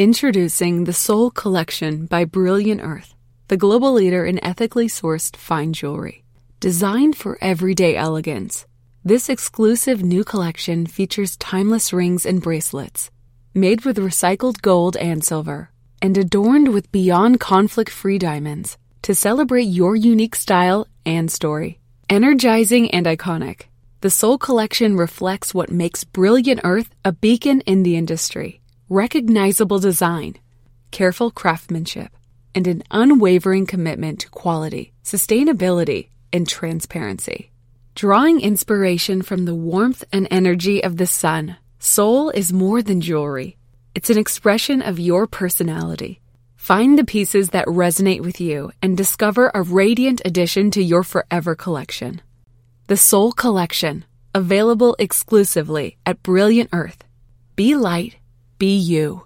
Introducing the Soul Collection by Brilliant Earth, the global leader in ethically sourced fine jewelry. Designed for everyday elegance, this exclusive new collection features timeless rings and bracelets made with recycled gold and silver and adorned with beyond conflict free diamonds to celebrate your unique style and story. Energizing and iconic, the Soul Collection reflects what makes Brilliant Earth a beacon in the industry recognizable design, careful craftsmanship, and an unwavering commitment to quality, sustainability, and transparency. Drawing inspiration from the warmth and energy of the sun, Soul is more than jewelry. It's an expression of your personality. Find the pieces that resonate with you and discover a radiant addition to your forever collection. The Soul Collection, available exclusively at Brilliant Earth. Be light Be you.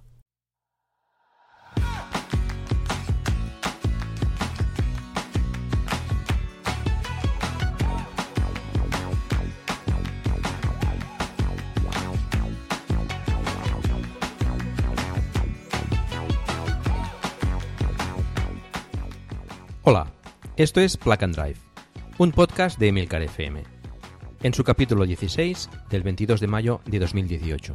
Hola, esto es Plug and Drive, un podcast de Emilcar FM, en su capítulo 16 del 22 de mayo de 2018.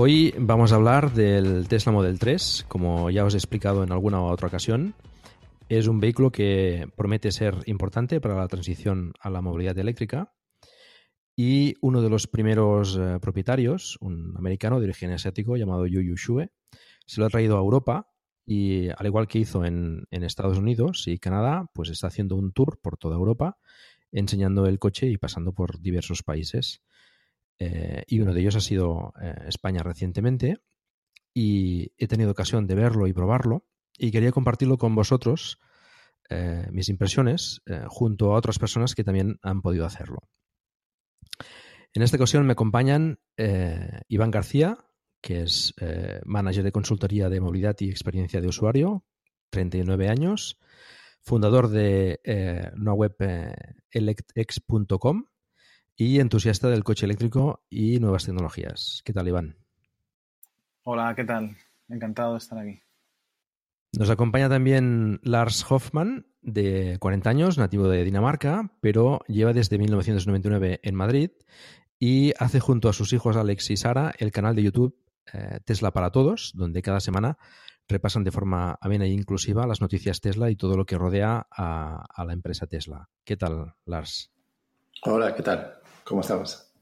Hoy vamos a hablar del Tesla Model 3, como ya os he explicado en alguna otra ocasión. Es un vehículo que promete ser importante para la transición a la movilidad eléctrica y uno de los primeros eh, propietarios, un americano de origen asiático llamado Yu Yu Shue, se lo ha traído a Europa y al igual que hizo en, en Estados Unidos y Canadá, pues está haciendo un tour por toda Europa enseñando el coche y pasando por diversos países. Eh, y uno de ellos ha sido eh, España recientemente y he tenido ocasión de verlo y probarlo y quería compartirlo con vosotros, eh, mis impresiones, junto a otras personas que también han podido hacerlo. En esta ocasión me acompañan Iván García, que es manager de consultoría de movilidad y experiencia de usuario, 39 años, fundador de una web y entusiasta del coche eléctrico y nuevas tecnologías. ¿Qué tal, Iván? Hola, ¿qué tal? Encantado de estar aquí. Nos acompaña también Lars Hoffman, de 40 años, nativo de Dinamarca, pero lleva desde 1999 en Madrid y hace junto a sus hijos Alex y Sara el canal de YouTube eh, Tesla para Todos, donde cada semana repasan de forma amena e inclusiva las noticias Tesla y todo lo que rodea a, a la empresa Tesla. ¿Qué tal, Lars? Hola, ¿qué tal? ¿Cómo estamos?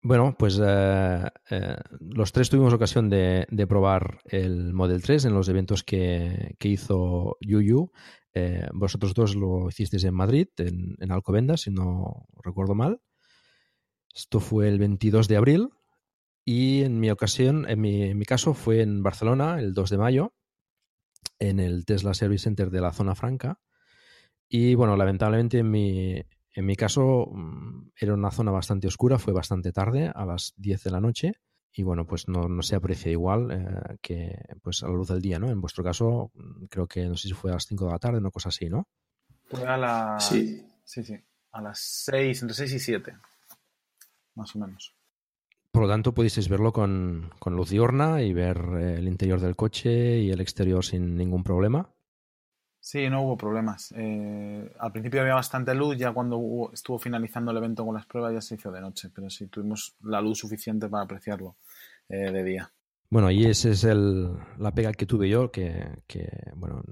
Bueno, pues eh, eh, los tres tuvimos ocasión de, probar el Model 3 en los eventos que, hizo Yuyu. Eh, vosotros dos lo hicisteis en Madrid, en, Alcobendas, si no recuerdo mal. Esto fue el 22 de abril y en mi ocasión, en mi, en mi caso, fue en Barcelona el 2 de mayo, en el Tesla Service Center de la Zona Franca. Y bueno, lamentablemente en mi, en mi caso mm, era una zona bastante oscura, fue bastante tarde, a las 10 de la noche, y bueno, pues no, se aprecia igual eh, que pues a la luz del día, ¿no? En vuestro caso, mm, creo que no sé si fue a las 5 de la tarde, una cosa así, ¿no? Fue a las... Sí. Sí, sí. A las 6, entre 6 y 7, más o menos. Por lo tanto, pudisteis verlo con, con luz diurna y ver eh, el interior del coche y el exterior sin ningún problema. Sí, no hubo problemas. Eh, al principio había bastante luz, ya cuando estuvo finalizando el evento con las pruebas ya se hizo de noche, pero sí tuvimos la luz suficiente para apreciarlo eh, de día. Bueno, y esa es el, la pega que tuve yo, que, bueno,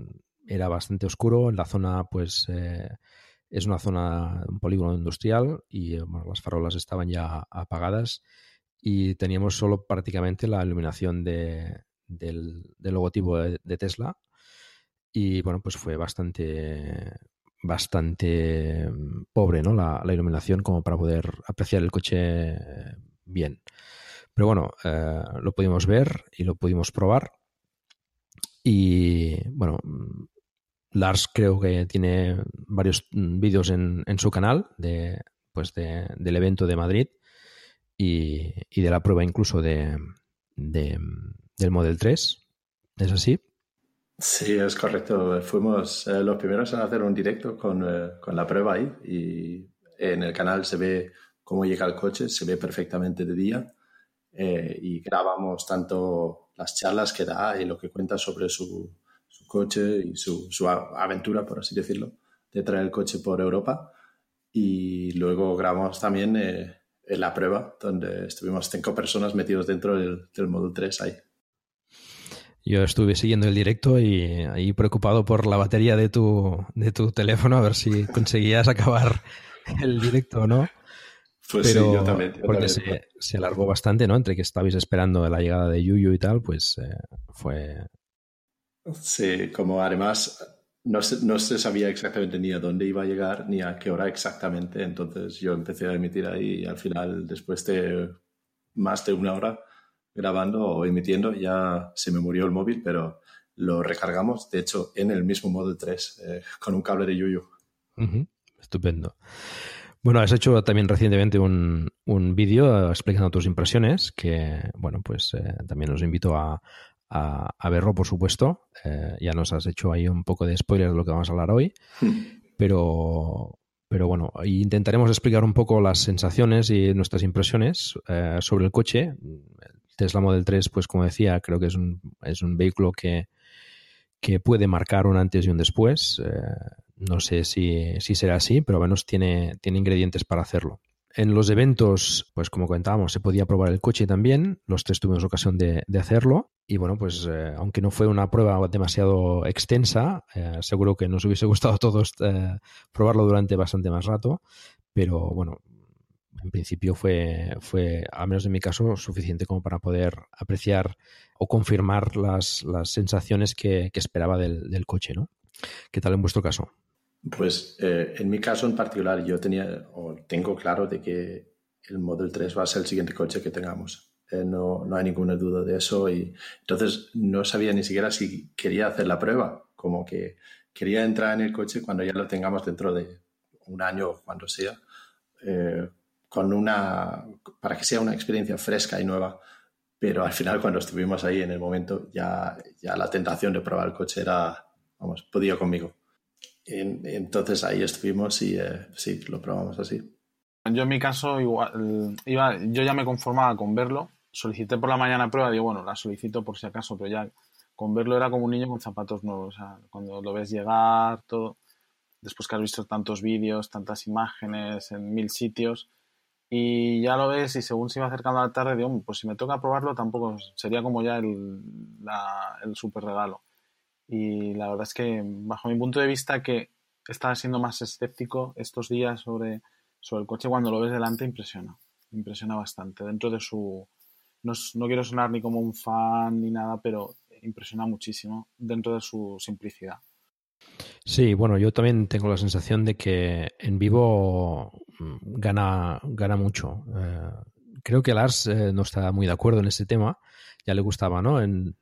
era bastante oscuro. La zona, pues, eh, es una zona, un polígono industrial y las farolas estaban ya apagadas y teníamos solo prácticamente la iluminación de, del, logotipo de Tesla y bueno, pues fue bastante bastante mm, pobre ¿no? la, iluminación como para poder apreciar el coche bien. Pero bueno, eh, lo pudimos ver y lo pudimos probar. Y bueno, Lars creo que tiene varios vídeos en, su canal de, pues del evento de Madrid y, de la prueba incluso de, del Model 3. ¿Es así? Sí, es correcto. Fuimos eh, los primeros en hacer un directo con, eh, con, la prueba ahí y en el canal se ve cómo llega el coche, se ve perfectamente de día eh, y grabamos tanto las charlas que da y lo que cuenta sobre su, su coche y su, su, aventura, por así decirlo, de traer el coche por Europa. Y luego grabamos también eh, la prueba, donde estuvimos cinco personas metidos dentro del, del Model 3 ahí. Yo estuve siguiendo el directo y ahí preocupado por la batería de tu, de tu teléfono, a ver si conseguías acabar el directo o no. Pues sí, yo también. porque Se, alargó bastante, ¿no? Entre que estabais esperando la llegada de Yuyu y tal, pues eh, fue... Sí, como además no se, no se sabía exactamente ni a dónde iba a llegar ni a qué hora exactamente, entonces yo empecé a emitir ahí y al final, después de más de una hora grabando o emitiendo, ya se me murió el móvil, pero lo recargamos, de hecho, en el mismo Model 3, eh, con un cable de Yuyu. Estupendo. Bueno, has hecho también recientemente un, un vídeo explicando tus impresiones, que, bueno, pues eh, también os invito a, a, verlo, por supuesto. Eh, ya nos has hecho ahí un poco de spoiler de lo que vamos a hablar hoy, pero, pero bueno, intentaremos explicar un poco las sensaciones y nuestras impresiones eh, sobre el coche. Tesla Model 3, pues como decía, creo que es un, es un vehículo que, que puede marcar un antes y un después. No sé si, será así, pero al menos tiene, tiene ingredientes para hacerlo. En los eventos, pues como comentábamos, se podía probar el coche también. Los tres tuvimos ocasión de, hacerlo. Y bueno, pues eh, aunque no fue una prueba demasiado extensa, eh, seguro que nos hubiese gustado a todos eh, probarlo durante bastante más rato. Pero bueno, en principio fue, fue, al menos en mi caso, suficiente como para poder apreciar o confirmar las, las sensaciones que, esperaba del, del coche, ¿no? ¿Qué tal en vuestro caso? Pues eh, en mi caso en particular yo tenía o tengo claro de que el Model 3 va a ser el siguiente coche que tengamos. Eh, no, no, hay ninguna duda de eso y entonces no sabía ni siquiera si quería hacer la prueba, como que quería entrar en el coche cuando ya lo tengamos dentro de un año o cuando sea, eh, con una, para que sea una experiencia fresca y nueva. Pero al final cuando estuvimos ahí en el momento ya, ya la tentación de probar el coche era, vamos, podía conmigo entonces ahí estuvimos y eh, sí, lo probamos así. Yo en mi caso igual, iba, yo ya me conformaba con verlo. Solicité por la mañana prueba, digo, bueno, la solicito por si acaso, pero ya con verlo era como un niño con zapatos nuevos. O sea, cuando lo ves llegar, todo, después que has visto tantos vídeos, tantas imágenes en mil sitios, y ya lo ves y según se iba acercando a la tarde, digo, pues si me toca probarlo tampoco sería como ya el, el super regalo. Y la verdad es que, bajo mi punto de vista, que estaba siendo más escéptico estos días sobre, sobre el coche, cuando lo ves delante, impresiona. Impresiona bastante. Dentro de su. No, no quiero sonar ni como un fan ni nada, pero impresiona muchísimo dentro de su simplicidad. Sí, bueno, yo también tengo la sensación de que en vivo mm, gana, gana mucho. Eh, creo que Lars eh, no está muy de acuerdo en este tema, ya le gustaba, ¿no? En...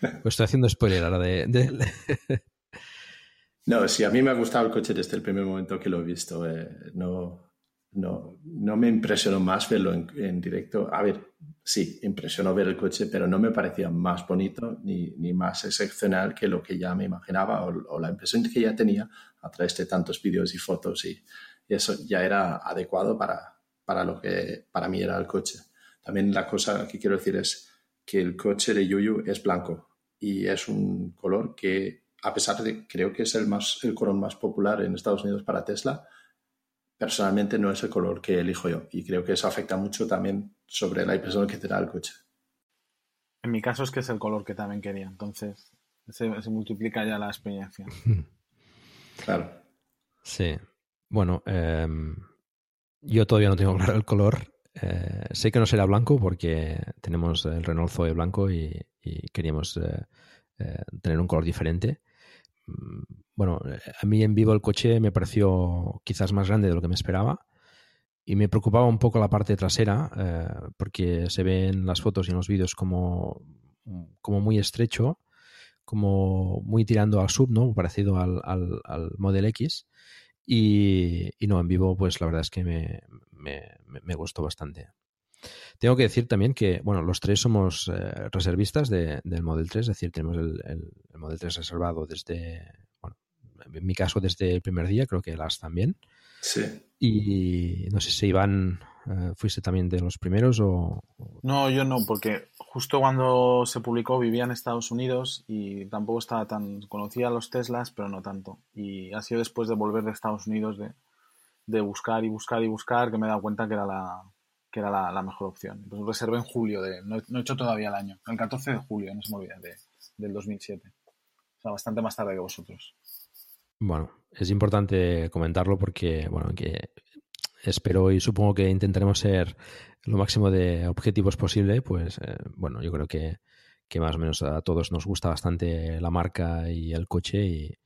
Pues estoy haciendo spoiler ahora de, No, sí, a mí me ha gustado el coche desde el primer momento que lo he visto. Eh, no, no, no me impresionó más verlo en, directo. A ver, sí, impresionó ver el coche, pero no me parecía más bonito ni, ni más excepcional que lo que ya me imaginaba o, la impresión que ya tenía a través de tantos vídeos y fotos y, y, eso ya era adecuado para, para lo que para mí era el coche. También la cosa que quiero decir es que el coche de Yuyu es blanco y es un color que, a pesar de creo que es el, más, el color más popular en Estados Unidos para Tesla, personalmente no es el color que elijo yo y creo que eso afecta mucho también sobre la impresión que te da el coche. En mi caso es que es el color que también quería, entonces se, multiplica ya la experiencia. Claro. Sí. Bueno, em, yo todavía no tengo claro el color, eh, sé que no será blanco porque tenemos el Renault Zoe blanco y, queríamos eh, eh, tener un color diferente. Mm, bueno, a mí en vivo el coche me pareció quizás más grande de lo que me esperaba. y me preocupaba un poco la parte trasera, eh, porque se ve en las fotos y en los vídeos como, como muy estrecho, como muy tirando al sub, ¿no? Parecido al, al, al Model X. Y, y, no, en vivo, pues la verdad es que me, me, me, gustó bastante. Tengo que decir también que, bueno, los tres somos eh, reservistas de, del Model 3, es decir, tenemos el, el, el, Model 3 reservado desde, bueno, en mi caso desde el primer día, creo que las también. Sí. Y no sé si Iván eh, fuiste también de los primeros o... No, yo no, porque justo cuando se publicó vivía en Estados Unidos y tampoco estaba tan... Conocía los Teslas, pero no tanto. Y ha sido después de volver de Estados Unidos de, de buscar y buscar y buscar que me he dado cuenta que era la, que era la, mejor opción. Pues reservé en julio, de, no, he hecho todavía el año, el 14 de julio, no se me olvide, de, del 2007. O sea, bastante más tarde que vosotros. Bueno, es importante comentarlo porque, bueno, que espero y supongo que intentaremos ser lo máximo de objetivos posible, pues, eh, bueno, yo creo que, que, más o menos a todos nos gusta bastante la marca y el coche y,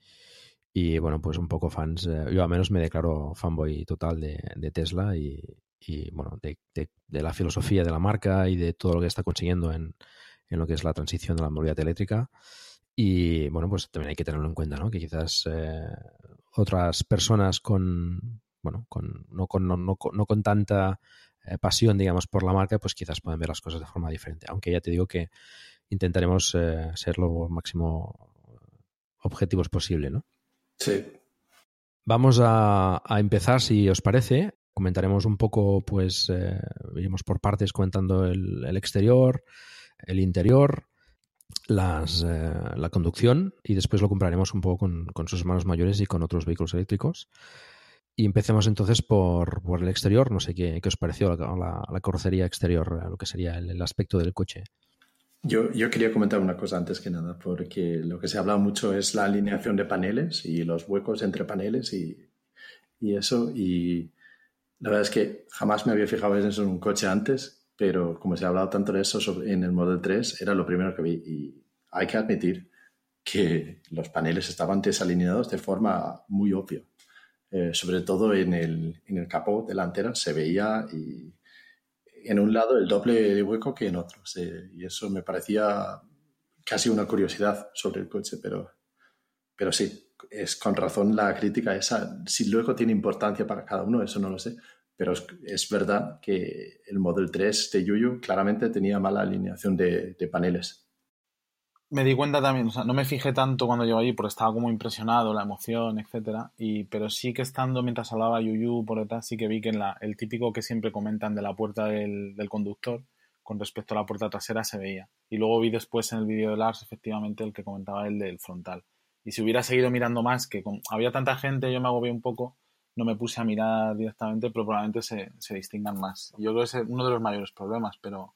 y bueno, pues un poco fans, eh, yo al menos me declaro fanboy total de, de Tesla y, y bueno, de, de, de, la filosofía de la marca y de todo lo que está consiguiendo en, en lo que es la transición de la movilidad eléctrica. Y bueno, pues también hay que tenerlo en cuenta, ¿no? Que quizás eh, otras personas con, bueno, con, no, con, no, no, no con tanta eh, pasión, digamos, por la marca, pues quizás pueden ver las cosas de forma diferente. Aunque ya te digo que intentaremos eh, ser lo máximo objetivos posible, ¿no? Sí. Vamos a, a, empezar, si os parece. Comentaremos un poco, pues, eh, iremos por partes comentando el, el exterior, el interior, las, eh, la conducción y después lo compraremos un poco con, con, sus hermanos mayores y con otros vehículos eléctricos. Y empecemos entonces por, por el exterior. No sé qué, qué os pareció la, la, la, carrocería exterior, lo que sería el, el aspecto del coche. Yo, yo, quería comentar una cosa antes que nada, porque lo que se habla mucho es la alineación de paneles y los huecos entre paneles y, y eso. Y la verdad es que jamás me había fijado en eso en un coche antes pero como se ha hablado tanto de eso sobre, en el Model 3, era lo primero que vi. Y hay que admitir que los paneles estaban desalineados de forma muy obvia. Eh, sobre todo en el, en el capó delantero se veía y en un lado el doble de hueco que en otro. Se, y eso me parecía casi una curiosidad sobre el coche, pero, pero sí, es con razón la crítica esa. Si luego tiene importancia para cada uno, eso no lo sé, pero es, verdad que el Model 3 de Yuyu claramente tenía mala alineación de, de, paneles. Me di cuenta también, o sea, no me fijé tanto cuando llego allí porque estaba como impresionado, la emoción, etcétera, y, pero sí que estando mientras hablaba Yuyu por detrás, sí que vi que en la, el típico que siempre comentan de la puerta del, del, conductor con respecto a la puerta trasera se veía. Y luego vi después en el vídeo de Lars, efectivamente, el que comentaba el del frontal. Y si hubiera seguido mirando más, que había tanta gente, yo me agobié un poco, no me puse a mirar directamente, pero probablemente se, se distingan más. Yo creo que es uno de los mayores problemas, pero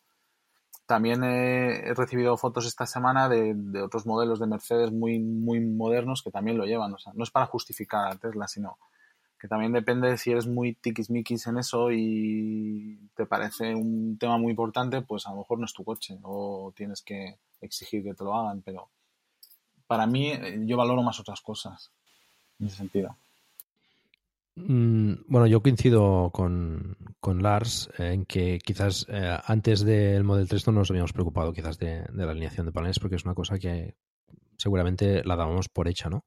también he, he recibido fotos esta semana de, de, otros modelos de Mercedes muy, muy modernos que también lo llevan. O sea, no es para justificar a Tesla, sino que también depende de si eres muy tiquismiquis en eso y te parece un tema muy importante, pues a lo mejor no es tu coche o tienes que exigir que te lo hagan, pero para mí eh, yo valoro más otras cosas en ese sentido. Mm, bueno, yo coincido con, con Lars en que quizás eh, antes del Model 3 no nos habíamos preocupado quizás de, la alineación de paneles porque es una cosa que seguramente la dábamos por hecha, ¿no?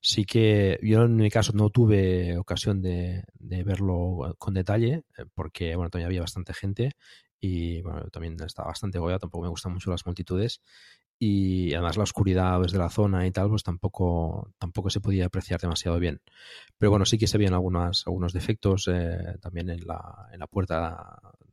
Sí que yo en mi caso no tuve ocasión de, de verlo con detalle eh, porque, bueno, todavía había bastante gente y, bueno, también estaba bastante goya, tampoco me gustan mucho las multitudes y además la oscuridad desde la zona y tal, pues tampoco, tampoco se podía apreciar demasiado bien. Pero bueno, sí que se veían algunas, algunos defectos eh, también en la, en la puerta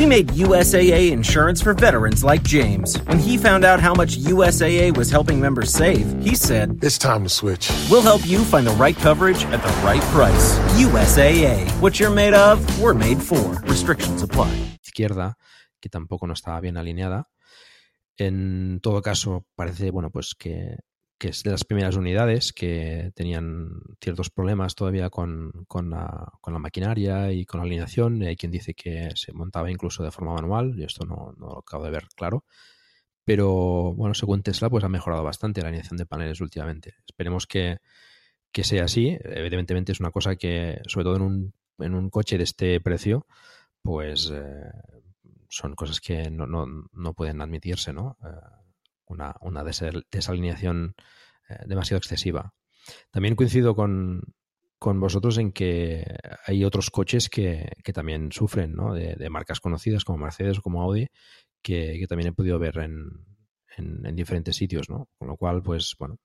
We made USAA insurance for veterans like James. When he found out how much USAA was helping members save, he said, It's time to switch. We'll help you find the right coverage at the right price. USAA. What you're made of, we're made for. Restrictions apply. Izquierda, que tampoco no estaba bien alineada. En todo caso, parece, bueno, pues que que es de las primeras unidades que tenían ciertos problemas todavía con, con, la, con la, maquinaria y con la alineación. Hay quien dice que se montaba incluso de forma manual, yo esto no, no, lo acabo de ver claro. Pero bueno, según Tesla, pues ha mejorado bastante la alineación de paneles últimamente. Esperemos que, que sea así. Evidentemente es una cosa que, sobre todo en un, en un coche de este precio, pues eh, son cosas que no, no, no pueden admitirse, ¿no? Eh, una, una desalineación eh, demasiado excesiva. También coincido con, con, vosotros en que hay otros coches que, que también sufren, ¿no? de, marcas conocidas como Mercedes o como Audi, que, que también he podido ver en, en, diferentes sitios, ¿no? Con lo cual, pues bueno,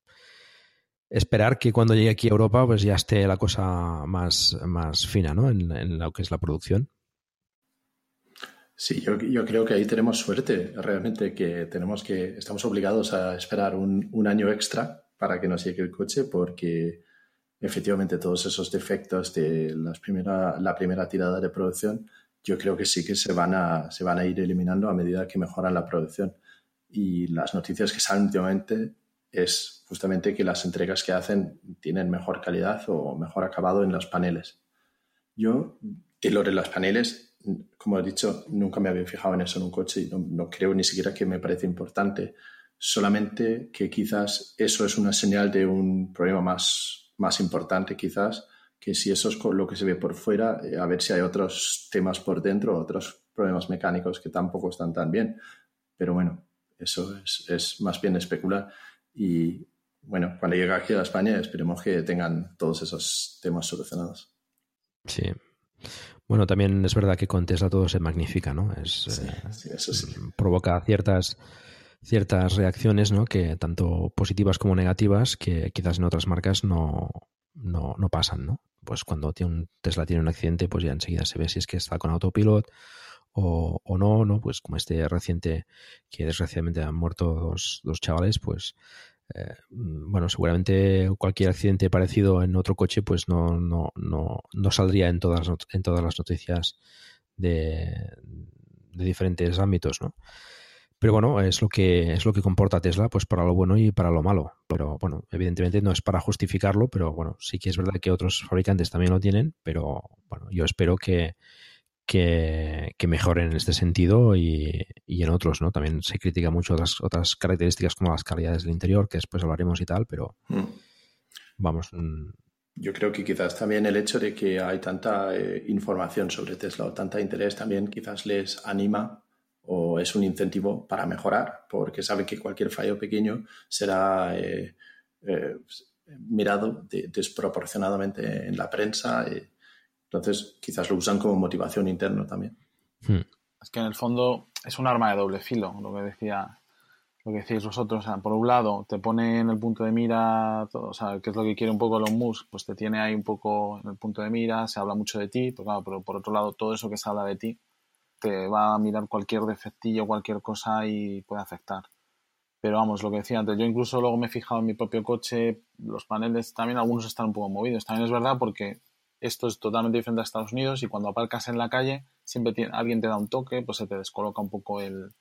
esperar que cuando llegue aquí a Europa, pues ya esté la cosa más, más fina, ¿no? En, en lo que es la producción. Sí, yo, yo, creo que ahí tenemos suerte, realmente, que tenemos que, estamos obligados a esperar un, un, año extra para que nos llegue el coche, porque efectivamente todos esos defectos de las primera, la primera tirada de producción, yo creo que sí que se van, a, se van a ir eliminando a medida que mejoran la producción. Y las noticias que salen últimamente es justamente que las entregas que hacen tienen mejor calidad o mejor acabado en los paneles. Yo, de lo de los paneles, como he dicho, nunca me había fijado en eso en un coche y no, creo ni siquiera que me parece importante. Solamente que quizás eso es una señal de un problema más, más importante, quizás, que si eso es lo que se ve por fuera, eh, a ver si hay otros temas por dentro, otros problemas mecánicos que tampoco están tan bien. Pero bueno, eso es, es más bien especular. Y bueno, cuando llegue aquí a España, esperemos que tengan todos esos temas solucionados. Sí. Bueno, también es verdad que con Tesla todo se magnifica, ¿no? Es, sí, eso sí. Mm, provoca ciertas, ciertas reacciones, ¿no? Que tanto positivas como negativas, que quizás en otras marcas no, no, no pasan, ¿no? Pues cuando tiene un Tesla tiene un accidente, pues ya enseguida se ve si es que está con autopilot o, o no, ¿no? Pues como este reciente, que desgraciadamente han muerto dos, dos chavales, pues eh, bueno, seguramente cualquier accidente parecido en otro coche pues no, no, no, no saldría en todas, en todas las noticias de, de, diferentes ámbitos, ¿no? Pero bueno, es lo que es lo que comporta Tesla, pues para lo bueno y para lo malo. Pero bueno, evidentemente no es para justificarlo, pero bueno, sí que es verdad que otros fabricantes también lo tienen, pero bueno, yo espero que, que, mejoren en este sentido y, en otros, ¿no? También se critica mucho otras, otras características como las calidades del interior, que después hablaremos y tal, pero mm. vamos. Mm. Yo creo que quizás también el hecho de que hay tanta eh, información sobre Tesla o tanta interés también quizás les anima o es un incentivo para mejorar, porque saben que cualquier fallo pequeño será eh, eh, mirado desproporcionadamente en la prensa. Entonces, quizás lo usan como motivación interna también. Hmm. Es que en el fondo es un arma de doble filo, lo que decía, lo que decís vosotros. por un lado, te pone en el punto de mira, todo, o sea, qué es lo que quiere un poco Elon Musk, pues te tiene ahí un poco en el punto de mira, se habla mucho de ti, pero claro, pero por otro lado, todo eso que se habla de ti te va a mirar cualquier defectillo, cualquier cosa y puede afectar. Pero vamos, lo que decía antes, yo incluso luego me he fijado en mi propio coche, los paneles también algunos están un poco movidos. También es verdad porque esto es totalmente diferente a Estados Unidos y cuando aparcas en la calle siempre alguien te da un toque, pues se te descoloca un poco el,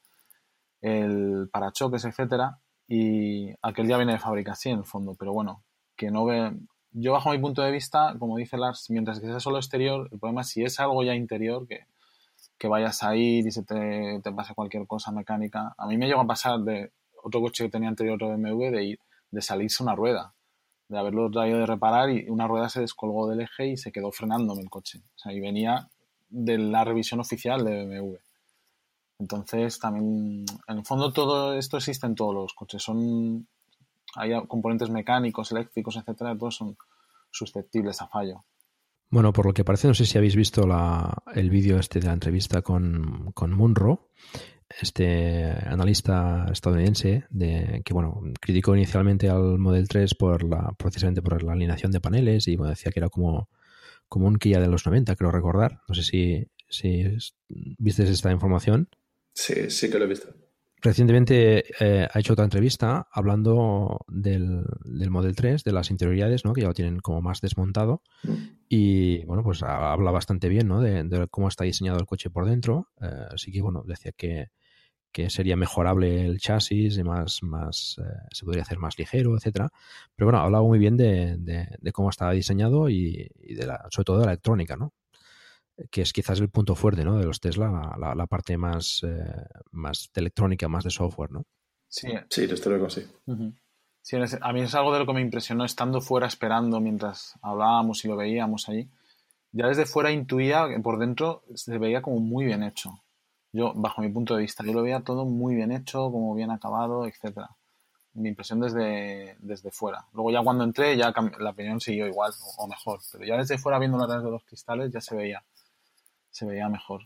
el parachoques, etcétera. Y aquel día viene de fábrica así en el fondo, pero bueno, que no ve. Yo bajo mi punto de vista, como dice Lars, mientras que sea solo exterior, el problema es si es algo ya interior, que, que vayas a ir y se te, te pase cualquier cosa mecánica. A mí me llegó a pasar de otro coche que tenía anterior, otro BMW, de ir, de salirse una rueda de haberlo traído de reparar y una rueda se descolgó del eje y se quedó frenándome el coche. O sea, y venía de la revisión oficial de BMW. Entonces, también, en el fondo, todo esto existe en todos los coches. Son, hay componentes mecánicos, eléctricos, etcétera, todos son susceptibles a fallo. Bueno, por lo que parece, no sé si habéis visto la, el vídeo este de la entrevista con, con Munro este analista estadounidense de, que bueno criticó inicialmente al Model 3 por la precisamente por la alineación de paneles y decía que era como como un Kia de los 90 creo recordar no sé si, si viste esta información. Sí, sí que lo he visto. Recientemente eh, ha hecho otra entrevista hablando del, del, Model 3, de las interioridades, ¿no? que ya lo tienen como más desmontado. Mm. Y bueno, pues habla bastante bien ¿no? de, cómo está diseñado el coche por dentro. Eh, así que bueno, decía que, que, sería mejorable el chasis, y más, más eh, se podría hacer más ligero, etcétera. Pero bueno, hablaba muy bien de, de cómo estaba diseñado y, y, de la, sobre todo de la electrónica, ¿no? que es quizás el punto fuerte ¿no? de los Tesla, la, la, parte más, eh, más de electrónica, más de software, ¿no? Sí, sí desde luego sí. sí. A mí es algo de lo que me impresionó estando fuera esperando mientras hablábamos y lo veíamos allí. Ya desde fuera intuía que por dentro se veía como muy bien hecho. Yo, bajo mi punto de vista, yo lo veía todo muy bien hecho, como bien acabado, etcétera. Mi impresión desde, desde fuera. Luego ya cuando entré, ya la opinión siguió igual o mejor. Pero ya desde fuera, viendo a través de los cristales, ya se veía se veía mejor.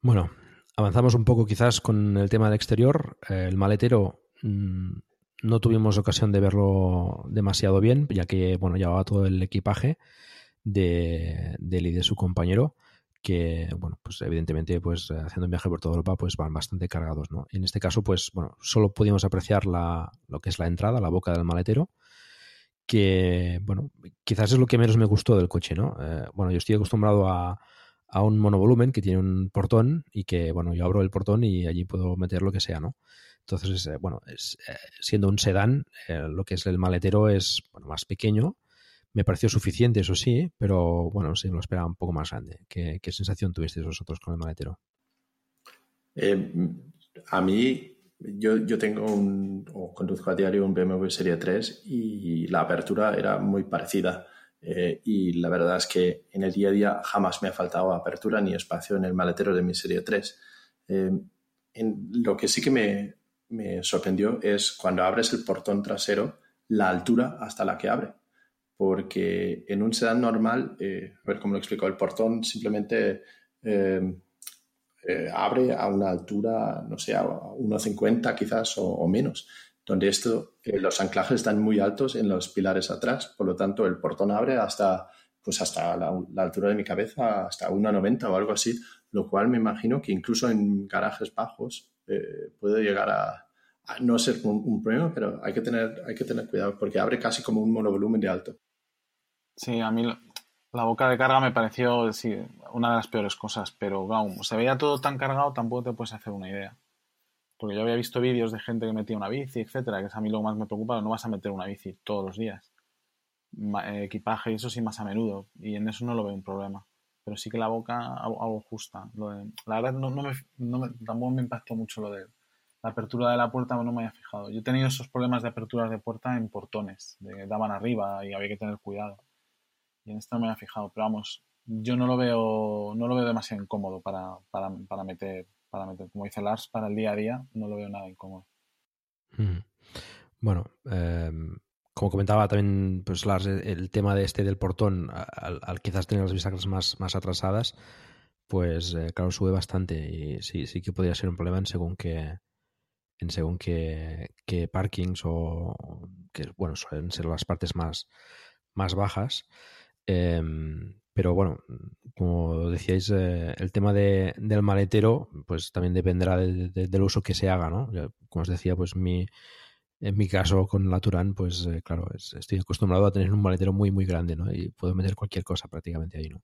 Bueno, avanzamos un poco quizás con el tema del exterior. El maletero mm, no tuvimos ocasión de verlo demasiado bien, ya que bueno, llevaba todo el equipaje de, él y de su compañero, que bueno, pues evidentemente, pues haciendo un viaje por toda Europa, pues van bastante cargados, ¿no? En este caso, pues bueno, solo pudimos apreciar la, lo que es la entrada, la boca del maletero, que bueno, quizás es lo que menos me gustó del coche, ¿no? Eh, bueno, yo estoy acostumbrado a, a un monovolumen que tiene un portón y que, bueno, yo abro el portón y allí puedo meter lo que sea, ¿no? Entonces, eh, bueno, es, eh, siendo un sedán, eh, lo que es el maletero es bueno, más pequeño. Me pareció suficiente, eso sí, pero bueno, sí, me lo esperaba un poco más grande. ¿Qué, sensación tuvisteis vosotros con el maletero? a mí, yo, tengo un, o conduzco a diario un BMW Serie 3 y la apertura era muy parecida eh, y la verdad es que en el día a día jamás me ha faltado apertura ni espacio en el maletero de mi serie 3. Eh, en, lo que sí que me, me, sorprendió es cuando abres el portón trasero, la altura hasta la que abre. Porque en un sedán normal, eh, a ver cómo lo explico, el portón simplemente abre a una altura, no sé, a 1,50 quizás o, menos donde esto, eh, los anclajes están muy altos en los pilares atrás, por lo tanto el portón abre hasta, pues hasta la, altura de mi cabeza, hasta 1,90 o algo así, lo cual me imagino que incluso en garajes bajos eh, puede llegar a, no ser un, problema, pero hay que, tener, hay que tener cuidado porque abre casi como un monovolumen de alto. Sí, a mí la boca de carga me pareció sí, una de las peores cosas, pero como se veía todo tan cargado, tampoco te puedes hacer una idea. Porque yo había visto vídeos de gente que metía una bici, etcétera, que es a mí lo más me preocupa, no vas a meter una bici todos los días. Eh, equipaje y eso sí más a menudo. Y en eso no lo veo un problema. Pero sí que la boca algo justa. la verdad no, me, no tampoco me impactó mucho lo de la apertura de la puerta, no me había fijado. Yo he tenido esos problemas de aperturas de puerta en portones, de que daban arriba y había que tener cuidado. Y en esto no me había fijado. Pero vamos, yo no lo veo, no lo veo demasiado incómodo para, para, para meter para meter, como dice Lars, para el día a día, no lo veo nada incómodo. Bueno, em, como comentaba también pues Lars, el tema de este del portón, al, quizás tener las bisagras más, más atrasadas, pues eh, claro, sube bastante y sí, sí que podría ser un problema en según qué en según qué, parkings o que bueno suelen ser las partes más, más bajas. Em, pero bueno, como decíais, eh, el tema de, del maletero, pues también dependerá del uso que se haga, ¿no? Como os decía, pues mi, en mi caso con la Turán, pues eh, claro, estoy acostumbrado a tener un maletero muy, muy grande, ¿no? Y puedo meter cualquier cosa prácticamente ahí, ¿no?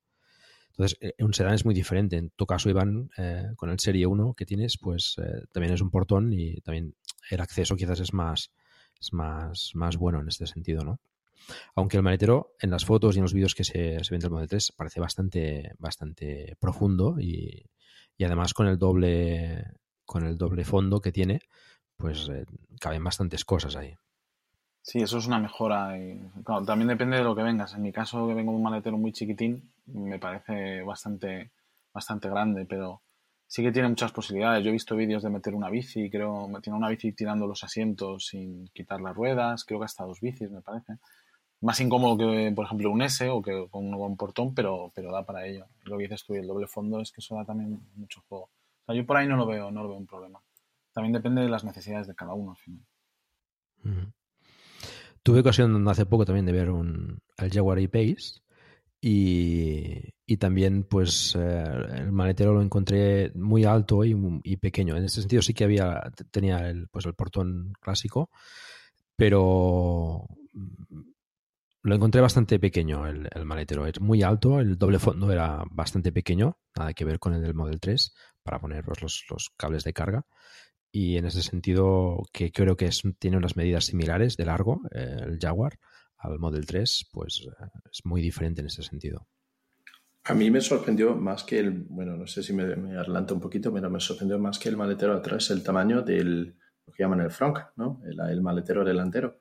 Entonces, eh, un sedán es muy diferente. En tu caso, Iván, con el Serie 1 que tienes, pues también es un portón y también el acceso quizás es más, es más, más bueno en este sentido, ¿no? Aunque el maletero, en las fotos y en los vídeos que se, ven del Model 3, parece bastante, bastante profundo y, además con el doble con el doble fondo que tiene, pues eh, caben bastantes cosas ahí. Sí, eso es una mejora. Y, también depende de lo que vengas. En mi caso, que vengo de un maletero muy chiquitín, me parece bastante, bastante grande, pero sí que tiene muchas posibilidades. Yo he visto vídeos de meter una bici, creo, tiene una bici tirando los asientos sin quitar las ruedas, creo que hasta dos bicis, me parece más incómodo que, por ejemplo, un S o que con un portón, pero, pero da para ello. Lo que dices tú, y el doble fondo es que eso da también mucho juego. O sea, yo por ahí no lo veo, no lo veo un problema. También depende de las necesidades de cada uno al final. Tuve ocasión hace poco también de ver un, el Jaguar E-Pace y, también pues eh, el maletero lo encontré muy alto y, y, pequeño. En ese sentido sí que había tenía el, pues el portón clásico, pero lo encontré bastante pequeño el, maletero. Es muy alto, el doble fondo era bastante pequeño, nada que ver con el del Model 3 para poner pues, los, los cables de carga. Y en ese sentido, que creo que es, tiene unas medidas similares de largo, eh, el Jaguar, al Model 3, pues eh, es muy diferente en ese sentido. A mí me sorprendió más que el, bueno, no sé si me, me adelanto un poquito, pero me sorprendió más que el maletero atrás el tamaño del, lo que llaman el front, ¿no? El, maletero delantero.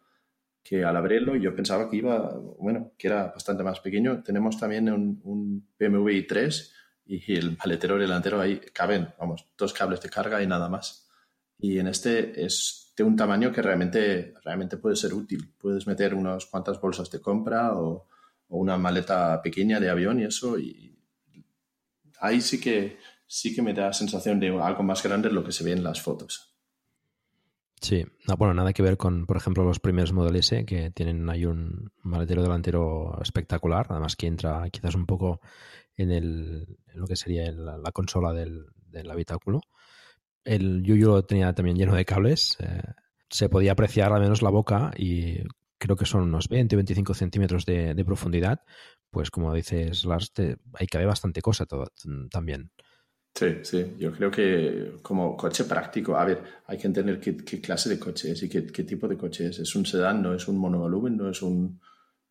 Que al abrirlo yo pensaba que iba, bueno, que era bastante más pequeño. Tenemos también un, un BMW i3 y el maletero delantero ahí caben, vamos, dos cables de carga y nada más. Y en este es de un tamaño que realmente, realmente puede ser útil. Puedes meter unas cuantas bolsas de compra o, una maleta pequeña de avión y eso. Y ahí sí que, sí que me da sensación de algo más grande de lo que se ve en las fotos. Sí, no, bueno, nada que ver con, por ejemplo, los primeros Model S que tienen ahí un maletero delantero espectacular, además que entra quizás un poco en, el, lo que sería la consola del, habitáculo el Yuyu lo tenía también lleno de cables. Eh, se podía apreciar al menos la boca y creo que son unos 20 25 centímetros de, profundidad. Pues como dices, Lars, hay que ver bastante cosa todo, mm, también. Sí, sí, yo creo que como coche práctico, a ver, hay que entender qué, clase de coche es y qué, tipo de coche es. Es un sedán, no es un monovolumen, no es un,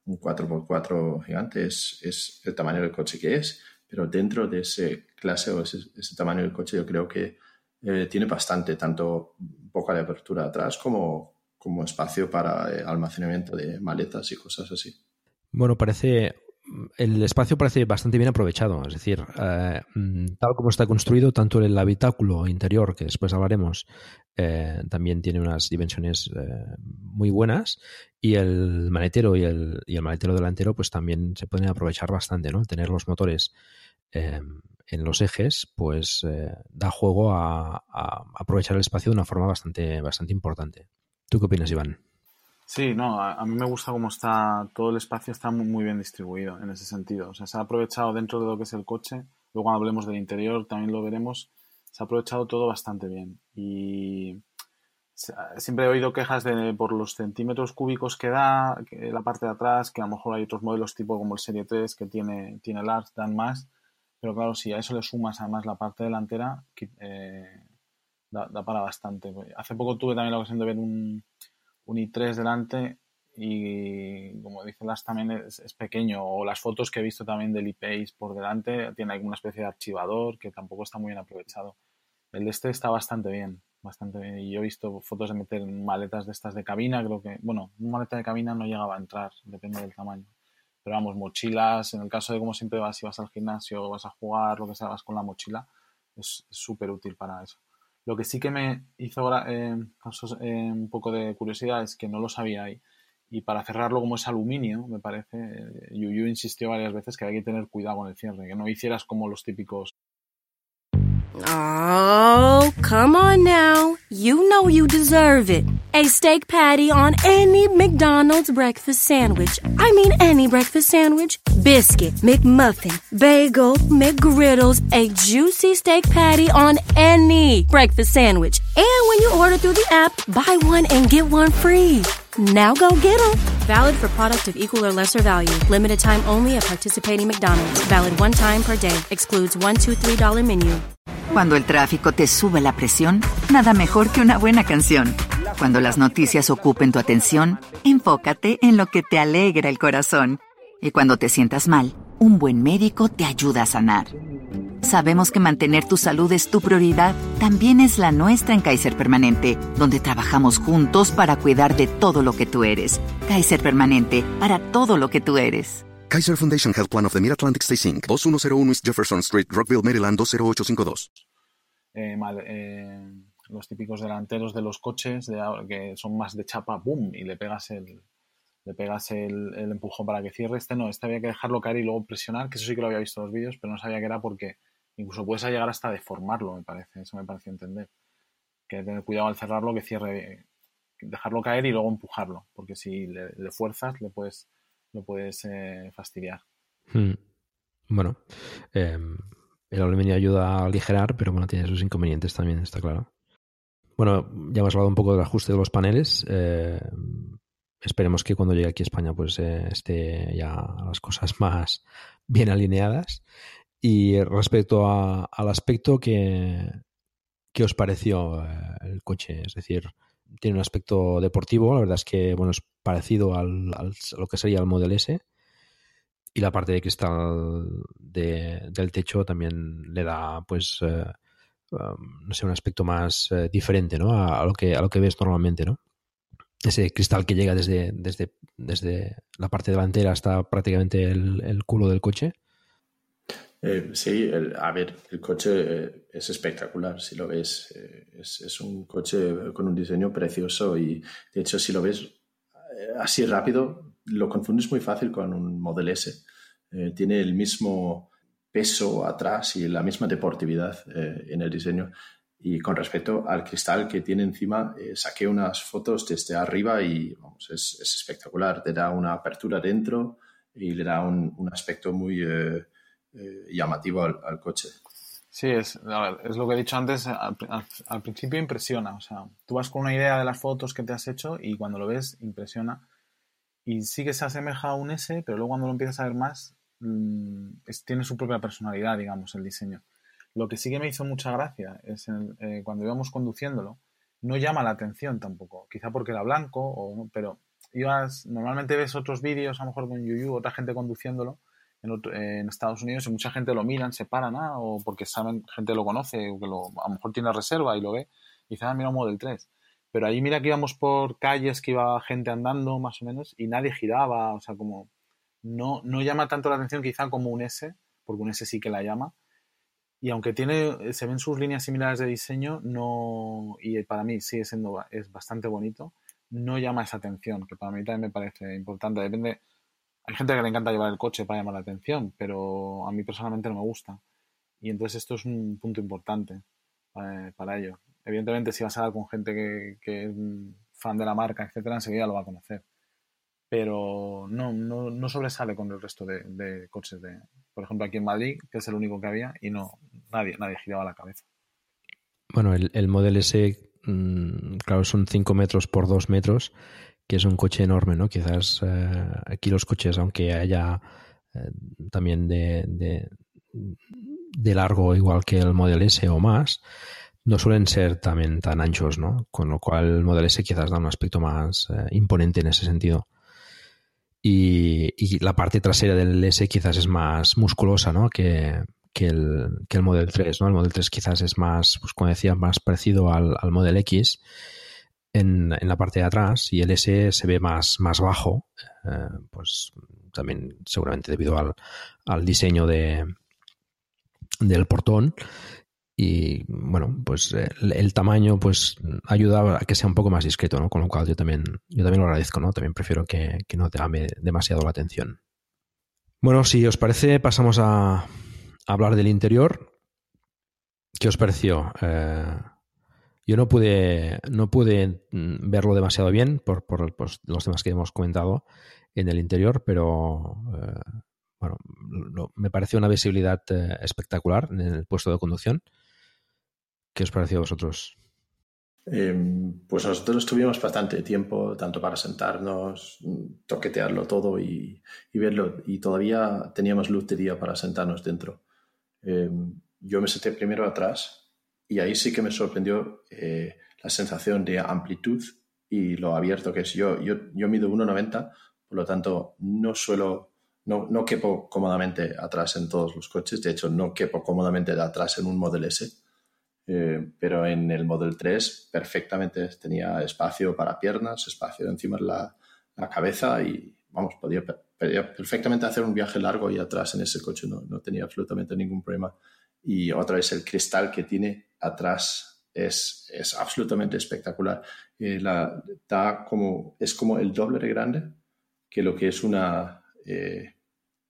4x4 gigante, es, el tamaño del coche que es, pero dentro de ese clase o ese, tamaño del coche yo creo que eh, tiene bastante, tanto boca de apertura atrás como, como espacio para eh, almacenamiento de maletas y cosas así. Bueno, parece. El espacio parece bastante bien aprovechado, es decir, eh, mm, tal como está construido, tanto el habitáculo interior, que después hablaremos, también tiene unas dimensiones muy buenas, y el maletero y el, y el maletero delantero, pues también se pueden aprovechar bastante, ¿no? Tener los motores en los ejes, pues eh, da juego a, aprovechar el espacio de una forma bastante, bastante importante. ¿Tú qué opinas, Iván? Sí, no, a, mí me gusta cómo está, todo el espacio está muy, bien distribuido en ese sentido. O sea, se ha aprovechado dentro de lo que es el coche, luego cuando hablemos del interior también lo veremos, se ha aprovechado todo bastante bien. Y siempre he oído quejas de, por los centímetros cúbicos que da que la parte de atrás, que a lo mejor hay otros modelos tipo como el Serie 3 que tiene, tiene Lars, dan más pero claro, si a eso le sumas además la parte delantera, eh, da, para bastante. Hace poco tuve también la ocasión de ver un, un i3 delante y como dice Las también es, pequeño. O las fotos que he visto también del iPace por delante, tiene alguna especie de archivador que tampoco está muy bien aprovechado. El de este está bastante bien, bastante bien. Y yo he visto fotos de meter maletas de estas de cabina, creo que, bueno, una maleta de cabina no llegaba a entrar, depende del tamaño. Pero vamos, mochilas, en el caso de como siempre vas, si vas al gimnasio, vas a jugar, lo que sea, vas con la mochila, es súper útil para eso. Lo que sí que me hizo eh, un poco de curiosidad es que no lo sabía ahí. Y para cerrarlo como es aluminio, me parece, eh, Yuyu insistió varias veces que hay que tener cuidado con el cierre, que no hicieras como los típicos Oh, come on now. You know you deserve it. A steak patty on any McDonald's breakfast sandwich. I mean, any breakfast sandwich. Biscuit, McMuffin, bagel, McGriddles, a juicy steak patty on any breakfast sandwich. And when you order through the app, buy one and get one free. Now go get them. Valid for product of equal or lesser value. Limited time only at participating McDonald's. Valid one time per day. Excludes $1, $2, $3 menu. Cuando el tráfico te sube la presión, nada mejor que una buena canción. Cuando las noticias ocupen tu atención, enfócate en lo que te alegra el corazón. Y cuando te sientas mal, un buen médico te ayuda a sanar. Sabemos que mantener tu salud es tu prioridad, también es la nuestra en Kaiser Permanente, donde trabajamos juntos para cuidar de todo lo que tú eres. Kaiser Permanente, para todo lo que tú eres. Kaiser Foundation Health Plan of the Mid-Atlantic Stay Inc., 2101 East Jefferson Street, Rockville, Maryland, 20852. Eh, eh, los típicos delanteros de los coches que son más de chapa, boom, y le pegas el, le pegas el, empujón para que cierre. Este no, este había que dejarlo caer y luego presionar, que eso sí que lo había visto en los vídeos, pero no sabía que era porque Incluso puedes llegar hasta deformarlo, me parece. Eso me pareció entender. Que tener cuidado al cerrarlo, que cierre, dejarlo caer y luego empujarlo. Porque si le, fuerzas, le puedes, lo puedes eh, fastidiar. Hmm. Bueno, em, el aluminio ayuda a aligerar, pero bueno, tiene sus inconvenientes también, está claro. Bueno, ya hemos hablado un poco del ajuste de los paneles. Eh, esperemos que cuando llegue aquí a España pues eh, esté ya las cosas más bien alineadas. Y respecto al aspecto que, ¿qué os pareció eh, el coche? Es decir, tiene un aspecto deportivo, la verdad es que bueno, es parecido al, a lo que sería el Model S. Y la parte de cristal del techo también le da, pues, eh, um, no sé, un aspecto más diferente, ¿no? A, lo que, a lo que ves normalmente, ¿no? Ese cristal que llega desde, desde, desde la parte delantera hasta prácticamente el culo del coche eh, sí, a ver, el coche eh, es espectacular, si lo ves. Eh, es, un coche con un diseño precioso y, de hecho, si lo ves así rápido, lo confundes muy fácil con un Model S. tiene el mismo peso atrás y la misma deportividad en el diseño. Y con respecto al cristal que tiene encima, saqué unas fotos desde arriba y vamos, es, espectacular. Te da una apertura dentro y le da un, aspecto muy eh, llamativo al, coche. Sí, es, es lo que he dicho antes, al, principio impresiona, o sea, tú vas con una idea de las fotos que te has hecho y cuando lo ves impresiona y sí que se asemeja a un S, pero luego cuando lo empiezas a ver más, mm, tiene su propia personalidad, digamos, el diseño. Lo que sí que me hizo mucha gracia es eh, cuando íbamos conduciéndolo, no llama la atención tampoco, quizá porque era blanco, o, pero ibas, normalmente ves otros vídeos, a lo mejor con Yuyu, otra gente conduciéndolo, en, Estados Unidos y mucha gente lo miran, se paran, ¿ah? o porque saben, gente lo conoce, o que lo, a lo mejor tiene reserva y lo ve, y dice, ah, mira un Model 3. Pero ahí mira que íbamos por calles que iba gente andando más o menos y nadie giraba, o sea, como no, no llama tanto la atención quizá como un S, porque un S sí que la llama. Y aunque tiene, se ven sus líneas similares de diseño, no, y para mí sigue siendo, es bastante bonito, no llama esa atención, que para mí también me parece importante. Depende, hay gente que le encanta llevar el coche para llamar la atención, pero a mí personalmente no me gusta. Y entonces esto es un punto importante eh, para ello. Evidentemente, si vas a hablar con gente que, es fan de la marca, etcétera, enseguida lo va a conocer. Pero no, no, sobresale con el resto de, coches de, por ejemplo, aquí en Madrid, que es el único que había, y no, nadie, nadie giraba la cabeza. Bueno, el, el Model S, mm, claro, son 5 metros por 2 metros que es un coche enorme, ¿no? Quizás eh, aquí los coches, aunque haya eh, también de, de, largo igual que el Model S o más, no suelen ser también tan anchos, ¿no? Con lo cual el Model S quizás da un aspecto más eh, imponente en ese sentido. Y, la parte trasera del S quizás es más musculosa, ¿no? Que, el, que el Model 3, ¿no? El Model 3 quizás es más, pues como decía, más parecido al, al Model X en, la parte de atrás y el S se ve más, más bajo, eh, pues también seguramente debido al, al diseño de, del portón y bueno pues el, tamaño pues ayuda a que sea un poco más discreto ¿no? con lo cual yo también yo también lo agradezco no también prefiero que, no te llame demasiado la atención bueno si os parece pasamos a, hablar del interior qué os pareció eh, yo no pude, no pude mm, verlo demasiado bien por, por pues, los temas que hemos comentado en el interior, pero eh, bueno, me pareció una visibilidad eh, espectacular en el puesto de conducción. ¿Qué os pareció a vosotros? Em, pues nosotros tuvimos bastante tiempo, tanto para sentarnos, toquetearlo todo y, verlo, y todavía teníamos luz de día para sentarnos dentro. Em, yo me senté primero atrás y ahí sí que me sorprendió eh, la sensación de amplitud y lo abierto que es. Yo, yo, yo mido 1,90, por lo tanto no suelo, no, no quepo cómodamente atrás en todos los coches. De hecho, no quepo cómodamente de atrás en un Model S. Eh, pero en el Model 3 perfectamente tenía espacio para piernas, espacio encima de la, la cabeza y, vamos, podía, perfectamente hacer un viaje largo y atrás en ese coche, no, no tenía absolutamente ningún problema. Y otra vez el cristal que tiene atrás es, es absolutamente espectacular. Eh, la, da como, es como el doble de grande que lo que es una, eh,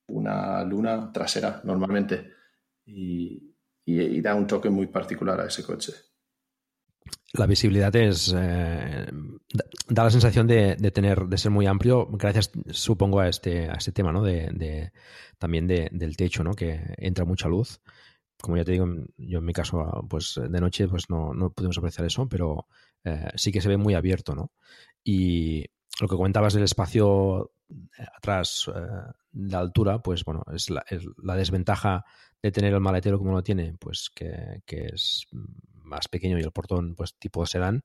una luna trasera normalmente y, y, da un toque muy particular a ese coche. la visibilidad es eh, da la sensación de, tener de ser muy amplio gracias supongo a este a este tema no de, también del techo no que entra mucha luz. Como ya te digo yo en mi caso pues de noche pues no, no pudimos apreciar eso pero eh, sí que se ve muy abierto no y lo que comentabas del espacio atrás de altura pues bueno es la, es la, desventaja de tener el maletero como lo tiene pues que, que es más pequeño y el portón pues tipo sedán,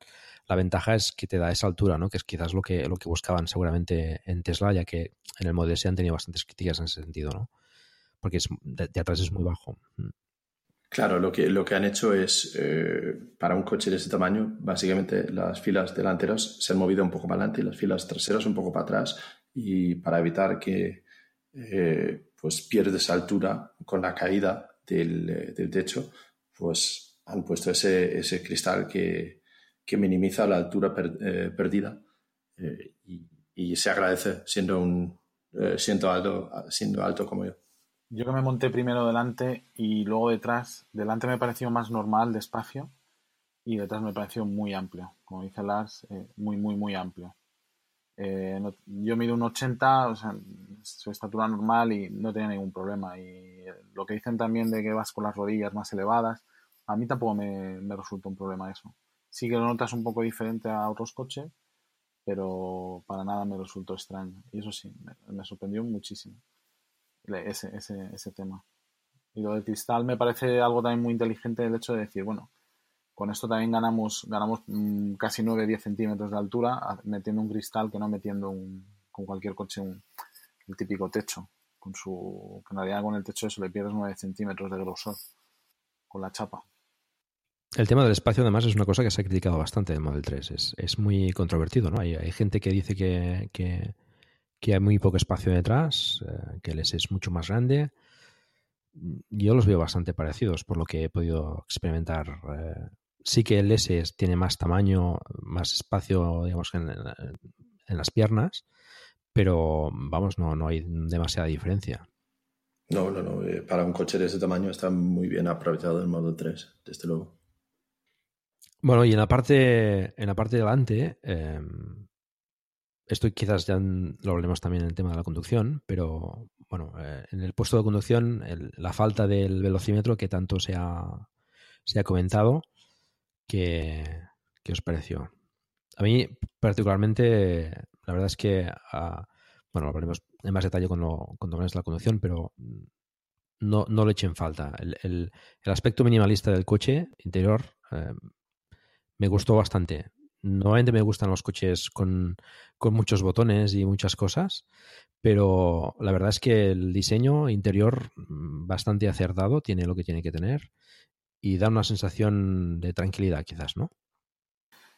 la ventaja es que te da esa altura, ¿no? Que es quizás lo que, lo que buscaban seguramente en Tesla, ya que en el Model S han tenido bastantes críticas en ese sentido, ¿no? Porque es, de, atrás es muy bajo. Mm. Claro, lo que, lo que han hecho es, eh, para un coche de ese tamaño, básicamente las filas delanteras se han movido un poco para adelante y las filas traseras un poco para atrás y para evitar que eh, pues pierdes altura con la caída del, eh, del techo, pues han puesto ese, ese cristal que, que, minimiza la altura eh, perdida eh, y, y, se agradece siendo, un, eh, siendo, alto, siendo alto como yo. Yo que me monté primero delante y luego detrás, delante me pareció más normal, despacio, y detrás me pareció muy amplio, como dice Lars, muy, muy, muy amplio. Yo mido un 80, o sea, su estatura normal y no tenía ningún problema. Y lo que dicen también de que vas con las rodillas más elevadas, a mí tampoco me, resulta un problema eso. Sí que lo notas un poco diferente a otros coches, pero para nada me resultó extraño. Y eso sí, me, sorprendió muchísimo ese, ese, ese tema. Y lo del cristal me parece algo también muy inteligente el hecho de decir, bueno, con esto también ganamos, ganamos mm, casi 9-10 centímetros de altura metiendo un cristal que no metiendo un, con cualquier coche un, el típico techo. Con su, en realidad con el techo eso le pierdes 9 centímetros de grosor con la chapa. El tema del espacio, además, es una cosa que se ha criticado bastante del Model 3. Es, muy controvertido, ¿no? Hay, hay gente que dice que, que, hay muy poco espacio detrás, eh, que el S es mucho más grande. Yo los veo bastante parecidos, por lo que he podido experimentar. Eh, sí que el S tiene más tamaño, más espacio, digamos, en, en las piernas, pero vamos, no, no hay demasiada diferencia. No, no, no. Eh, para un coche de ese tamaño está muy bien aprovechado el Model 3, desde luego. Bueno, y en la parte, en la parte de delante, em, esto quizás ya lo hablemos también en el tema de la conducción, pero bueno, eh, en el puesto de conducción, la falta del velocímetro que tanto se ha, se ha comentado, ¿qué, os pareció? A mí, particularmente, la verdad es que, ah, bueno, lo hablaremos en más detalle cuando, cuando la conducción, pero no, no le echen falta. El, el, aspecto minimalista del coche interior em, me gustó bastante. Normalmente me gustan los coches con, muchos botones y muchas cosas, pero la verdad es que el diseño interior mm, bastante acertado, tiene lo que tiene que tener y da una sensación de tranquilidad quizás, ¿no?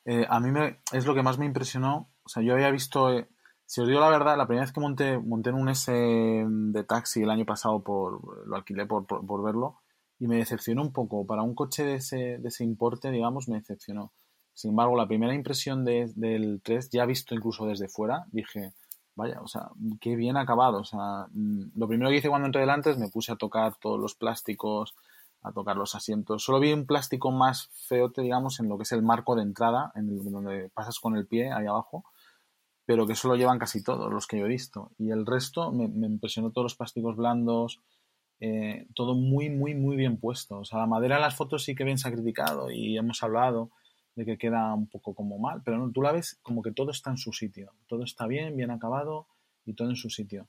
Eh, a mí me, es lo que más me impresionó. O sea, yo había visto, eh, si os digo la verdad, la primera vez que monté, monté en un S de taxi el año pasado, por, lo alquilé por, por verlo, y me decepcionó un poco. Para un coche de ese, de ese importe, digamos, me decepcionó. Sin embargo, la primera impresión de, del 3, ya visto incluso desde fuera, dije, vaya, o sea, qué bien acabado. O sea, mm, lo primero que hice cuando entré delante es me puse a tocar todos los plásticos, a tocar los asientos. Solo vi un plástico más feote, digamos, en lo que es el marco de entrada, en donde pasas con el pie ahí abajo, pero que solo llevan casi todos los que yo he visto. Y el resto me, me impresionó todos los plásticos blandos, eh, todo muy, muy, muy bien puesto. O sea, la madera en las fotos sí que bien se ha criticado y hemos hablado de que queda un poco como mal, pero no, tú la ves como que todo está en su sitio, todo está bien, bien acabado y todo en su sitio.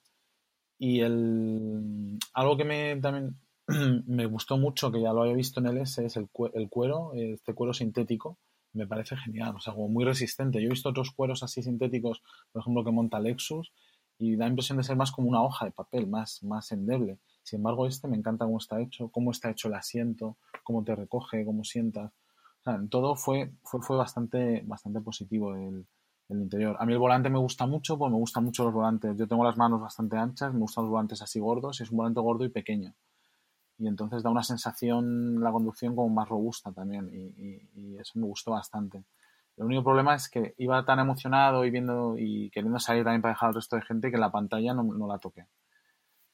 Y el, algo que me, también me gustó mucho, que ya lo había visto en el S, es el, el cuero, este cuero sintético, me parece genial, o sea, como muy resistente. Yo he visto otros cueros así sintéticos, por ejemplo, que monta Lexus, y da la impresión de ser más como una hoja de papel, más, más endeble. Sin embargo, este me encanta cómo está hecho, cómo está hecho el asiento, cómo te recoge, cómo sientas. O sea, en todo fue, fue, fue bastante, bastante positivo el, el, interior. A mí el volante me gusta mucho, pues me gustan mucho los volantes. Yo tengo las manos bastante anchas, me gustan los volantes así gordos, y es un volante gordo y pequeño. Y entonces da una sensación la conducción como más robusta también, y, eso me gustó bastante. El único problema es que iba tan emocionado y viendo y queriendo salir también para dejar al resto de gente que la pantalla no, no la toqué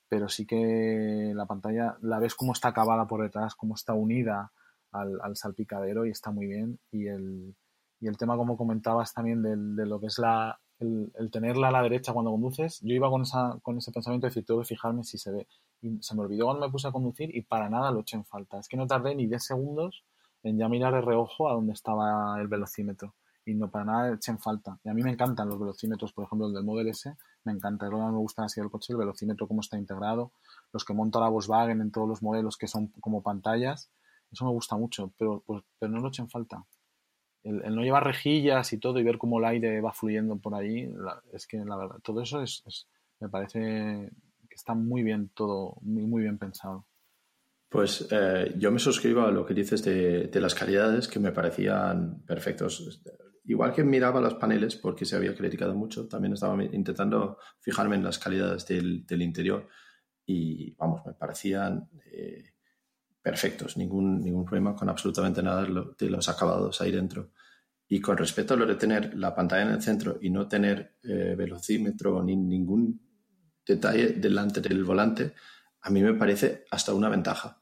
pero sí que la pantalla la ves cómo está acabada por detrás, cómo está unida al, salpicadero y está muy bien. Y el, Y el tema, como comentabas también, de, lo que es la, el, tenerla a la derecha cuando conduces, yo iba con, esa, con ese pensamiento de decir, tengo que fijarme si se ve. Y se me olvidó cuando me puse a conducir y para nada lo eché en falta. Es que no tardé ni 10 segundos en ya mirar de reojo a donde estaba el velocímetro. Y no para nada eché en falta. Y a mí me encantan los velocímetros, por ejemplo, el del Model S, me encanta. Es lo que me gusta así del coche, el velocímetro, cómo está integrado. Los que monta la Volkswagen en todos los modelos que son como pantallas, eso me gusta mucho, pero, pues, pero no lo eché en falta el, no llevar rejillas y todo y ver cómo el aire va fluyendo por ahí, es que la verdad, todo eso es, me parece está muy bien todo, muy, muy bien pensado. Pues eh, yo me suscribo a lo que dices de, las calidades que me parecían perfectos. Igual que miraba los paneles, porque se había criticado mucho, también estaba intentando fijarme en las calidades del, interior y, vamos, me parecían eh, perfectos, ningún, ningún problema con absolutamente nada de los acabados ahí dentro. Y con respecto a lo de tener la pantalla en el centro y no tener eh, velocímetro ni ningún detalle delante del volante, a mí me parece hasta una ventaja.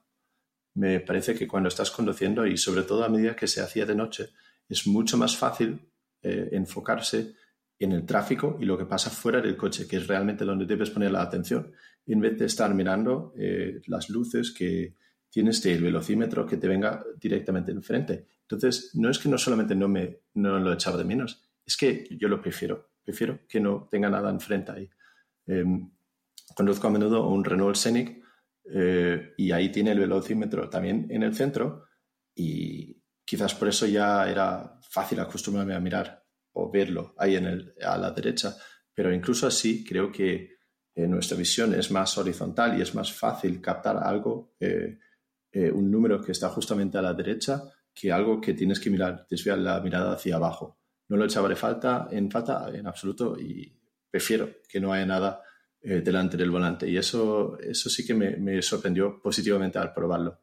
Me parece que cuando estás conduciendo y sobre todo a medida que se hacía de noche, es mucho más fácil eh, enfocarse en el tráfico y lo que pasa fuera del coche, que es realmente donde debes poner la atención, en vez de estar mirando eh, las luces que, tienes el velocímetro que te venga directamente enfrente. Entonces, no es que no solamente no, me, no lo echaba de menos, es que yo lo prefiero. Prefiero que no tenga nada enfrente ahí. Em, conduzco a menudo un Renault Scenic eh, y ahí tiene el velocímetro también en el centro y quizás por eso ya era fácil acostumbrarme a mirar o verlo ahí en el, a la derecha, pero incluso así creo que eh, nuestra visión es más horizontal y es más fácil captar algo eh, un número que está justamente a la derecha que algo que tienes que mirar, desviar la mirada hacia abajo. No lo echaré falta, en falta en absoluto y prefiero que no haya nada eh, delante del volante. Y eso, eso sí que me, sorprendió positivamente al probarlo.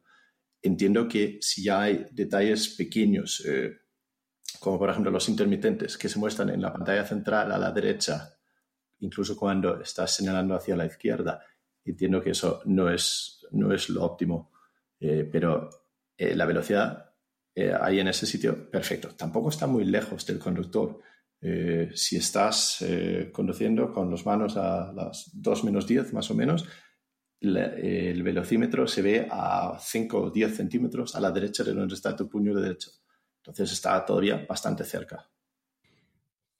Entiendo que si ya hay detalles pequeños, eh, como por ejemplo los intermitentes que se muestran en la pantalla central a la derecha, incluso cuando estás señalando hacia la izquierda, entiendo que eso no es, no es lo óptimo. Eh, pero la velocidad ahí en ese sitio, perfecto. Tampoco está muy lejos del conductor. Si estás conduciendo con las manos a las 2 menos 10 más o menos, el velocímetro se ve a 5 o 10 centímetros a la derecha de donde está tu puño derecho. Entonces está todavía bastante cerca.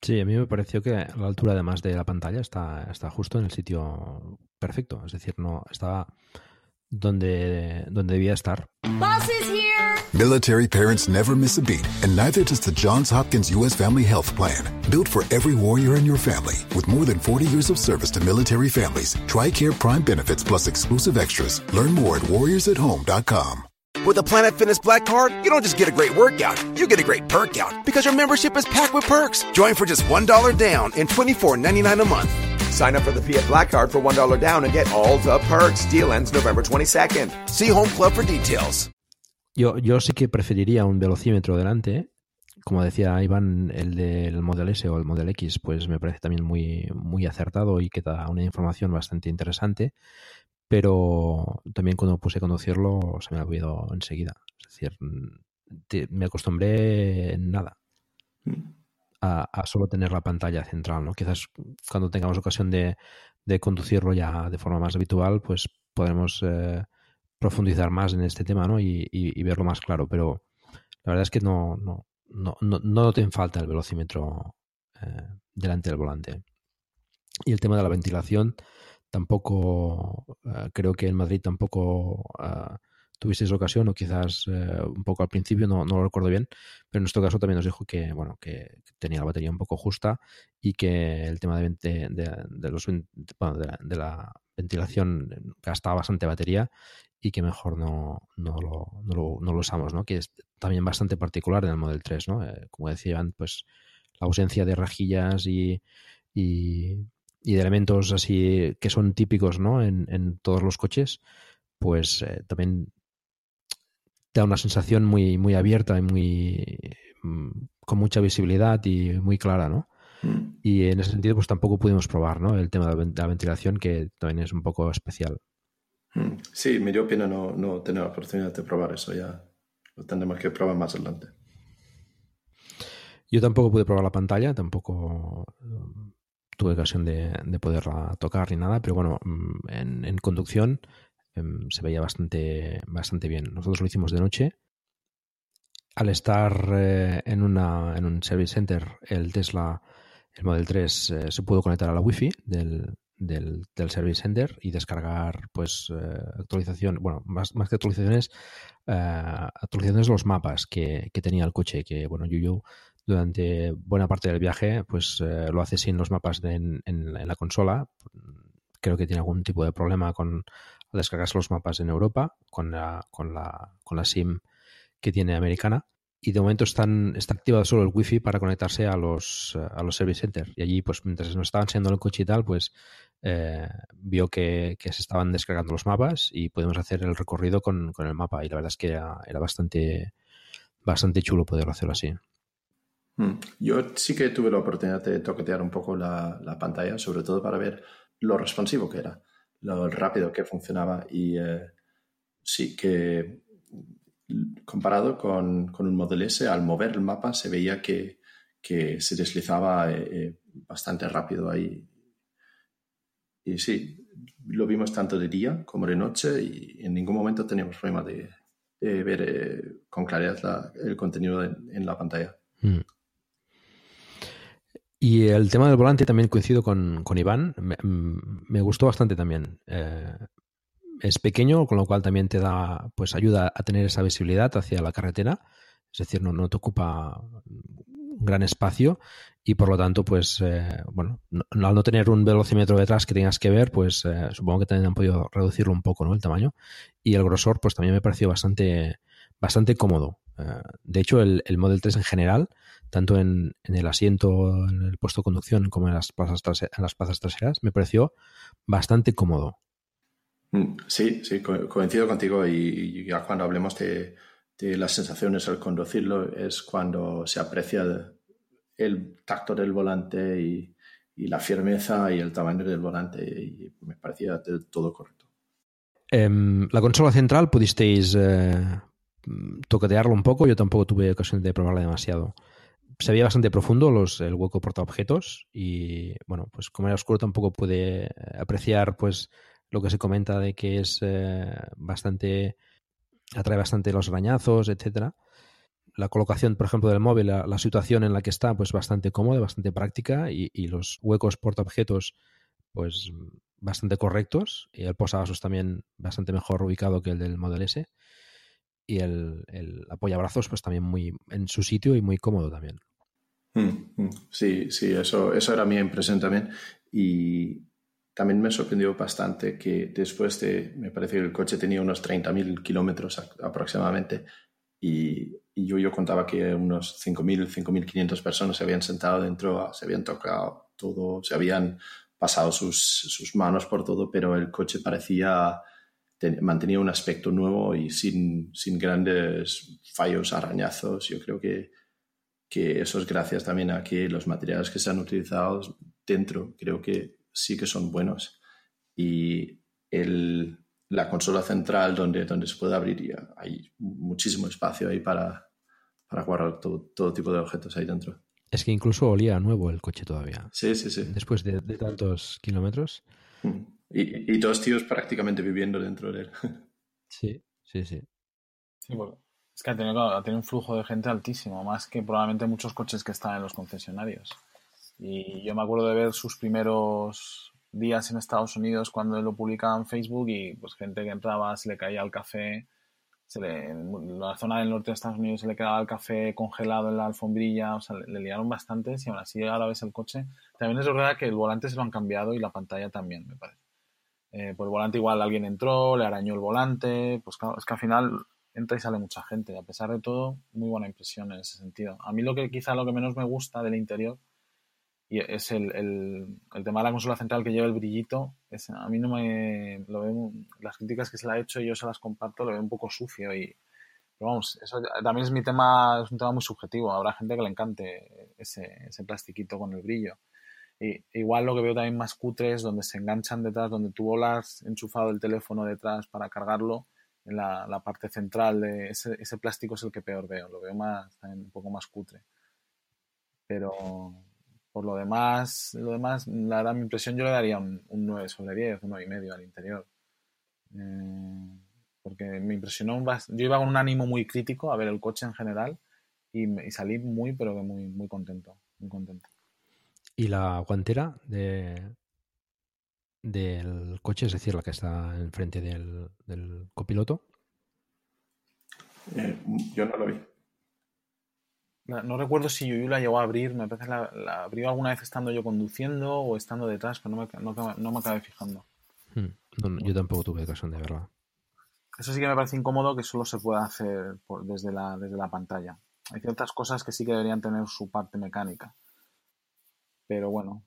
Sí, a mí me pareció que la altura además de la pantalla está, está justo en el sitio perfecto. Es decir, no estaba donde, donde debía estar. Boss is here. Military parents never miss a beat, and neither does the Johns Hopkins U.S. Family Health Plan. Built for every warrior in your family, with more than 40 years of service to military families, TRICARE Prime benefits plus exclusive extras. Learn more at warriorsathome.com. With the Planet Fitness Black Card, you don't just get a great workout, you get a great perk out because your membership is packed with perks. Join for just $1 down and $24.99 a month. Sign up for the Fiat Black Card for $1 down and get all the perks. Deal ends November 22nd. See Home Club for details. Yo, yo sí que preferiría un velocímetro delante. Como decía Iván, el del Model S o el Model X, pues me parece también muy, muy acertado y que da una información bastante interesante. Pero también cuando puse a conducirlo se me ha olvidado enseguida. Es decir, me acostumbré nada. A, solo tener la pantalla central, ¿no? Quizás cuando tengamos ocasión de, conducirlo ya de forma más habitual, pues podremos eh, profundizar más en este tema, ¿no? Y, verlo más claro. Pero la verdad es que no, no, no, no, no te falta el velocímetro eh, delante del volante. Y el tema de la ventilación, tampoco eh, creo que en Madrid tampoco tuvisteis ocasión o quizás eh, un poco al principio, no, no, lo recuerdo bien, pero en nuestro caso también nos dijo que, bueno, que tenía la batería un poco justa y que el tema de, de, los, de, la, ventilación gastaba bastante batería y que mejor no, no, lo, no, lo, usamos, ¿no? que es también bastante particular en el Model 3. ¿no? Eh, como decían, pues la ausencia de rejillas y, y, de elementos así que son típicos ¿no? en, en todos los coches, pues eh, también da una sensación muy, muy abierta y muy mm, con mucha visibilidad y muy clara, ¿no? Mm. Y en ese sentido, pues tampoco pudimos probar, ¿no? El tema de la ventilación, que también es un poco especial. Mm. Sí, me dio pena no, no tener la oportunidad de probar eso, ya lo tendremos que probar más adelante. Yo tampoco pude probar la pantalla, tampoco um, tuve ocasión de, poderla tocar ni nada, pero bueno, mm, en, conducción em, se veía bastante, bastante bien. Nosotros lo hicimos de noche. Al estar eh, en, una, en un service center, el Tesla, el Model 3, eh, se pudo conectar a la Wi-Fi del, del, Service Center y descargar pues eh, actualización, bueno, más, más que actualizaciones, actualizaciones de los mapas que, que, tenía el coche, que bueno, yo durante buena parte del viaje, pues eh, lo hace sin los mapas en, la consola. Creo que tiene algún tipo de problema con descargarse los mapas en Europa con la, con la, con la SIM que tiene americana. Y de momento están, está activado solo el wifi para conectarse a los, a los service centers. Y allí, pues mientras nos estaban enseñando el coche y tal, pues eh, vio que, se estaban descargando los mapas y podemos hacer el recorrido con, el mapa. Y la verdad es que era, era bastante, bastante chulo poderlo hacerlo así. Mm. Yo sí que tuve la oportunidad de toquetear un poco la, pantalla, sobre todo para ver lo responsivo que era, lo rápido que funcionaba y eh, sí que comparado con, un Model S, al mover el mapa se veía que, se deslizaba eh, eh, bastante rápido ahí. Y sí, lo vimos tanto de día como de noche y en ningún momento teníamos problema de, ver con claridad el contenido en, la pantalla. Mm. Y el tema del volante también coincido con, Iván. Mm, me, gustó bastante también. Eh, es pequeño, con lo cual también te da, pues ayuda a tener esa visibilidad hacia la carretera. Es decir, no, no te ocupa gran espacio y por lo tanto, pues, eh, bueno, al no tener un velocímetro detrás que tengas que ver, pues eh, supongo que también han podido reducirlo un poco, ¿no? El tamaño. Y el grosor, pues también me pareció bastante, bastante cómodo. de hecho, el, el Model 3 en general tanto en, el asiento, en el puesto de conducción como en las plazas, las plazas traseras, me pareció bastante cómodo. Mm, sí, sí, coincido contigo y ya cuando hablemos de, las sensaciones al conducirlo es cuando se aprecia el, tacto del volante y, la firmeza y el tamaño del volante y me parecía todo correcto. Em, la consola central pudisteis eh, un poco, yo tampoco tuve ocasión de probarla demasiado se veía bastante profundo los, el hueco portaobjetos y bueno, pues como era oscuro tampoco pude apreciar pues lo que se comenta de que es eh, bastante atrae bastante los arañazos, etcétera. La colocación, por ejemplo, del móvil, la, situación en la que está, pues bastante cómoda, bastante práctica y, los huecos portaobjetos, pues bastante correctos y el posavasos también bastante mejor ubicado que el del Model S y el, el apoyabrazos pues también muy en su sitio y muy cómodo también. Mm, mm. Sí, sí, eso, eso era mi impresión también. Y también me sorprendió bastante que después de, me parece que el coche tenía unos 30.000 kilómetros aproximadamente y, yo, yo contaba que unos 5.000, 5.500 personas se habían sentado dentro, se habían tocado todo, se habían pasado sus, sus manos por todo, pero el coche parecía, mantenía un aspecto nuevo y sin, sin grandes fallos, arañazos. Yo creo que que eso es gracias también a que los materiales que se han utilizado dentro creo que sí que son buenos. Y el, la consola central donde, donde se puede abrir, hay muchísimo espacio ahí para, para guardar todo, todo, tipo de objetos ahí dentro. Es que incluso olía nuevo el coche todavía. Sí, sí, sí. Después de, tantos kilómetros. Mm. Y, y, dos tíos prácticamente viviendo dentro de él. Sí, sí, sí. Sí, bueno, es que ha tenido, un flujo de gente altísimo, más que probablemente muchos coches que están en los concesionarios. Y yo me acuerdo de ver sus primeros días en Estados Unidos cuando lo publicaba en Facebook y pues gente que entraba, se le caía el café, se le, en la zona del norte de Estados Unidos se le quedaba el café congelado en la alfombrilla, o sea, le, liaron bastantes y aún así ahora ves el coche. También es verdad que el volante se lo han cambiado y la pantalla también, me parece. Eh, por el volante igual alguien entró, le arañó el volante, pues claro, es que al final entra y sale mucha gente. A pesar de todo, muy buena impresión en ese sentido. A mí lo que quizá lo que menos me gusta del interior y es el, el, tema de la consola central que lleva el brillito. Es, a mí no me lo veo, las críticas que se le ha hecho yo se las comparto, lo veo un poco sucio y pero vamos, eso también es mi tema, es un tema muy subjetivo. Habrá gente que le encante ese, ese plastiquito con el brillo. Y, igual lo que veo también más cutre es donde se enganchan detrás, donde tú volas enchufado el teléfono detrás para cargarlo en la, parte central de ese, ese, plástico es el que peor veo, lo veo más un poco más cutre. Pero por lo demás, lo demás, la verdad, mi impresión yo le daría un, 9 sobre 10, un 9 y medio al interior. Eh, porque me impresionó, yo iba con un ánimo muy crítico a ver el coche en general y, salí muy, pero que muy, muy contento, muy contento. ¿Y la guantera de, del coche, es decir, la que está enfrente del, del copiloto? Eh, yo no lo vi. No, recuerdo si Yuyu la llegó a abrir, me parece la, la abrió alguna vez estando yo conduciendo o estando detrás, pero no me, no, me acabé fijando. Hmm, yo tampoco tuve ocasión de verla. Eso sí que me parece incómodo que solo se pueda hacer desde, la, desde la pantalla. Hay ciertas cosas que sí que deberían tener su parte mecánica. Pero bueno.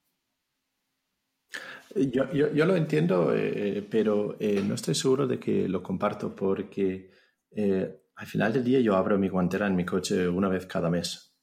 Yo, yo, lo entiendo, eh, pero eh, no estoy seguro de que lo comparto porque eh, al final del día yo abro mi guantera en mi coche una vez cada mes.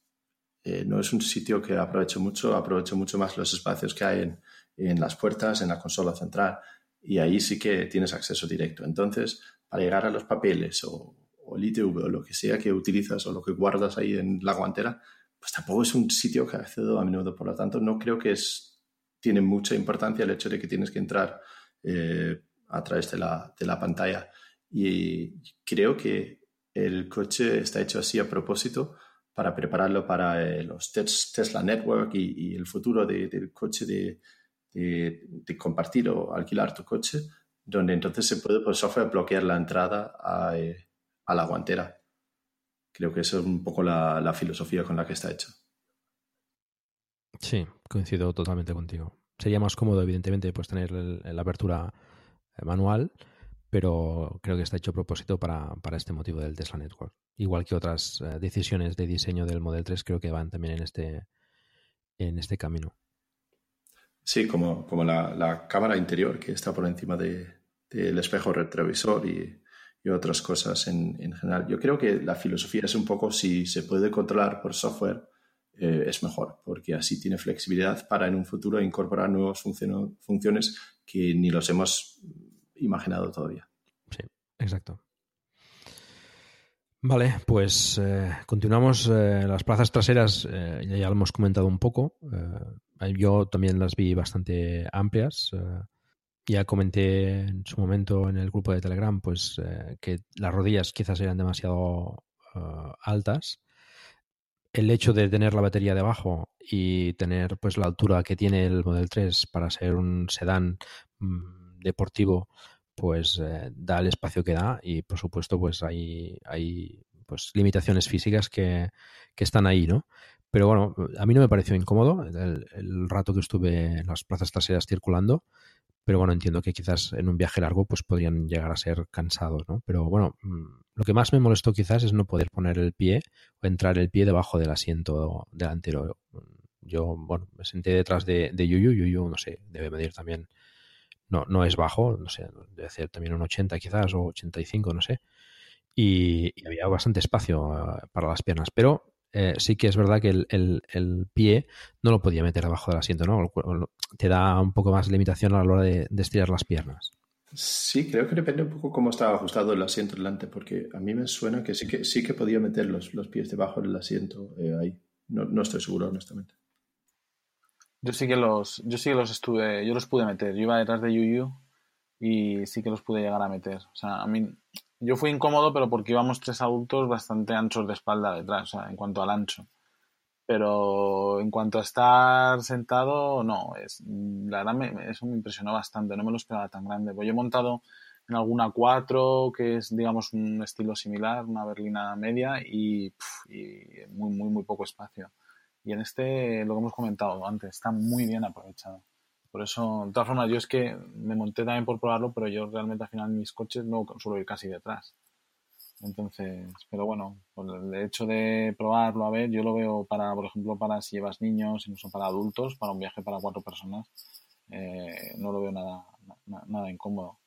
Eh, no es un sitio que aprovecho mucho, aprovecho mucho más los espacios que hay en, en, las puertas, en la consola central, y ahí sí que tienes acceso directo. Entonces, para llegar a los papeles o, o el ITV o lo que sea que utilizas o lo que guardas ahí en la guantera, pues tampoco es un sitio que accedo a menudo. Por lo tanto, no creo que es, tiene mucha importancia el hecho de que tienes que entrar eh, a través de la, de la pantalla. Y creo que el coche está hecho así a propósito para prepararlo para eh, los Tesla Network y, el futuro del coche de, compartir o alquilar tu coche, donde entonces se puede por software bloquear la entrada a, eh, la guantera. Creo que esa es un poco la, filosofía con la que está hecho. Sí, coincido totalmente contigo. Sería más cómodo, evidentemente, pues tener la apertura eh, manual, pero creo que está hecho a propósito para, este motivo del Tesla Network. Igual que otras eh, decisiones de diseño del Model 3 creo que van también en este, en este camino. Sí, como, como la, cámara interior que está por encima del espejo retrovisor y, otras cosas en, general. Yo creo que la filosofía es un poco si se puede controlar por software, eh, es mejor, porque así tiene flexibilidad para en un futuro incorporar nuevas funciones que ni los hemos imaginado todavía. Sí, exacto. Vale, pues eh, continuamos. Eh, las plazas traseras eh, ya, lo hemos comentado un poco. yo también las vi bastante amplias. ya comenté en su momento en el grupo de Telegram pues que las rodillas quizás eran demasiado altas. El hecho de tener la batería debajo y tener pues la altura que tiene el Model 3 para ser un sedán mm, deportivo pues eh, da el espacio que da y por supuesto pues hay, hay pues limitaciones físicas que, están ahí, ¿no? Pero bueno, a mí no me pareció incómodo el, rato que estuve en las plazas traseras circulando, pero bueno, entiendo que quizás en un viaje largo pues podrían llegar a ser cansados, ¿no? Pero bueno, mm, lo que más me molestó quizás es no poder poner el pie o entrar el pie debajo del asiento delantero. Yo, bueno, me senté detrás de, de Yuyu, Yuyu, no sé, debe medir también no, no es bajo, no sé, debe ser también un 80 quizás o 85, no sé. Y, había bastante espacio eh, para las piernas, pero eh, sí que es verdad que el, pie no lo podía meter debajo del asiento, ¿no? Te da un poco más limitación a la hora de, estirar las piernas. Sí, creo que depende un poco cómo estaba ajustado el asiento delante, porque a mí me suena que sí que, sí que podía meter los, pies debajo del asiento eh, ahí. No, no estoy seguro, honestamente. Yo sí que los, yo sí que los estuve, yo los pude meter. Yo iba detrás de Yuyu y sí que los pude llegar a meter. O sea, a mí, yo fui incómodo, pero porque íbamos tres adultos bastante anchos de espalda detrás, o sea, en cuanto al ancho. Pero en cuanto a estar sentado, no, es, la verdad me, eso me impresionó bastante, no me lo esperaba tan grande. Pues yo he montado en alguna 4, que es, digamos, un estilo similar, una berlina media, y, y muy, muy, muy poco espacio. Y en este, lo que hemos comentado antes, está muy bien aprovechado. Por eso, de todas formas, yo es que me monté también por probarlo, pero yo realmente al final mis coches no suelo ir casi detrás. Entonces, pero bueno, por el hecho de probarlo, a ver, yo lo veo para, por ejemplo, para si llevas niños, incluso para adultos, para un viaje para cuatro personas, eh, no lo veo nada, nada incómodo.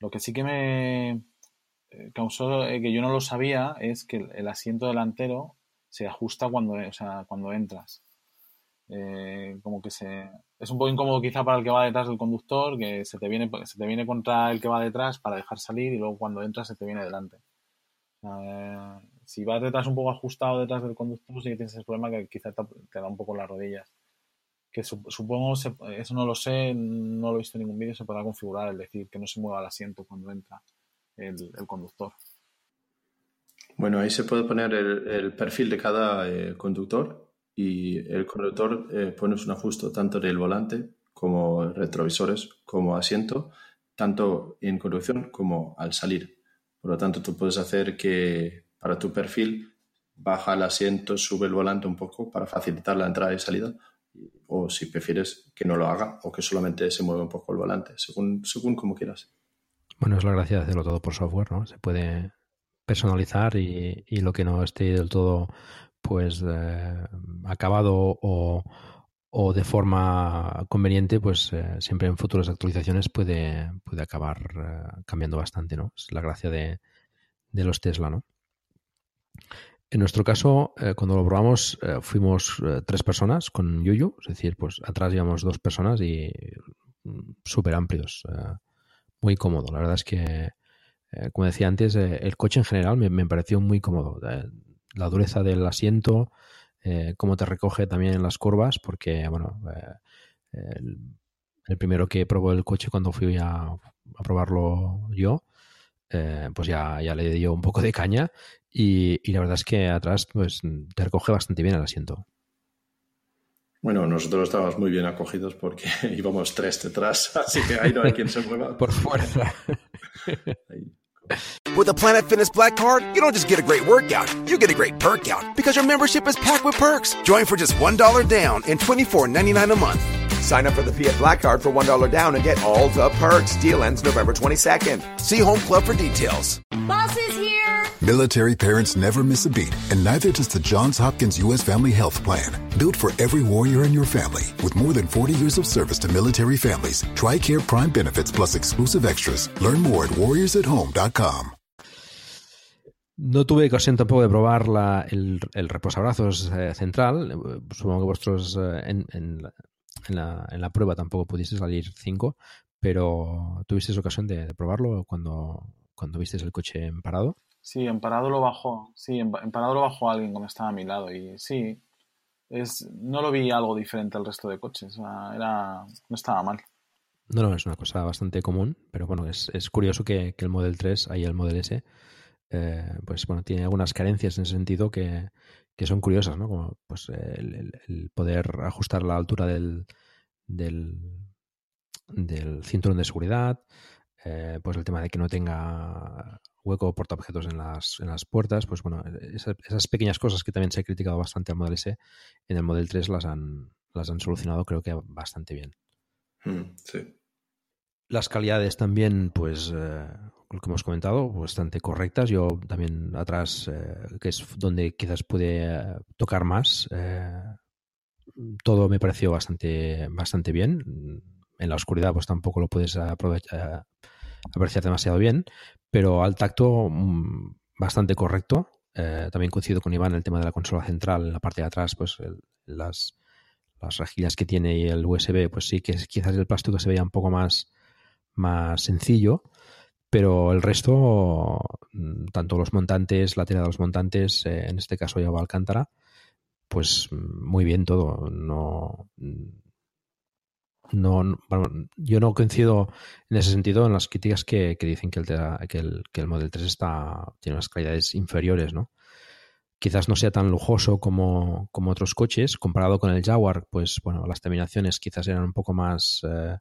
Lo que sí que me eh, causó eh, que yo no lo sabía es que el asiento delantero se ajusta cuando, o sea, cuando entras. Eh, como que se es un poco incómodo quizá para el que va detrás del conductor que se te viene se te viene contra el que va detrás para dejar salir y luego cuando entras se te viene delante Si vas detrás un poco ajustado detrás del conductor, sí que tienes ese problema que quizá te, da un poco las rodillas. Que supongo, eso no lo sé, no lo he visto en ningún vídeo, se podrá configurar, es decir, que no se mueva el asiento cuando entra el, conductor. Bueno, ahí se puede poner el, perfil de cada eh, conductor y el conductor eh, pones un ajuste tanto del volante como retrovisores como asiento, tanto en conducción como al salir. Por lo tanto, tú puedes hacer que para tu perfil baja el asiento, sube el volante un poco para facilitar la entrada y salida, o si prefieres que no lo haga o que solamente se mueva un poco el volante, según, según como quieras. Bueno, es la gracia de hacerlo todo por software, ¿no? Se puede personalizar y, lo que no esté del todo pues eh, acabado o, de forma conveniente, pues eh, siempre en futuras actualizaciones puede, puede acabar eh, cambiando bastante, ¿no? Es la gracia de, de los Tesla, ¿no? En nuestro caso, cuando lo probamos, fuimos tres personas con Yuyu, es decir, pues atrás íbamos dos personas y mm, súper amplios muy cómodo. La verdad es que, eh, como decía antes, eh, el coche en general me, pareció muy cómodo. Eh, la dureza del asiento, cómo te recoge también en las curvas, porque, bueno, el, primero que probó el coche cuando fui a, probarlo yo, pues ya, ya le dio un poco de caña y, y, la verdad es que atrás pues te recoge bastante bien el asiento. Bueno, nosotros estábamos muy bien acogidos porque íbamos tres detrás, así que ahí no hay quien se mueva. Por fuerza. With a Planet Fitness Black Card, you don't just get a great workout, you get a great perk out because your membership is packed with perks. Join for just $1 down and $24.99 a month. Sign up for the Fiat Black Card for $1 down and get all the perks. Deal ends November 22nd. See Home Club for details. Boss is here. Military parents never miss a beat, and neither does the Johns Hopkins U.S. Family Health Plan. Built for every warrior in your family, with more than 40 years of service to military families, TRICARE Prime benefits plus exclusive extras. Learn more at warriorsathome.com. No tuve ocasión tampoco de probar la, el, el reposabrazos eh, central. Supongo que vosotros eh, en, en, en, la, en, la, prueba tampoco pudiese salir 5, pero ¿tuvisteis ocasión de, de probarlo cuando, cuando visteis el coche parado? Sí, en parado lo bajó. Sí, en, parado lo bajó alguien cuando estaba a mi lado. Y sí, es, no lo vi algo diferente al resto de coches. era, no estaba mal. No, no, es una cosa bastante común, pero bueno, es, es curioso que, que, el Model 3, ahí el Model S, eh, pues bueno, tiene algunas carencias en ese sentido que, que son curiosas, ¿no? Como pues el, poder ajustar la altura del, del, del cinturón de seguridad, eh, pues el tema de que no tenga hueco portaobjetos en las, en las puertas, pues bueno, esas, pequeñas cosas que también se ha criticado bastante al Model S, en el Model 3 las han, las han solucionado creo que bastante bien. Hmm, sí. Las calidades también, pues, eh, lo que hemos comentado, bastante correctas. Yo también atrás, eh, que es donde quizás puede tocar más, todo me pareció bastante, bastante bien en la oscuridad pues tampoco lo puedes aprovechar, apreciar demasiado bien, pero al tacto mm, bastante correcto. Eh, también coincido con Iván el tema de la consola central en la parte de atrás, pues las, las rejillas que tiene y el USB, pues sí que quizás el plástico se veía un poco más, más sencillo, pero el resto, mm, tanto los montantes, la tela de los montantes, eh, en este caso lleva Alcántara, pues mm, muy bien todo. No, no, yo no coincido en ese sentido en las críticas que, dicen que el, que, el, que el Model 3 está, tiene unas calidades inferiores, ¿no? Quizás no sea tan lujoso como, como, otros coches. Comparado con el Jaguar, pues bueno, las terminaciones quizás eran un poco más eh,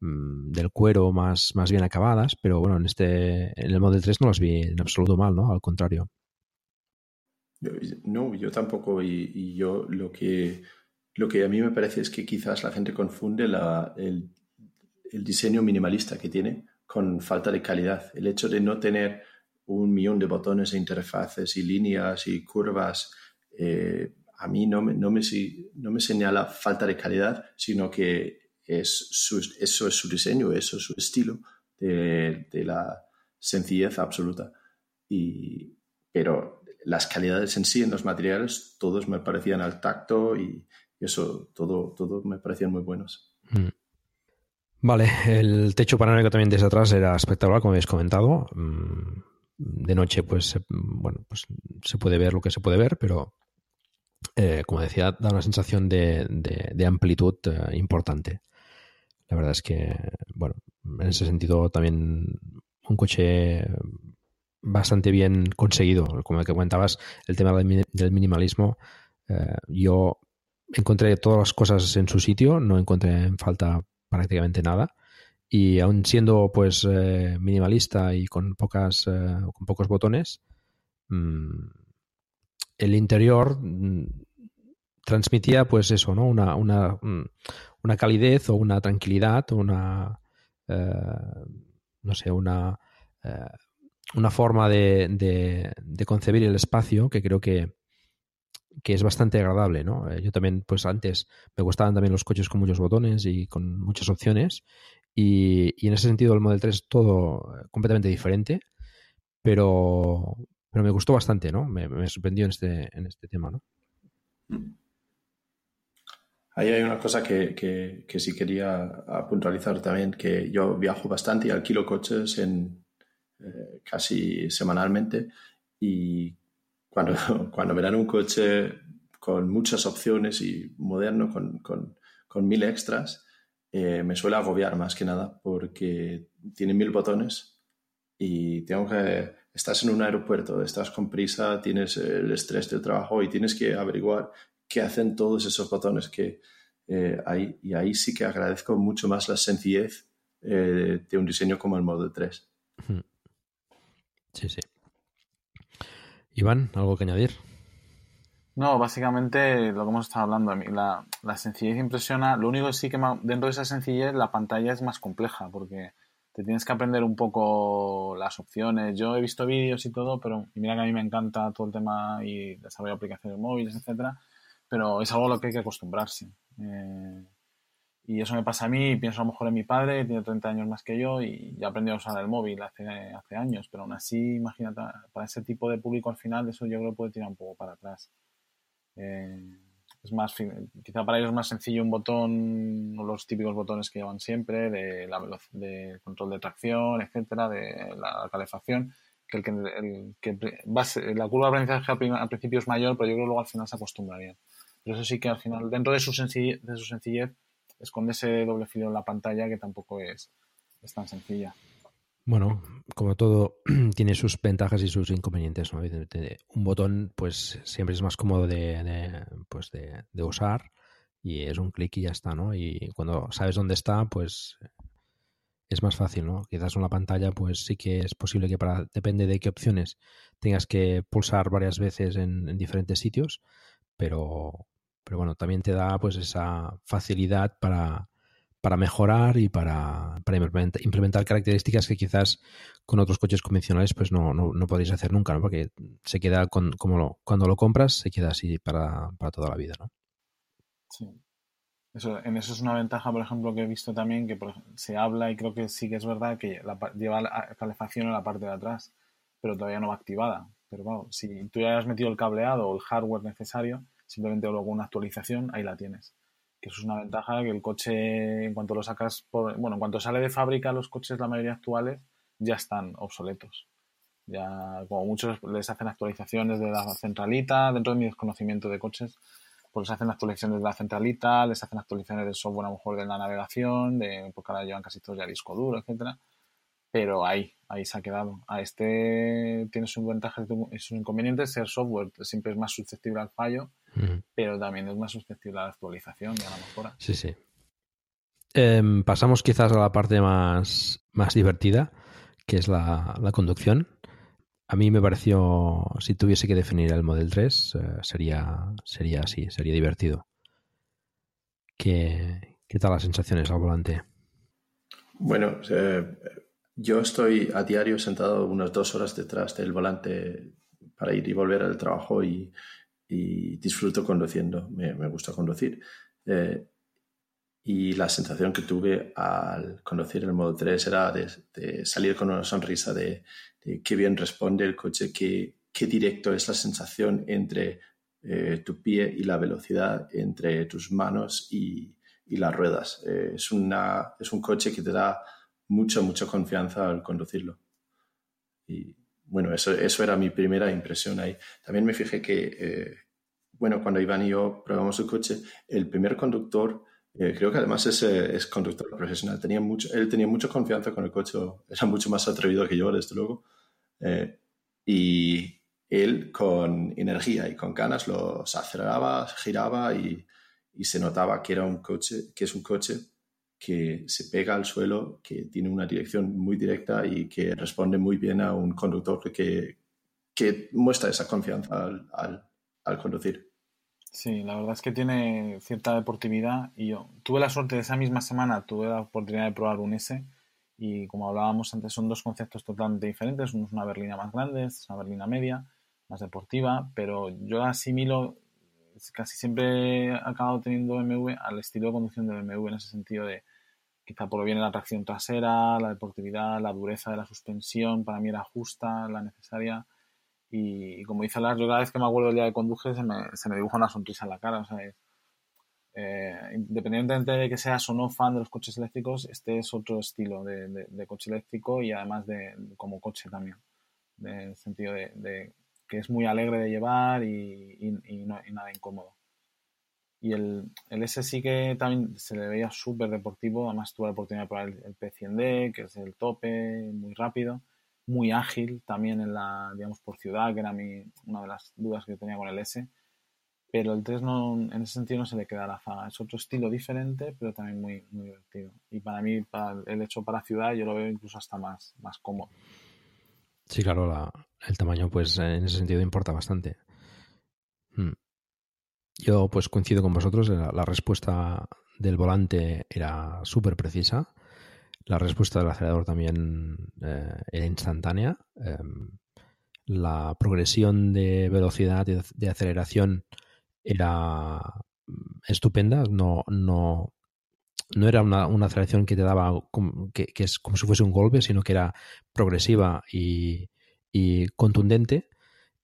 mm, del cuero, más, más bien acabadas, pero bueno, en este en el Model 3 no las vi en absoluto mal, ¿no? Al contrario. No, yo tampoco. y yo lo que lo que a mí me parece es que quizás la gente confunde el, diseño minimalista que tiene con falta de calidad. El hecho de no tener un millón de botones e interfaces y líneas y curvas, eh, a mí no me, no, me, no me señala falta de calidad, sino que es eso es su diseño, eso es su estilo de, la sencillez absoluta. Y, pero las calidades en sí, en los materiales, todos me parecían al tacto y, y eso, todo, todo me parecían muy buenos. Mm. Vale, el techo panorámico también desde atrás era espectacular, como habéis comentado. Mm, de noche, pues, bueno, pues se puede ver lo que se puede ver, pero eh, como decía, da una sensación de, de, amplitud eh, importante. La verdad es que, bueno, en ese sentido también un coche bastante bien conseguido. Como que comentabas, el tema del minimalismo, eh, yo encontré todas las cosas en su sitio, no encontré en falta prácticamente nada. Y aún siendo pues minimalista y con pocas con pocos botones, mm, el interior mm, transmitía pues eso, ¿no? Una, una, mm, una calidez o una tranquilidad, una eh, no sé, una, eh, una forma de, concebir el espacio que creo que, que es bastante agradable, ¿no? Eh, yo también, pues antes me gustaban también los coches con muchos botones y con muchas opciones y, y en ese sentido el Model 3 es todo completamente diferente, pero, pero me gustó bastante, ¿no? Me, sorprendió en este, en este tema, ¿no? Ahí hay una cosa que, que, sí quería puntualizar también, que yo viajo bastante y alquilo coches en, eh, casi semanalmente y cuando, cuando me dan un coche con muchas opciones y moderno, con, con, con mil extras, eh, me suele agobiar más que nada porque tiene mil botones y tengo que estás en un aeropuerto, estás con prisa, tienes el estrés del trabajo y tienes que averiguar qué hacen todos esos botones que eh, hay. Y ahí sí que agradezco mucho más la sencillez eh, de un diseño como el Model 3. Sí, sí. Iván, ¿algo que añadir? No, básicamente lo que hemos estado hablando, la, la sencillez impresiona. Lo único que sí que dentro de esa sencillez la pantalla es más compleja porque te tienes que aprender un poco las opciones. Yo he visto vídeos y todo, pero mira que a mí me encanta todo el tema y desarrollo de aplicaciones móviles, etcétera, pero es algo a lo que hay que acostumbrarse. Eh, y eso me pasa a mí, pienso a lo mejor en mi padre, tiene 30 años más que yo y ya aprendió a usar el móvil hace, años, pero aún así, imagínate, para ese tipo de público al final, eso yo creo que puede tirar un poco para atrás. Eh, es más, quizá para ellos es más sencillo un botón, los típicos botones que llevan siempre, de, la de control de tracción, etcétera, de la calefacción, que el que, el que la curva de aprendizaje al principio es mayor, pero yo creo que luego al final se acostumbrarían. Pero eso sí que al final, dentro de su sencillez, de su sencillez esconde ese doble filo en la pantalla que tampoco es, es tan sencilla. Bueno, como todo, tiene sus ventajas y sus inconvenientes. ¿no? Un botón, pues siempre es más cómodo de, pues de, usar y es un clic y ya está, ¿no? Y cuando sabes dónde está, pues es más fácil, ¿no? Quizás una pantalla, pues sí que es posible que para, depende de qué opciones, tengas que pulsar varias veces en, diferentes sitios, pero, pero bueno, también te da pues esa facilidad para, para mejorar y para, para, implementar características que quizás con otros coches convencionales pues no, no, no podéis hacer nunca, ¿no? Porque se queda con, como lo, cuando lo compras, se queda así para, para toda la vida, ¿no? Sí. Eso, en eso es una ventaja, por ejemplo, que he visto también, que se habla y creo que sí que es verdad que lleva la calefacción en la parte de atrás, pero todavía no va activada. Pero bueno, si tú ya has metido el cableado o el hardware necesario, simplemente luego una actualización, ahí la tienes que eso es una ventaja que el coche, en cuanto lo sacas, bueno, en cuanto sale de fábrica, los coches, la mayoría actuales, ya están obsoletos. Ya, como muchos les hacen actualizaciones de la centralita, dentro de mi desconocimiento de coches, pues les hacen actualizaciones de la centralita, les hacen actualizaciones del software a lo mejor de la navegación, de, porque ahora llevan casi todos ya disco duro, etcétera. Pero ahí, ahí se ha quedado. A este tiene sus ventajas y sus inconvenientes. Ser software siempre es más susceptible al fallo pero también es más susceptible a la actualización y a la mejora. Sí, sí. Em, pasamos quizás a la parte más, más divertida, que es la, conducción. A mí me pareció, si tuviese que definir el Model 3, eh, sería, sería así, sería divertido. ¿Qué, ¿Qué, tal las sensaciones al volante? Bueno, eh, yo estoy a diario sentado unas dos horas detrás del volante para ir y volver al trabajo y y disfruto conduciendo, me, me gusta conducir. Eh, y la sensación que tuve al conducir el modo 3 era de, salir con una sonrisa de, qué bien responde el coche, qué, qué directo es la sensación entre eh, tu pie y la velocidad, entre tus manos y, y las ruedas. Eh, es, una, es un coche que te da mucha, mucha confianza al conducirlo. Bueno, eso, eso era mi primera impresión ahí. También me fijé que, eh, bueno, cuando Iván y yo probamos el coche, el primer conductor, eh, creo que además es, es, conductor profesional, tenía mucho, él tenía mucha confianza con el coche, era mucho más atrevido que yo, desde luego. y él con energía y con ganas los aceleraba, giraba y, y se notaba que era un coche, que es un coche que se pega al suelo, que tiene una dirección muy directa y que responde muy bien a un conductor que, que muestra esa confianza al, al, conducir. Sí, la verdad es que tiene cierta deportividad y yo tuve la suerte de esa misma semana, tuve la oportunidad de probar un S y como hablábamos antes son dos conceptos totalmente diferentes, uno es una berlina más grande, es una berlina media, más deportiva, pero yo asimilo casi siempre he acabado teniendo BMW al estilo de conducción de BMW en ese sentido de quizá bien la tracción trasera, la deportividad, la dureza de la suspensión, para mí era justa, la necesaria. Y, como dice Lars, yo cada vez que me acuerdo del día de conduje se me, se me dibuja una sonrisa en la cara. O sea, eh, independientemente de que seas o no fan de los coches eléctricos, este es otro estilo de, de, coche eléctrico y además de como coche también. En el sentido de, que es muy alegre de llevar y, y, no, y nada incómodo. Y el, el S sí que también se le veía súper deportivo. Además, tuve la oportunidad de probar el, P100D, que es el tope, muy rápido, muy ágil también en la, digamos, por ciudad, que era mi, una de las dudas que tenía con el S. Pero el 3 no, en ese sentido no se le queda la zaga. Es otro estilo diferente, pero también muy, muy divertido. Y para mí, para el hecho para ciudad, yo lo veo incluso hasta más, más cómodo. Sí, claro, el tamaño, pues en ese sentido importa bastante. Hmm. Yo pues coincido con vosotros, la, respuesta del volante era súper precisa, la respuesta del acelerador también eh, era instantánea, em, la progresión de velocidad de, de, aceleración era estupenda, no, no, no era una, una aceleración que te daba que, que, es como si fuese un golpe, sino que era progresiva y, y contundente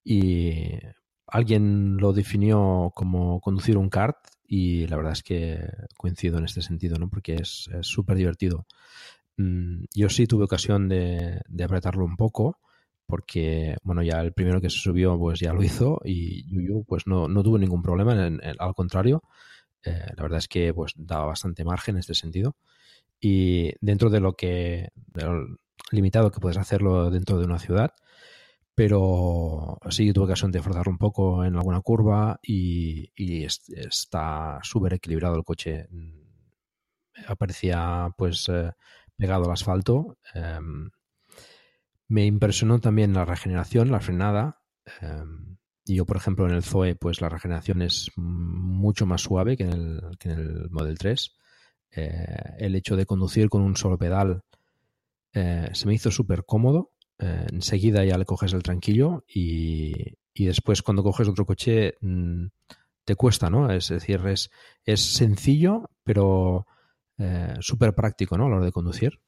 y alguien lo definió como conducir un kart y la verdad es que coincido en este sentido, ¿no? Porque es súper divertido. Mm, yo sí tuve ocasión de, apretarlo un poco porque, bueno, ya el primero que se subió pues ya lo hizo y Yuyu pues no, no tuvo ningún problema, al contrario, eh, la verdad es que pues daba bastante margen en este sentido y dentro de lo que, limitado que puedes hacerlo dentro de una ciudad, pero sí tuve ocasión de forzarlo un poco en alguna curva y, está súper equilibrado el coche. Aparecía pues eh, pegado al asfalto. Em, me impresionó también la regeneración, la frenada. Em, yo, por ejemplo, en el Zoe, pues la regeneración es mucho más suave que en el, que en el Model 3. Eh, el hecho de conducir con un solo pedal eh, se me hizo súper cómodo. Eh, enseguida ya le coges el tranquillo y, después cuando coges otro coche mm, te cuesta, ¿no? Es decir, es, es sencillo, pero eh, súper práctico, ¿no? A la hora de conducir.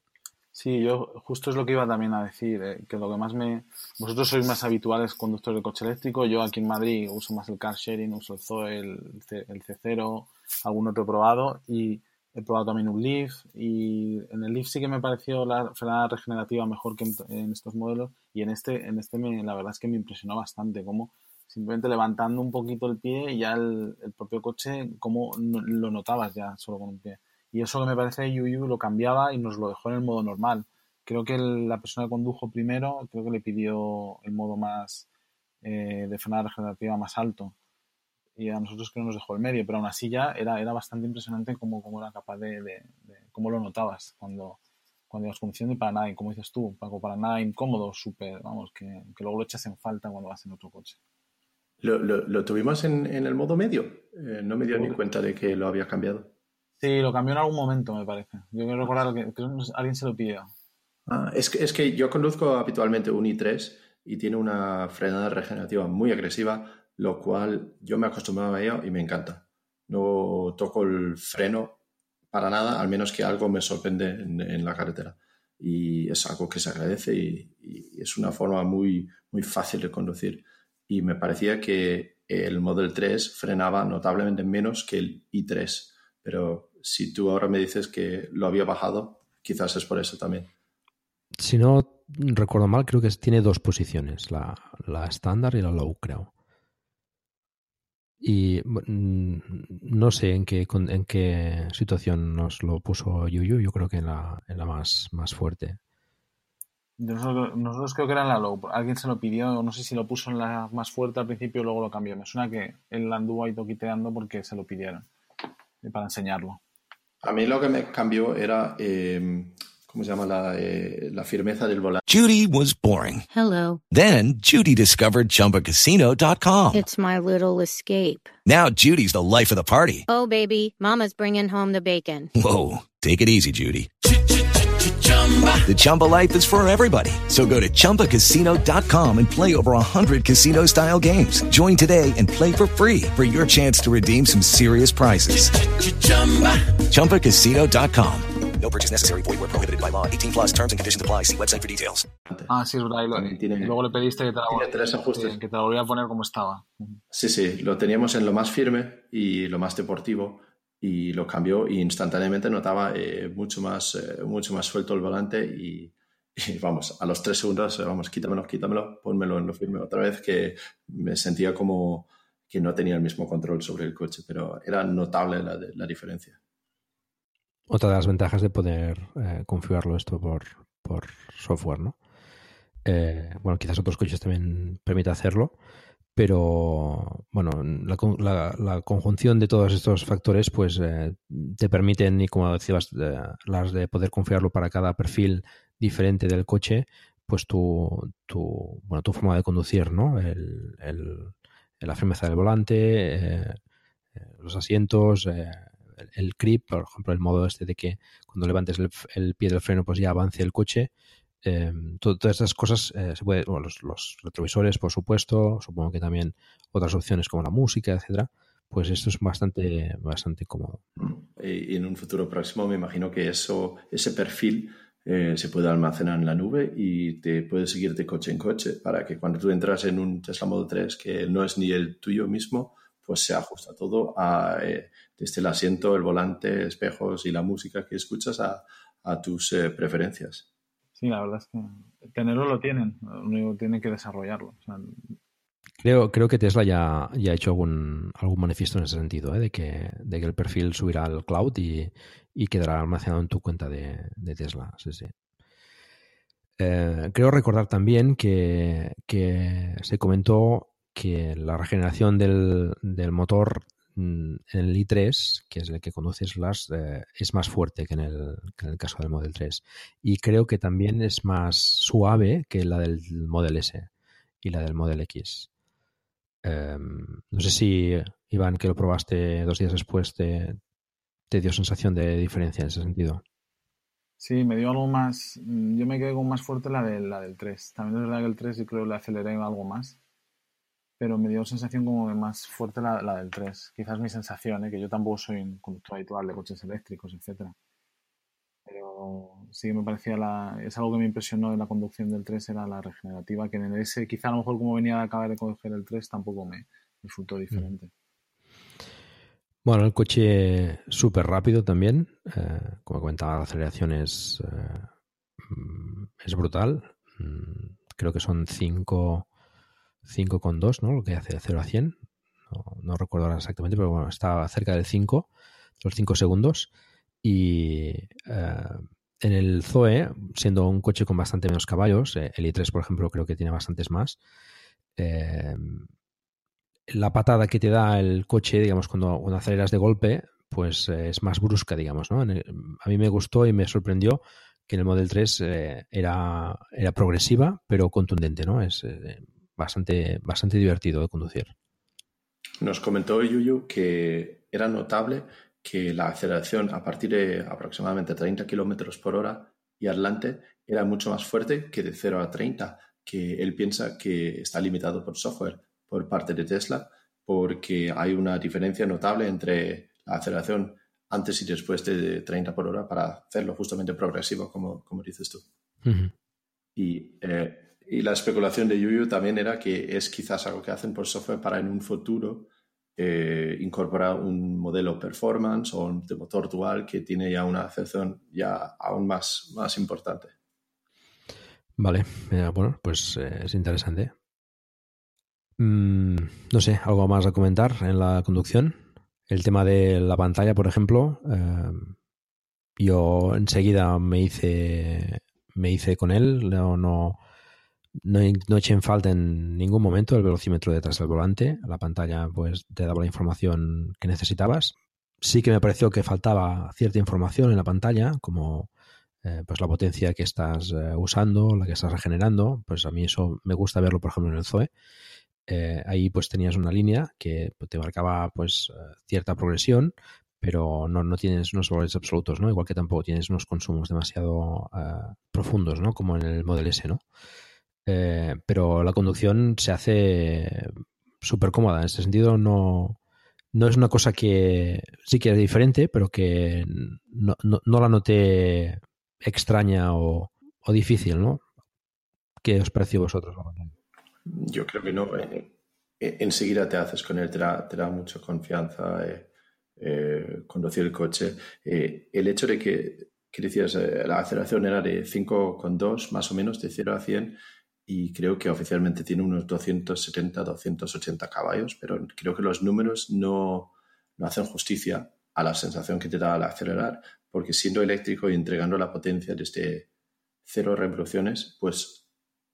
Sí, yo justo es lo que iba también a decir, eh, que lo que más me... Vosotros sois más habituales conductores de coche eléctrico, yo aquí en Madrid uso más el car sharing, uso el Zoe, el, el C0, algún otro probado y He probado también un Leaf y en el Leaf sí que me pareció la frenada regenerativa mejor que en, estos modelos y en este, en este me, la verdad es que me impresionó bastante como simplemente levantando un poquito el pie ya el, propio coche, como lo notabas ya solo con un pie. Y eso que me parece Yu lo cambiaba y nos lo dejó en el modo normal. Creo que la persona que condujo primero, creo que le pidió el modo más eh, de frenada regenerativa más alto y a nosotros que nos dejó el medio, pero aún así ya era, era bastante impresionante cómo, cómo era capaz de, de, cómo lo notabas cuando, cuando ibas conduciendo y para nada, como dices tú, Paco, para nada incómodo, súper, vamos, que, que, luego lo echas en falta cuando vas en otro coche. ¿Lo, lo, tuvimos en, en, el modo medio? Eh, no me dio ni cuenta de que lo había cambiado. Sí, lo cambió en algún momento, me parece. Yo quiero recordar que, que alguien se lo pidió. Ah, es, que, es que yo conduzco habitualmente un i3 y tiene una frenada regenerativa muy agresiva lo cual yo me acostumbraba a ello y me encanta. No toco el freno para nada, al menos que algo me sorprende en, la carretera. Y es algo que se agradece y, es una forma muy, muy fácil de conducir. Y me parecía que el Model 3 frenaba notablemente menos que el i3. Pero si tú ahora me dices que lo había bajado, quizás es por eso también. Si no recuerdo mal, creo que tiene dos posiciones, la, la estándar y la low, creo. Y mm, no sé en qué, en qué situación nos lo puso Yuyu, yo creo que en la, en la más, más fuerte. Nosotros, creo que era en la low. Alguien se lo pidió, no sé si lo puso en la más fuerte al principio y luego lo cambió. Me suena que él anduvo ahí toquiteando porque se lo pidieron para enseñarlo. A mí lo que me cambió era eh, ¿cómo se llama la, eh, la firmeza del volante? Judy was boring. Hello. Then Judy discovered ChumbaCasino.com. It's my little escape. Now Judy's the life of the party. Oh baby, Mama's bringing home the bacon. Whoa, take it easy, Judy. The Chumba life is for everybody. So go to ChumbaCasino.com and play over 100 casino style games. Join today and play for free for your chance to redeem some serious prizes. ChumbaCasino.com. No purchase necessary. Void where prohibited by law. 18 plus terms and conditions apply. See website for details. Ah, sí, es verdad. Y, lo, tiene, y luego le pediste que te, la, tres ajustes. que te lo volviera a poner como estaba. Sí, sí. Lo teníamos en lo más firme y lo más deportivo y lo cambió y instantáneamente notaba eh, mucho, más, eh, mucho más suelto el volante y, y, vamos, a los tres segundos, eh, vamos, quítamelo, quítamelo, pónmelo en lo firme otra vez que me sentía como que no tenía el mismo control sobre el coche, pero era notable la, la diferencia. Otra de las ventajas de poder eh, configurarlo esto por, por software, ¿no? Eh, bueno, quizás otros coches también permita hacerlo, pero bueno, la, la, conjunción de todos estos factores pues eh, te permiten, y como decías, las de poder configurarlo para cada perfil diferente del coche, pues tu, tu, bueno, tu forma de conducir, ¿no? El, el, la firmeza del volante, los asientos, el, creep, por ejemplo, el modo este de que cuando levantes el, pie del freno pues ya avance el coche. Em, todas estas cosas eh, se puede, los, retrovisores, por supuesto, supongo que también otras opciones como la música, etcétera, pues esto es bastante, bastante cómodo. Y en un futuro próximo me imagino que eso, ese perfil eh, se puede almacenar en la nube y te puede seguir de coche en coche para que cuando tú entras en un Tesla Model 3 que no es ni el tuyo mismo, pues se ajusta todo a, eh, desde el asiento, el volante, espejos y la música que escuchas a, tus eh, preferencias. Sí, la verdad es que tenerlo lo tienen, lo tienen que desarrollarlo. creo, creo que Tesla ya, ya ha hecho algún, algún manifiesto en ese sentido, ¿eh? de, que, de que el perfil subirá al cloud y, quedará almacenado en tu cuenta de, Tesla. Sí, sí. creo recordar también que, que se comentó que la regeneración del, motor mm, en el i3, que es el que conduces las, eh, es más fuerte que en, el, caso del Model 3. Y creo que también es más suave que la del Model S y la del Model X. Em, no sé si, Iván, que lo probaste dos días después, te, dio sensación de diferencia en ese sentido. Sí, me dio algo más. Yo me quedé con más fuerte la, de, la del 3. También es verdad que el 3 yo creo que le aceleré algo más pero me dio sensación como más fuerte la, la del 3. Quizás mi sensación, ¿eh? que yo tampoco soy un conductor habitual de coches eléctricos, etcétera. Pero sí me parecía la, es algo que me impresionó en la conducción del 3 era la regenerativa, que en el S, quizá a lo mejor como venía de acabar de coger el 3, tampoco me resultó diferente. Bueno, el coche súper rápido también. Eh, como comentaba, la aceleración es, eh, mm, es brutal. Mm, creo que son 5 5,2, ¿no? Lo que hace de 0 a 100. No, recuerdo ahora exactamente, pero bueno, está cerca del 5, los 5 segundos. Y eh, en el Zoe, siendo un coche con bastante menos caballos, eh, el i3, por ejemplo, creo que tiene bastantes más. Eh, la patada que te da el coche, digamos, cuando, cuando aceleras de golpe, pues es más brusca, digamos, ¿no? a mí me gustó y me sorprendió que en el Model 3 era, era progresiva, pero contundente, ¿no? Es bastante, bastante divertido de conducir. Nos comentó Yuyu que era notable que la aceleración a partir de aproximadamente 30 kilómetros por hora y adelante era mucho más fuerte que de 0 a 30, que él piensa que está limitado por software por parte de Tesla, porque hay una diferencia notable entre la aceleración antes y después de 30 por hora para hacerlo justamente progresivo, como, como dices tú. Y eh, y la especulación de Yuyu también era que es quizás algo que hacen por software para en un futuro eh, incorporar un modelo performance o un de motor dual que tiene ya una acepción ya aún más, más importante. Vale, eh, bueno, pues eh, es interesante. Mm, no sé, algo más a comentar en la conducción. El tema de la pantalla, por ejemplo, yo enseguida me hice me hice con él, no, no, no, eché en falta en ningún momento el velocímetro detrás del volante. La pantalla pues te daba la información que necesitabas. Sí que me pareció que faltaba cierta información en la pantalla, como eh, pues la potencia que estás eh, usando, la que estás regenerando. Pues a mí eso me gusta verlo, por ejemplo, en el Zoe. Eh, ahí pues tenías una línea que te marcaba pues cierta progresión, pero no, no, tienes unos valores absolutos, ¿no? Igual que tampoco tienes unos consumos demasiado profundos, ¿no? Como en el Model S, ¿no? Pero la conducción se hace súper cómoda. En ese sentido, no, no es una cosa que sí que es diferente, pero que no, no, la noté extraña o, o, difícil, ¿no? ¿Qué os pareció vosotros? Yo creo que no. Eh, eh, enseguida te haces con él, te da, te da mucha confianza eh, conducir el coche. el hecho de que, que decías, la aceleración era de 5,2 más o menos, de 0 a 100, y creo que oficialmente tiene unos 270, 280 caballos, pero creo que los números no, no hacen justicia a la sensación que te da al acelerar, porque siendo eléctrico y entregando la potencia desde cero revoluciones, pues,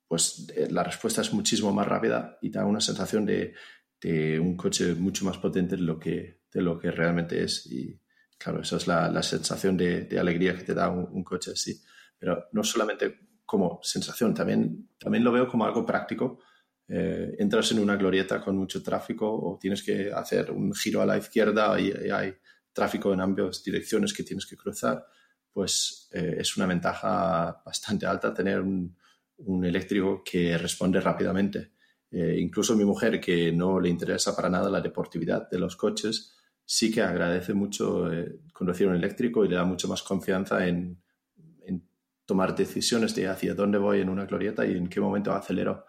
pues eh, la respuesta es muchísimo más rápida y da una sensación de, de un coche mucho más potente de lo que, de lo que realmente es. Y claro, esa es la, la sensación de, de, alegría que te da un, un coche así. Pero no solamente como sensación, también, también lo veo como algo práctico. Eh, entras en una glorieta con mucho tráfico o tienes que hacer un giro a la izquierda y, hay tráfico en ambas direcciones que tienes que cruzar, pues eh, es una ventaja bastante alta tener un, eléctrico que responde rápidamente. Eh, incluso mi mujer, que no le interesa para nada la deportividad de los coches, sí que agradece mucho conducir un eléctrico y le da mucho más confianza en, tomar decisiones de hacia dónde voy en una glorieta y en qué momento acelero.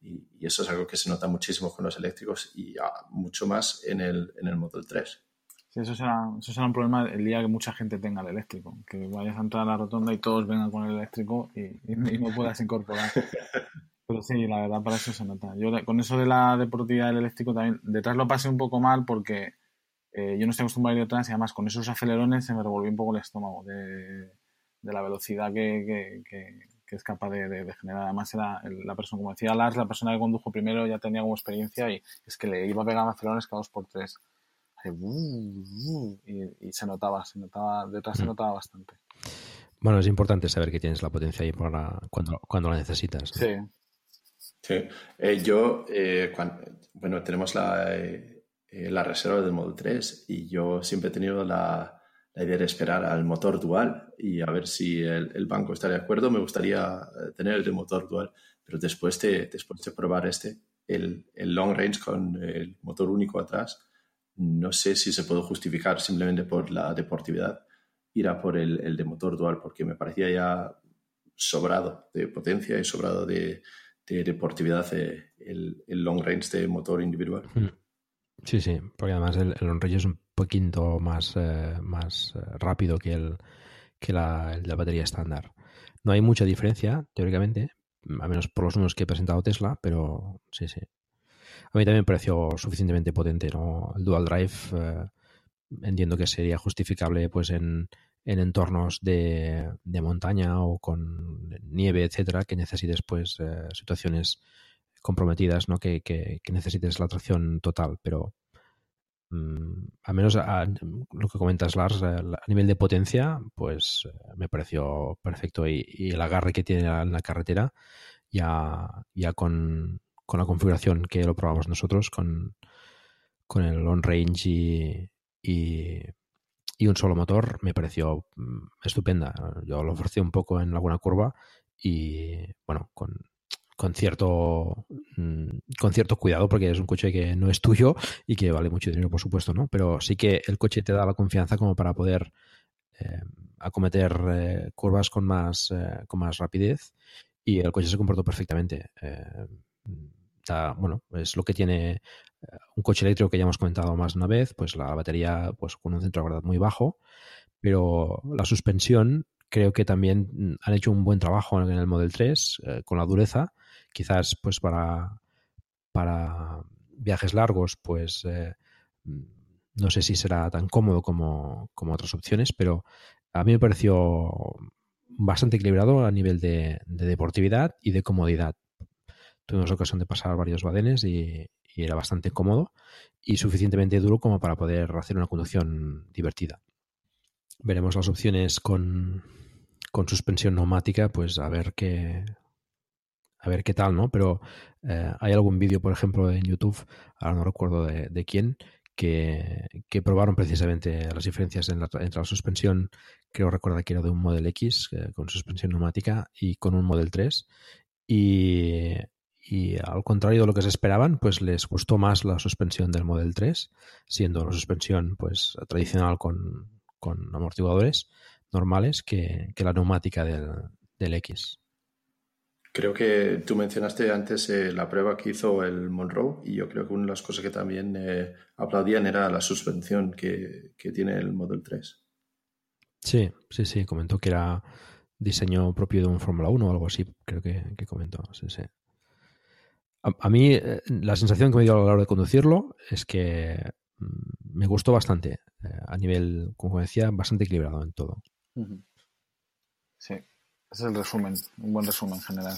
Y, eso es algo que se nota muchísimo con los eléctricos y mucho más en el, en el Model 3. Sí, eso será, eso será un problema el día que mucha gente tenga el eléctrico, que vayas a entrar a la rotonda y todos vengan con el eléctrico y, no puedas incorporar. Pero sí, la verdad, para eso se nota. Yo con eso de la deportividad del eléctrico también, detrás lo pasé un poco mal porque eh, yo no estoy acostumbrado a ir detrás y además con esos acelerones se me revolvió un poco el estómago. De, de la velocidad que, es capaz de, generar. Además, era la persona, como decía Lars, la persona que condujo primero ya tenía como experiencia y es que le iba a pegar acelerones cada dos por tres. Y, se notaba, se notaba, detrás se mm. notaba bastante. Bueno, es importante saber que tienes la potencia ahí para cuando, cuando la necesitas. Sí. Sí. Eh, yo, eh, bueno, tenemos la, eh, la reserva del Model 3 y yo siempre he tenido la, la idea de esperar al motor dual y a ver si el, banco está de acuerdo. Me gustaría eh, tener el de motor dual, pero después de, después de probar este, el, el long range con el motor único atrás, no sé si se puede justificar simplemente por la deportividad ir a por el, el, de motor dual, porque me parecía ya sobrado de potencia y sobrado de, de deportividad eh, el, el, long range de motor individual. Hmm. Sí, sí, porque además el, el long range es un poquito más, eh, más eh, rápido que, el, que la, la, batería estándar. No hay mucha diferencia, teóricamente, a menos por los números que he presentado Tesla, pero sí, sí. A mí también me pareció suficientemente potente, ¿no? El dual drive eh, entiendo que sería justificable pues en, en entornos de, de, montaña o con nieve, etcétera, que necesites pues situaciones comprometidas, ¿no? Que, que, que necesites la tracción total, pero Mm, al menos a, lo que comentas, Lars, eh, a, nivel de potencia, pues eh, me pareció perfecto. Y, el agarre que tiene en la carretera, ya, ya con, la configuración que lo probamos nosotros, con, con el long range y, y, un solo motor, me pareció mm, estupenda. Yo lo ofrecí un poco en alguna curva y, bueno, con, con cierto mm, con cierto cuidado porque es un coche que no es tuyo y que vale mucho dinero por supuesto no pero sí que el coche te da la confianza como para poder eh, acometer eh, curvas con más eh, con más rapidez y el coche se comportó perfectamente bueno es lo que tiene un coche eléctrico que ya hemos comentado más de una vez pues la batería pues con un centro de gravedad muy bajo pero la suspensión creo que también han hecho un buen trabajo en el Model 3 eh, con la dureza. Quizás pues para, para viajes largos, pues eh, no sé si será tan cómodo como, como, otras opciones, pero a mí me pareció bastante equilibrado a nivel de, de deportividad y de comodidad. Tuvimos ocasión de pasar varios badenes y, y era bastante cómodo y suficientemente duro como para poder hacer una conducción divertida. Veremos las opciones con, con suspensión neumática, pues a ver qué a ver qué tal, ¿no? Pero eh, hay algún vídeo, por ejemplo, en YouTube, ahora no recuerdo de, quién, que, que, probaron precisamente las diferencias entre la suspensión, creo recordar que era de un Model X eh, con suspensión neumática y con un Model 3. Y, y al contrario de lo que se esperaban, pues les gustó más la suspensión del Model 3, siendo la suspensión pues tradicional con, con amortiguadores normales que, que la neumática del, del, X. Creo que tú mencionaste antes eh, la prueba que hizo el Monroe y yo creo que una de las cosas que también eh, aplaudían era la suspensión que, que tiene el Model 3. Sí, sí, sí, comentó que era diseño propio de un Fórmula 1 o algo así, creo que, que comentó, sí, sí. A, mí eh, la sensación que me dio a la hora de conducirlo es que mm, me gustó bastante. Eh, a nivel, como decía, bastante equilibrado en todo. Sí, es el resumen, un buen resumen general.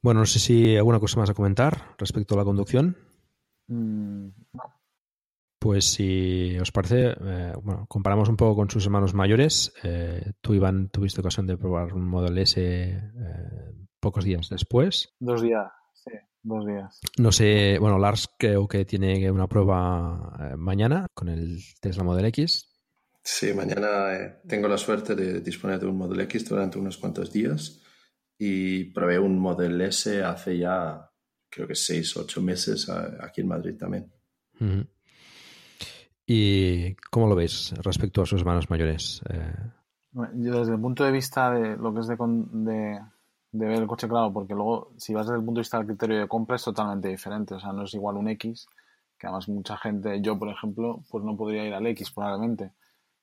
Bueno, no sé si alguna cosa más a comentar respecto a la conducción. Mm, no. Pues si os parece, eh, bueno, comparamos un poco con sus hermanos mayores. Eh, tú, Iván, tuviste ocasión de probar un Model S eh, pocos días después. Dos días, sí, dos días. No sé, bueno, Lars creo que tiene una prueba mañana con el Tesla Model X. Sí, mañana tengo la suerte de disponer de un Model X durante unos cuantos días y probé un Model S hace ya, creo que seis, ocho meses aquí en Madrid también. Uh -huh. ¿Y cómo lo veis respecto a sus hermanos mayores? Eh... Yo desde el punto de vista de lo que es de, de, de, ver el coche, claro, porque luego si vas desde el punto de vista del criterio de compra es totalmente diferente. O sea, no es igual un X, que además mucha gente, yo por ejemplo, pues no podría ir al X probablemente.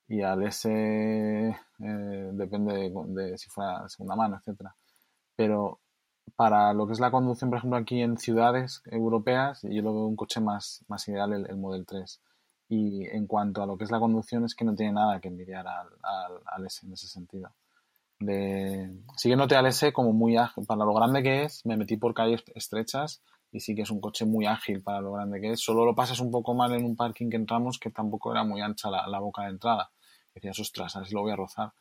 Y al S eh, depende de, de, si fuera segunda mano, etcétera. Pero para lo que es la conducción, por ejemplo, aquí en ciudades europeas, yo lo veo un coche más, más ideal el, el Model 3 y en cuanto a lo que es la conducción es que no tiene nada que envidiar al, al, al S en ese sentido. De, sí que noté al S como muy ágil, para lo grande que es, me metí por calles estrechas y sí que es un coche muy ágil para lo grande que es. Solo lo pasas un poco mal en un parking que entramos que tampoco era muy ancha la, boca de entrada. Decías, ostras, a ver si lo voy a rozar.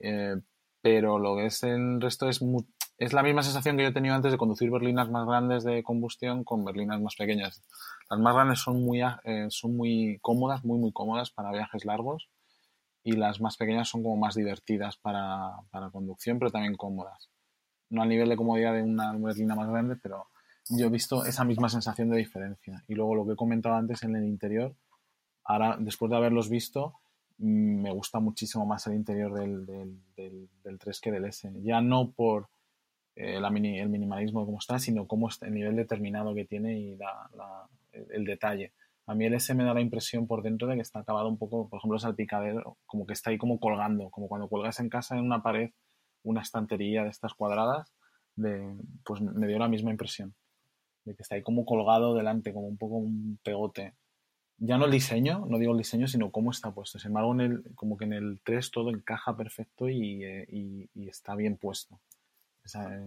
Eh, pero lo que es el resto es, muy, es la misma sensación que yo he tenido antes de conducir berlinas más grandes de combustión con berlinas más pequeñas. Las más grandes son muy, eh, son muy cómodas, muy, muy cómodas para viajes largos y las más pequeñas son como más divertidas para, para conducción, pero también cómodas. No al nivel de comodidad de una berlina más grande, pero yo he visto esa misma sensación de diferencia. Y luego lo que he comentado antes en el interior, ahora después de haberlos visto, me gusta muchísimo más el interior del, del, del, del 3 que del S. Ya no por eh, mini, el minimalismo de cómo está, sino cómo está el nivel determinado que tiene y la, el detalle. A mí el S me da la impresión por dentro de que está acabado un poco, por ejemplo, el salpicadero, como que está ahí como colgando, como cuando cuelgas en casa en una pared una estantería de estas cuadradas, de, pues me dio la misma impresión, de que está ahí como colgado delante, como un poco un pegote. Ya no el diseño, no digo el diseño, sino cómo está puesto. Sin embargo, en el, como que en el 3 todo encaja perfecto y, eh, y, y está bien puesto. Esa,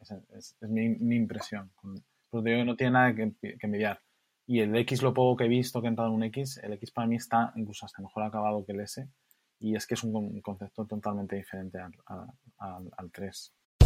esa es, mi, impresión. Pues digo, no tiene nada que, que envidiar. Y el X, lo poco que he visto que he entrado en un X, el X para mí está incluso hasta mejor acabado que el S. Y es que es un concepto totalmente diferente al, al, al 3.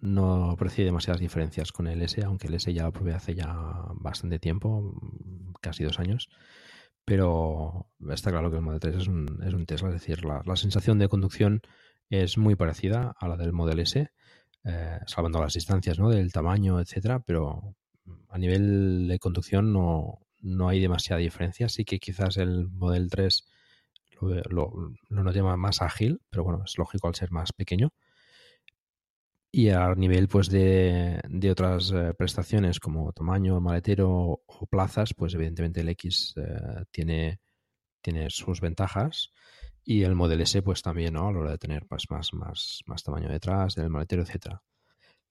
no aprecié demasiadas diferencias con el S, aunque el S ya lo probé hace ya bastante tiempo, casi dos años. Pero está claro que el Model 3 es un, es un Tesla, es decir, la, la sensación de conducción es muy parecida a la del Model S, eh, salvando las distancias, ¿no? Del tamaño, etcétera, pero a nivel de conducción no, no hay demasiada diferencia. Sí que quizás el Model 3 lo, lo, lo noté más ágil, pero bueno, es lógico al ser más pequeño. Y a nivel pues de, de otras eh, prestaciones como tamaño, maletero o plazas, pues evidentemente el X eh, tiene, tiene sus ventajas. Y el Model S, pues también, ¿no? A la hora de tener pues, más, más, más tamaño detrás, del maletero, etcétera.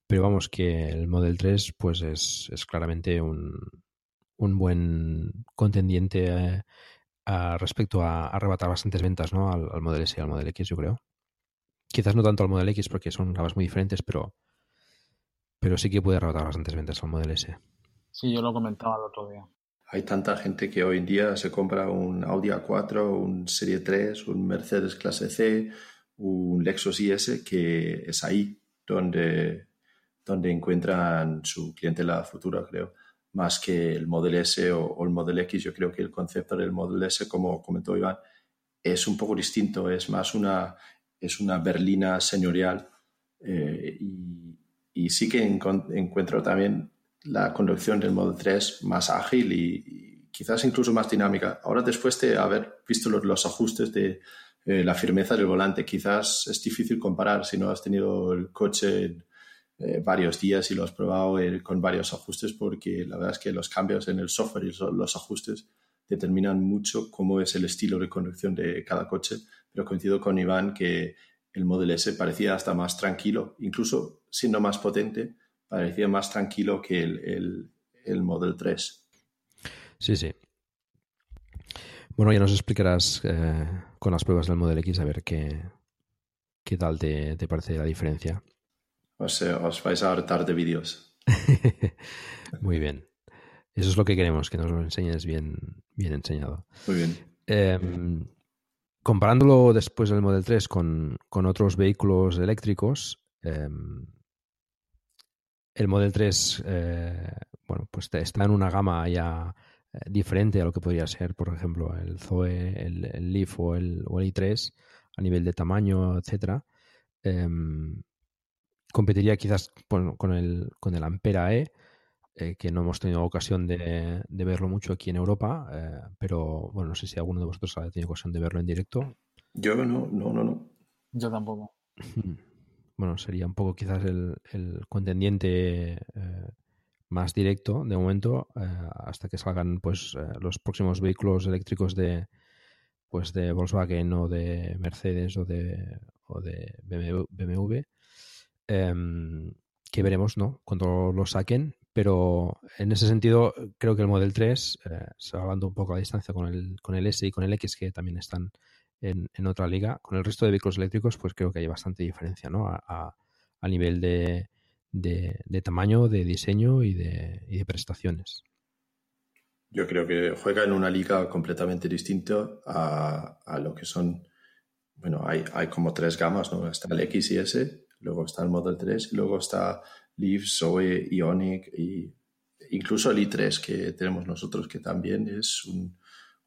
Pero vamos, que el Model 3, pues es, es claramente un, un buen contendiente eh, respecto a, arrebatar bastantes ventas, ¿no? Al, al Model S y al Model X, yo creo. Quizás no tanto al Model X porque son gamas muy diferentes, pero, pero sí que puede arrebatar bastantes ventas al Model S. Sí, yo lo comentaba el otro día. Hay tanta gente que hoy en día se compra un Audi A4, un Serie 3, un Mercedes clase C, un Lexus IS, que es ahí donde, donde encuentran su clientela futura, creo. Más que el Model S o, o el Model X, yo creo que el concepto del Model S, como comentó Iván, es un poco distinto, es más una, es una berlina señorial eh, y, sí que encuentro también la conducción del Model 3 más ágil y, quizás incluso más dinámica. Ahora, después de haber visto los, los ajustes de eh, la firmeza del volante, quizás es difícil comparar si no has tenido el coche eh, varios días y lo has probado con varios ajustes, porque la verdad es que los cambios en el software y los ajustes determinan mucho cómo es el estilo de conducción de cada coche, pero coincido con Iván que el Model S parecía hasta más tranquilo, incluso siendo más potente, parecía más tranquilo que el, el, el Model 3. Sí, sí. Bueno, ya nos explicarás eh, con las pruebas del Model X a ver qué, qué tal te, te parece la diferencia. Os, eh, os vais a hartar de vídeos. Muy bien. Eso es lo que queremos, que nos lo enseñes bien, bien enseñado. Muy bien. Eh, comparándolo después del Model 3 con, con otros vehículos eléctricos, eh, el Model 3 eh, bueno, pues está en una gama ya eh, diferente a lo que podría ser, por ejemplo, el Zoe, el, el Leaf o el, o el, i3 a nivel de tamaño, etcétera. competiría quizás con, el, con el Ampera E, eh, que no hemos tenido ocasión de, de, verlo mucho aquí en Europa, eh, pero bueno, no sé si alguno de vosotros ha tenido ocasión de verlo en directo. Yo no, no, no, no. Yo tampoco. Bueno, sería un poco quizás el, el contendiente eh, más directo de momento, eh, hasta que salgan pues eh, los próximos vehículos eléctricos de pues de Volkswagen o de Mercedes o de, o de BMW. Em, que veremos, ¿no? Cuando lo saquen, pero en ese sentido creo que el Model 3, eh, salvando un poco la distancia con el, con el S y con el X, que también están en, en, otra liga, con el resto de vehículos eléctricos, pues creo que hay bastante diferencia, ¿no? A, a, nivel de, de, de, tamaño, de diseño y de, y de, prestaciones. Yo creo que juega en una liga completamente distinta a, a lo que son, bueno, hay, hay como tres gamas, ¿no? Está el X y S, luego está el Model 3 y luego está Leaf, Zoe, Ionic y incluso el i3 que tenemos nosotros, que también es un,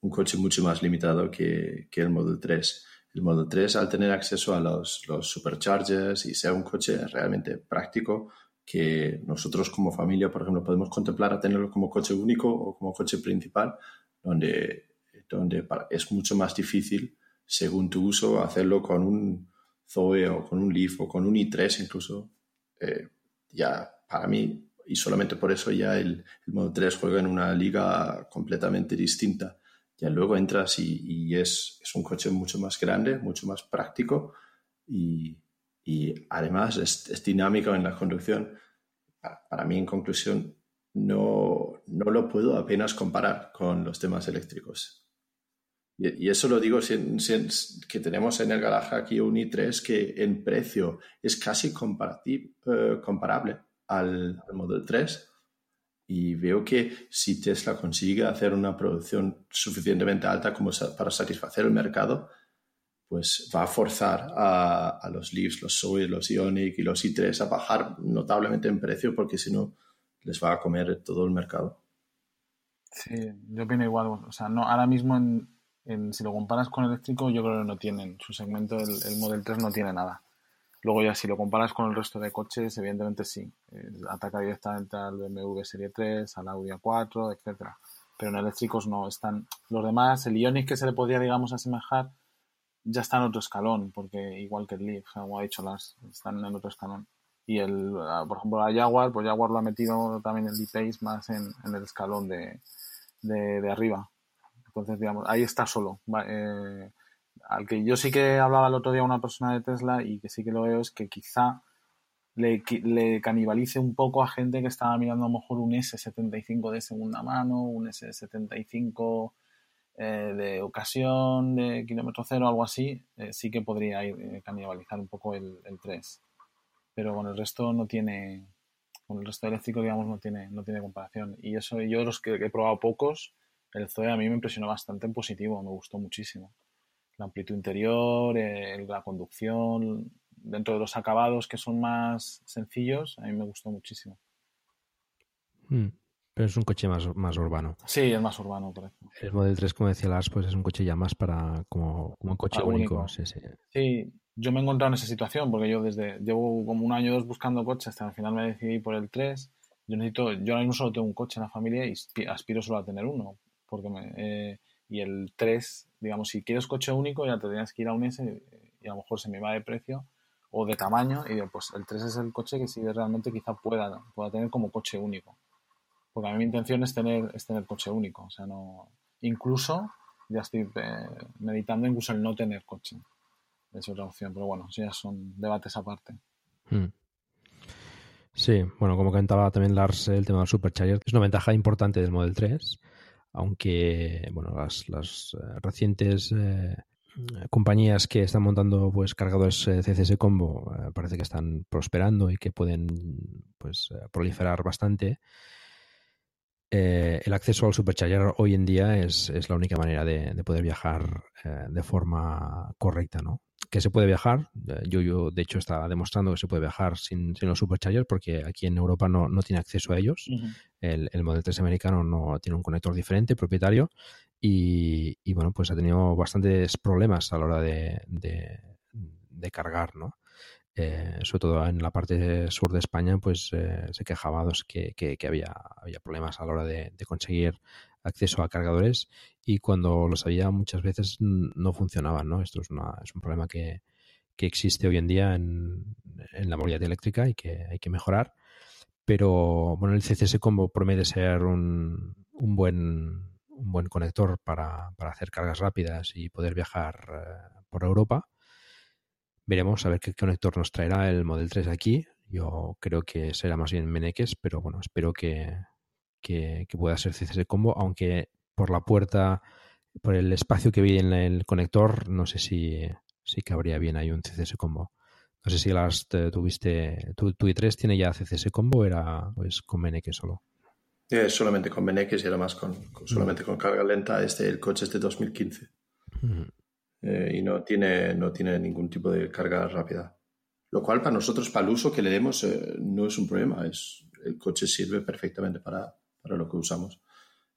un coche mucho más limitado que, que, el Model 3. El Model 3, al tener acceso a los, los superchargers y sea un coche realmente práctico, que nosotros como familia, por ejemplo, podemos contemplar a tenerlo como coche único o como coche principal, donde, donde es mucho más difícil, según tu uso, hacerlo con un Zoe o con un Leaf o con un i3 incluso. Eh, ya para mí, y solamente por eso ya el, el Modo 3 juega en una liga completamente distinta. Ya luego entras y, y es, un coche mucho más grande, mucho más práctico y, y además es, dinámico en la conducción. para mí, en conclusión, no, no lo puedo apenas comparar con los temas eléctricos. Y, eso lo digo que tenemos en el garaje aquí un i3 que en precio es casi eh, comparable al, al, Model 3. Y veo que si Tesla consigue hacer una producción suficientemente alta como para satisfacer el mercado, pues va a forzar a, los Leafs, los Zoe, los Ionic y los i3 a bajar notablemente en precio porque si no les va a comer todo el mercado. Sí, yo opino igual. O sea, no, ahora mismo en, si lo comparas con eléctrico, yo creo que no tienen. Su segmento, el, Model 3, no tiene nada. Luego ya si lo comparas con el resto de coches, evidentemente sí. Eh, ataca directamente al BMW Serie 3, al Audi A4, etcétera. Pero en eléctricos no están. Los demás, el Ioniq que se le podría, digamos, asemejar, ya está en otro escalón, porque igual que el Leaf, como ha dicho Lars, están en otro escalón. Y el, ah, por ejemplo, la Jaguar, pues Jaguar lo ha metido también el D-Pace más en, el escalón de, de arriba. Entonces, digamos, ahí está solo. Eh, al que yo sí que hablaba el otro día una persona de Tesla y que sí que lo veo es que quizá le, le canibalice un poco a gente que estaba mirando a lo mejor un S75 de segunda mano, un S75 eh, de ocasión, de kilómetro cero, algo así, eh, sí que podría ir canibalizar un poco el, el 3. Pero con el resto no tiene, con el resto eléctrico, digamos, no tiene, no tiene comparación. Y eso, yo los que he probado pocos, el Zoe a mí me impresionó bastante en positivo, me gustó muchísimo. La amplitud interior, la conducción, dentro de los acabados que son más sencillos, a mí me gustó muchísimo. Hmm, pero es un coche más, más urbano. Sí, es más urbano, por ejemplo. El Model 3, como decía Lars, pues es un coche ya más para como, como un coche único. Sí, sí. sí, yo me he encontrado en esa situación porque yo desde llevo como un año o dos buscando coches hasta al final me decidí por el 3. Yo necesito, yo ahora mismo solo tengo un coche en la familia y aspiro solo a tener uno porque eh, y el 3, digamos, si quieres coche único ya te tendrías que ir a un S y a lo mejor se me va de precio o de tamaño y pues el 3 es el coche que sí realmente quizá pueda, pueda tener como coche único. Porque a mí mi intención es tener, es tener coche único, o sea, no... Incluso, ya estoy eh, meditando incluso el no tener coche. Es otra opción, pero bueno, ya son debates aparte. Hmm. Sí, bueno, como comentaba también Lars, el tema del Supercharger es una ventaja importante del Model 3 aunque bueno, las, las eh, recientes eh, compañías que están montando pues cargadores eh, CCS combo parece que están prosperando y que pueden pues proliferar bastante. el acceso al supercharger hoy en día es, la única manera de, de poder viajar de forma correcta, ¿no? Que se puede viajar. Eh, yo, yo, de hecho, estaba demostrando que se puede viajar sin, sin los superchargers porque aquí en Europa no, no tiene acceso a ellos. el, el, Model 3 americano no tiene un conector diferente, propietario. Y, y, bueno, pues ha tenido bastantes problemas a la hora de, de, cargar, ¿no? Eh, sobre todo en la parte sur de España, pues eh, se quejaba que, que, que, había, había problemas a la hora de, de conseguir acceso a cargadores y cuando los había muchas veces no funcionaban, ¿no? Esto es, una, es un problema que, que existe hoy en día en, en, la movilidad eléctrica y que hay que mejorar. Pero bueno, el CCS Combo promete ser un, un buen un buen conector para, para, hacer cargas rápidas y poder viajar eh, por Europa. Veremos a ver qué conector nos traerá el Model 3 aquí. Yo creo que será más bien Meneques, pero bueno, espero que, que, pueda ser CCS Combo, aunque por la puerta, por el espacio que vi en el conector, no sé si, si cabría bien ahí un CCS Combo. No sé si las tuviste, tu, tu i3 tiene ya CCS Combo o era pues con Meneque solo. Eh, solamente con Meneques y era más con, solamente con carga lenta. Este, el coche es de 2015. Eh, y no tiene, no tiene ningún tipo de carga rápida. Lo cual para nosotros, para el uso que le demos, eh, no es un problema. Es, el coche sirve perfectamente para, para lo que usamos.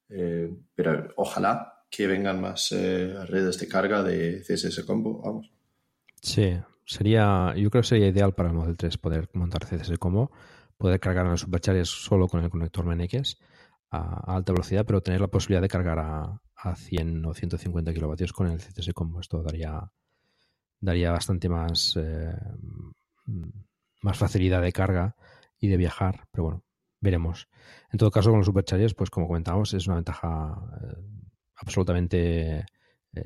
Eh, pero ojalá que vengan más eh, redes de carga de CSS Combo, vamos. Sí, sería, yo creo que sería ideal para el Model 3 poder montar CSS Combo, poder cargar en los superchargers solo con el conector Meneques a, alta velocidad, pero tener la posibilidad de cargar a, a 100 o 150 kilovatios con el CSS Combo. Esto daría, daría bastante más, eh, más facilidad de carga y de viajar, pero bueno, veremos. En todo caso, con los superchargers, pues como comentamos, es una ventaja eh, absolutamente eh,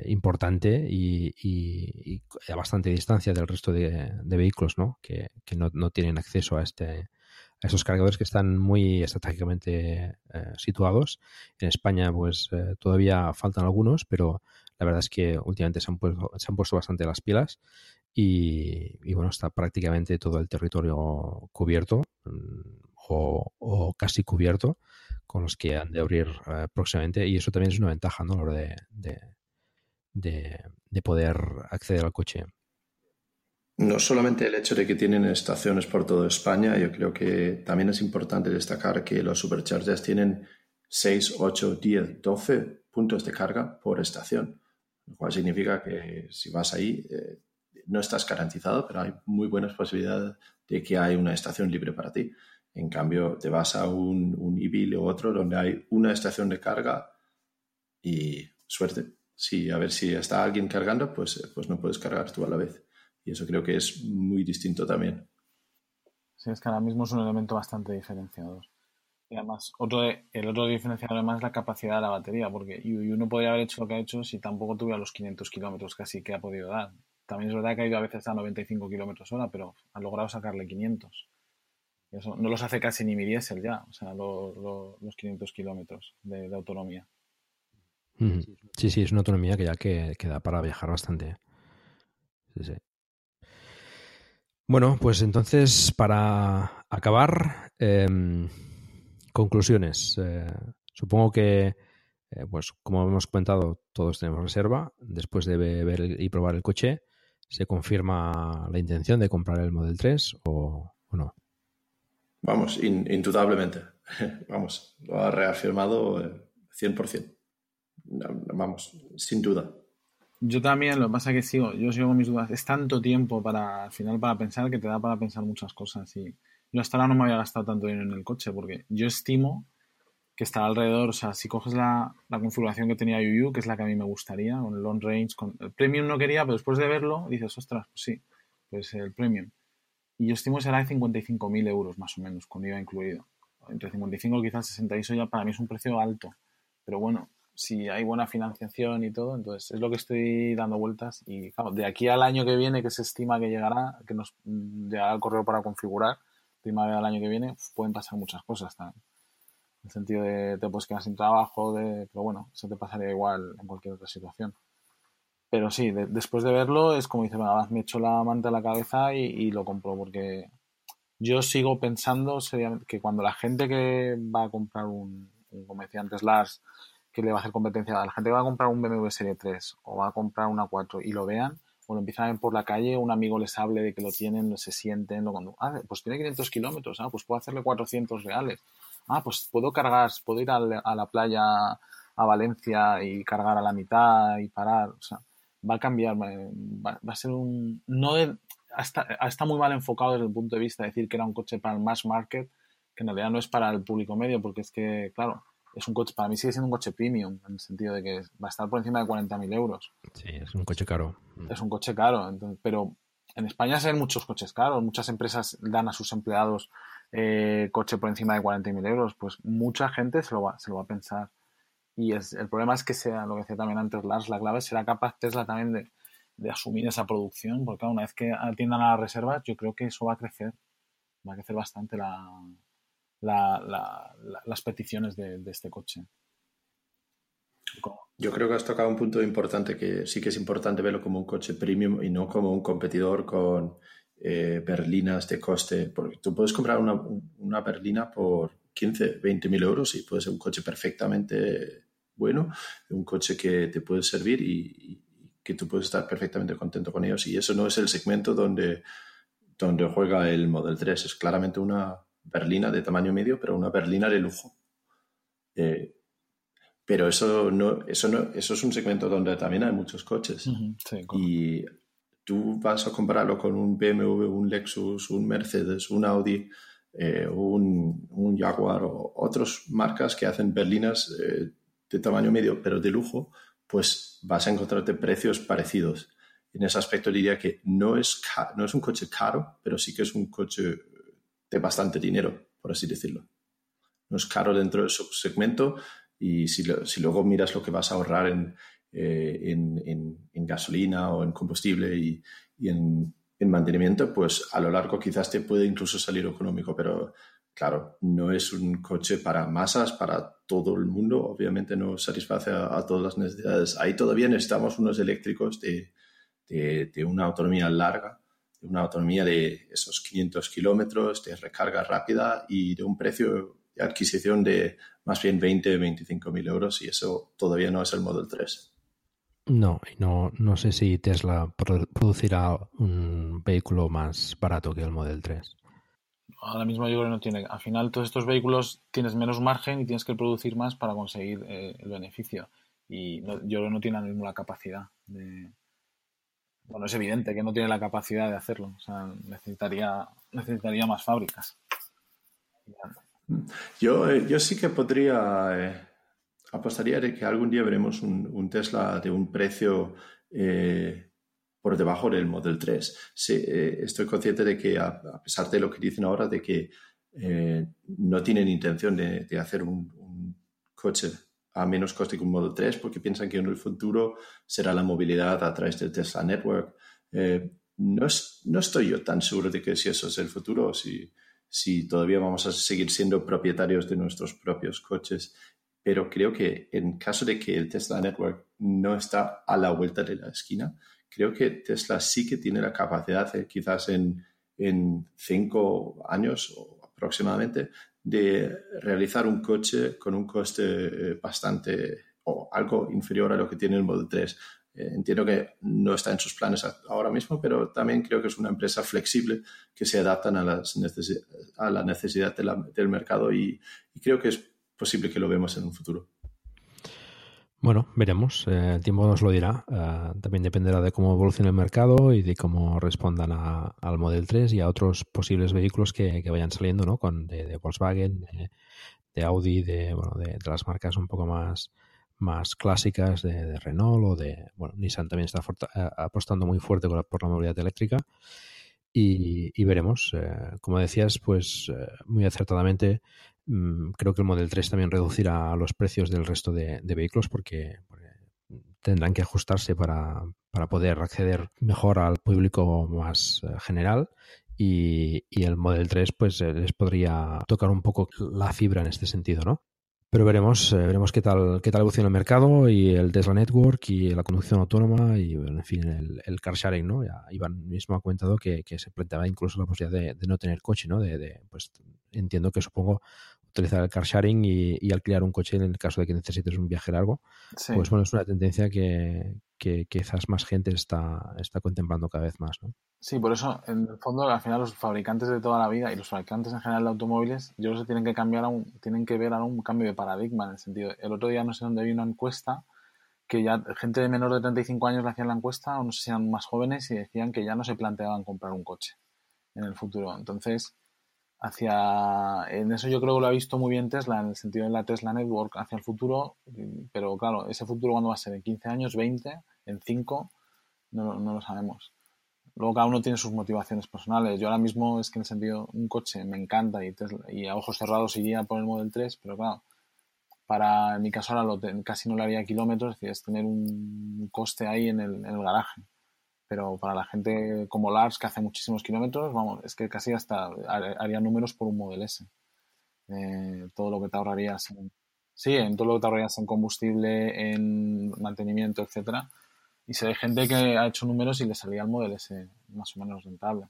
importante y, a bastante distancia del resto de, vehículos ¿no? que, no, tienen acceso a este, esos cargadores que están muy estratégicamente eh, situados. En España, pues todavía faltan algunos, pero la verdad es que últimamente se han puesto, se han puesto bastante las pilas y, bueno, está prácticamente todo el territorio cubierto o, casi cubierto con los que han de abrir eh, próximamente y eso también es una ventaja ¿no? a la hora de poder acceder al coche. No solamente el hecho de que tienen estaciones por toda España, yo creo que también es importante destacar que los superchargers tienen 6, 8, 10, 12 puntos de carga por estación, lo cual significa que si vas ahí eh, no estás garantizado, pero hay muy buenas posibilidades de que hay una estación libre para ti. En cambio, te vas a un, un o otro donde hay una estación de carga y suerte. Si a ver si está alguien cargando, pues, pues no puedes cargar tú a la vez. Y eso creo que es muy distinto también. Sí, es que ahora mismo es un elemento bastante diferenciador. Y además, otro el otro diferenciador además es la capacidad de la batería, porque UU no podría haber hecho lo que ha hecho si tampoco tuviera los 500 kilómetros casi que ha podido dar. También es verdad que ha ido a veces a 95 kilómetros hora, pero ha logrado sacarle 500. Eso no los hace casi ni mi diésel ya, o sea, los 500 kilómetros de, autonomía. Sí, sí, es una autonomía que ya que, que da para viajar bastante. Sí, sí. Bueno, pues entonces, para acabar, em, conclusiones. Eh, supongo que, eh, pues como hemos comentado, todos tenemos reserva. Después de ver y probar el coche, ¿se confirma la intención de comprar el Model 3 o, no? Vamos, indudablemente. Vamos, lo ha reafirmado 100%. Eh, vamos, sin duda. Yo también, lo que pasa es que sigo, yo sigo con mis dudas. Es tanto tiempo para, al final, para pensar que te da para pensar muchas cosas. Y yo hasta ahora no me había gastado tanto dinero en el coche, porque yo estimo que estará alrededor, o sea, si coges la, configuración que tenía UU, que es la que a mí me gustaría, con el long range, con el premium no quería, pero después de verlo, dices, ostras, pues sí, pues el premium. Y yo estimo que será de 55.000 euros más o menos, con IVA incluido. Entre 55 y quizás 60, y eso ya para mí es un precio alto. Pero bueno, si hay buena financiación y todo, entonces es lo que estoy dando vueltas y de aquí al año que viene que se estima que llegará, que nos mm, llegará el correo para configurar, primavera del año que viene, pueden pasar muchas cosas también. En el sentido de te puedes quedar sin trabajo, de, pero bueno, eso te pasaría igual en cualquier otra situación. Pero sí, después de verlo es como dice, me echo la manta a la cabeza y, lo compro porque yo sigo pensando que cuando la gente que va a comprar un, un como decía antes Lars, que le va a hacer competencia a la gente que va a comprar un BMW Serie 3 o va a comprar una 4 y lo vean, o lo empiezan a ver por la calle, un amigo les hable de que lo tienen, se sienten, lo cuando, ah, pues tiene 500 kilómetros, ah, pues puedo hacerle 400 reales, ah, pues puedo cargar, puedo ir a la, playa a Valencia y cargar a la mitad y parar, o sea, va a cambiar, va, a ser un, no está, está muy mal enfocado desde el punto de vista de decir que era un coche para el mass market, que en realidad no es para el público medio, porque es que, claro, es un coche, para mí sigue siendo un coche premium, en el sentido de que va a estar por encima de 40.000 euros. Sí, es un coche caro. Es un coche caro, pero en España se ven muchos coches caros, muchas empresas dan a sus empleados eh, coche por encima de 40.000 euros, pues mucha gente se lo, va, se lo va a pensar. Y es, el problema es que sea, lo que decía también antes Lars, la clave será capaz Tesla también de, asumir esa producción, porque una vez que atiendan a las reservas, yo creo que eso va a crecer, va a crecer bastante la, las peticiones de, este coche. Yo creo que has tocado un punto importante que sí que es importante verlo como un coche premium y no como un competidor con eh, berlinas de coste. Porque tú puedes comprar una, berlina por 15, 20 mil euros y puede ser un coche perfectamente bueno, un coche que te puede servir y, que tú puedes estar perfectamente contento con ellos. Y eso no es el segmento donde, donde juega el Model 3, es claramente una, berlina de tamaño medio, pero una berlina de lujo. Eh, pero eso no, eso no, eso es un segmento donde también hay muchos coches. y tú vas a compararlo con un BMW, un Lexus, un Mercedes, un Audi, eh, un, un, Jaguar o otras marcas que hacen berlinas eh, de tamaño medio, pero de lujo, pues vas a encontrarte precios parecidos. En ese aspecto diría que no es, no es un coche caro, pero sí que es un coche de bastante dinero, por así decirlo. No es caro dentro de su segmento y si, si luego miras lo que vas a ahorrar en, eh, en, gasolina o en combustible y, y en, mantenimiento, pues a lo largo quizás te puede incluso salir económico, pero claro, no es un coche para masas, para todo el mundo, obviamente no satisface a, todas las necesidades. Ahí todavía necesitamos unos eléctricos de, una autonomía larga, de una autonomía de esos 500 kilómetros, de recarga rápida y de un precio de adquisición de más bien 20, 25 mil euros y eso todavía no es el Model 3. No, no, no sé si Tesla producirá un vehículo más barato que el Model 3. Ahora mismo yo creo que no tiene. Al final, todos estos vehículos tienes menos margen y tienes que producir más para conseguir eh, el beneficio. Y yo creo que no tiene la capacidad de. Bueno, es evidente que no tiene la capacidad de hacerlo. O sea, necesitaría, necesitaría más fábricas. Yo, eh, yo sí que podría. Eh, apostaría de que algún día veremos un, Tesla de un precio por debajo del Model 3. Eh, estoy consciente de que, a, pesar de lo que dicen ahora, de que eh, no tienen intención de, hacer un, coche a menos coste que un Model 3 porque piensan que en el futuro será la movilidad a través del Tesla Network. no, no, estoy yo tan seguro de que si eso es el futuro, si, si todavía vamos a seguir siendo propietarios de nuestros propios coches pero creo que en caso de que el Tesla Network no está a la vuelta de la esquina, creo que Tesla sí que tiene la capacidad, quizás en, en cinco años aproximadamente, de realizar un coche con un coste eh, bastante o algo inferior a lo que tiene el Model 3. Eh, entiendo que no está en sus planes ahora mismo, pero también creo que es una empresa flexible que se adaptan a, las a la necesidad del mercado y, y creo que es posible que lo vemos en un futuro. Bueno, veremos. Eh, el tiempo nos lo dirá. Eh, también dependerá de cómo evolucione el mercado y de cómo respondan al Model 3 y a otros posibles vehículos que, vayan saliendo, ¿no? Con, de, Volkswagen, de, Audi, de, bueno, de, las marcas un poco más, más clásicas de, Renault o de... Bueno, Nissan también está eh, apostando muy fuerte por la, movilidad eléctrica. Y, y veremos. como decías, pues muy acertadamente creo que el Model 3 también reducirá los precios del resto de, vehículos porque, tendrán que ajustarse para, poder acceder mejor al público más eh, general y, el Model 3 pues eh, les podría tocar un poco la fibra en este sentido, ¿no? Pero veremos, eh, veremos qué tal, qué tal evoluciona el mercado y el Tesla Network y la conducción autónoma y, en fin, el, car sharing, ¿no? Ya Iván mismo ha comentado que, se planteaba incluso la posibilidad de, no tener coche, ¿no? De, pues entiendo que supongo utilizar el car sharing y, alquilar un coche en el caso de que necesites un viaje largo. Pues bueno, es una tendencia que, quizás más gente está, está contemplando cada vez más. ¿no? Sí, por eso, en el fondo, al final los fabricantes de toda la vida y los fabricantes en general de automóviles, yo creo que tienen que cambiar, un, tienen que ver ahora un cambio de paradigma en el sentido. El otro día no sé dónde vi una encuesta que ya gente de menor de 35 años le hacían la encuesta, o no sé si eran más jóvenes, y decían que ya no se planteaban comprar un coche en el futuro. Entonces, hacia en eso yo creo que lo ha visto muy bien Tesla en el sentido de la Tesla Network hacia el futuro pero claro ese futuro cuándo va a ser en 15 años 20 en 5 no, no, lo sabemos. Luego cada uno tiene sus motivaciones personales. Yo ahora mismo es que en el sentido un coche me encanta y, y a ojos cerrados iría por el Model 3 pero claro para en mi caso ahora lo casi no le haría kilómetros es decir es tener un coste ahí en el, en el garaje pero para la gente como Lars, que hace muchísimos kilómetros, vamos, es que casi hasta haría números por un Model S. Eh, todo lo que te ahorrarías en, sí, en todo lo que te ahorrarías en combustible, en mantenimiento, etcétera. Y si hay gente que ha hecho números y le salía el Model S más o menos rentable.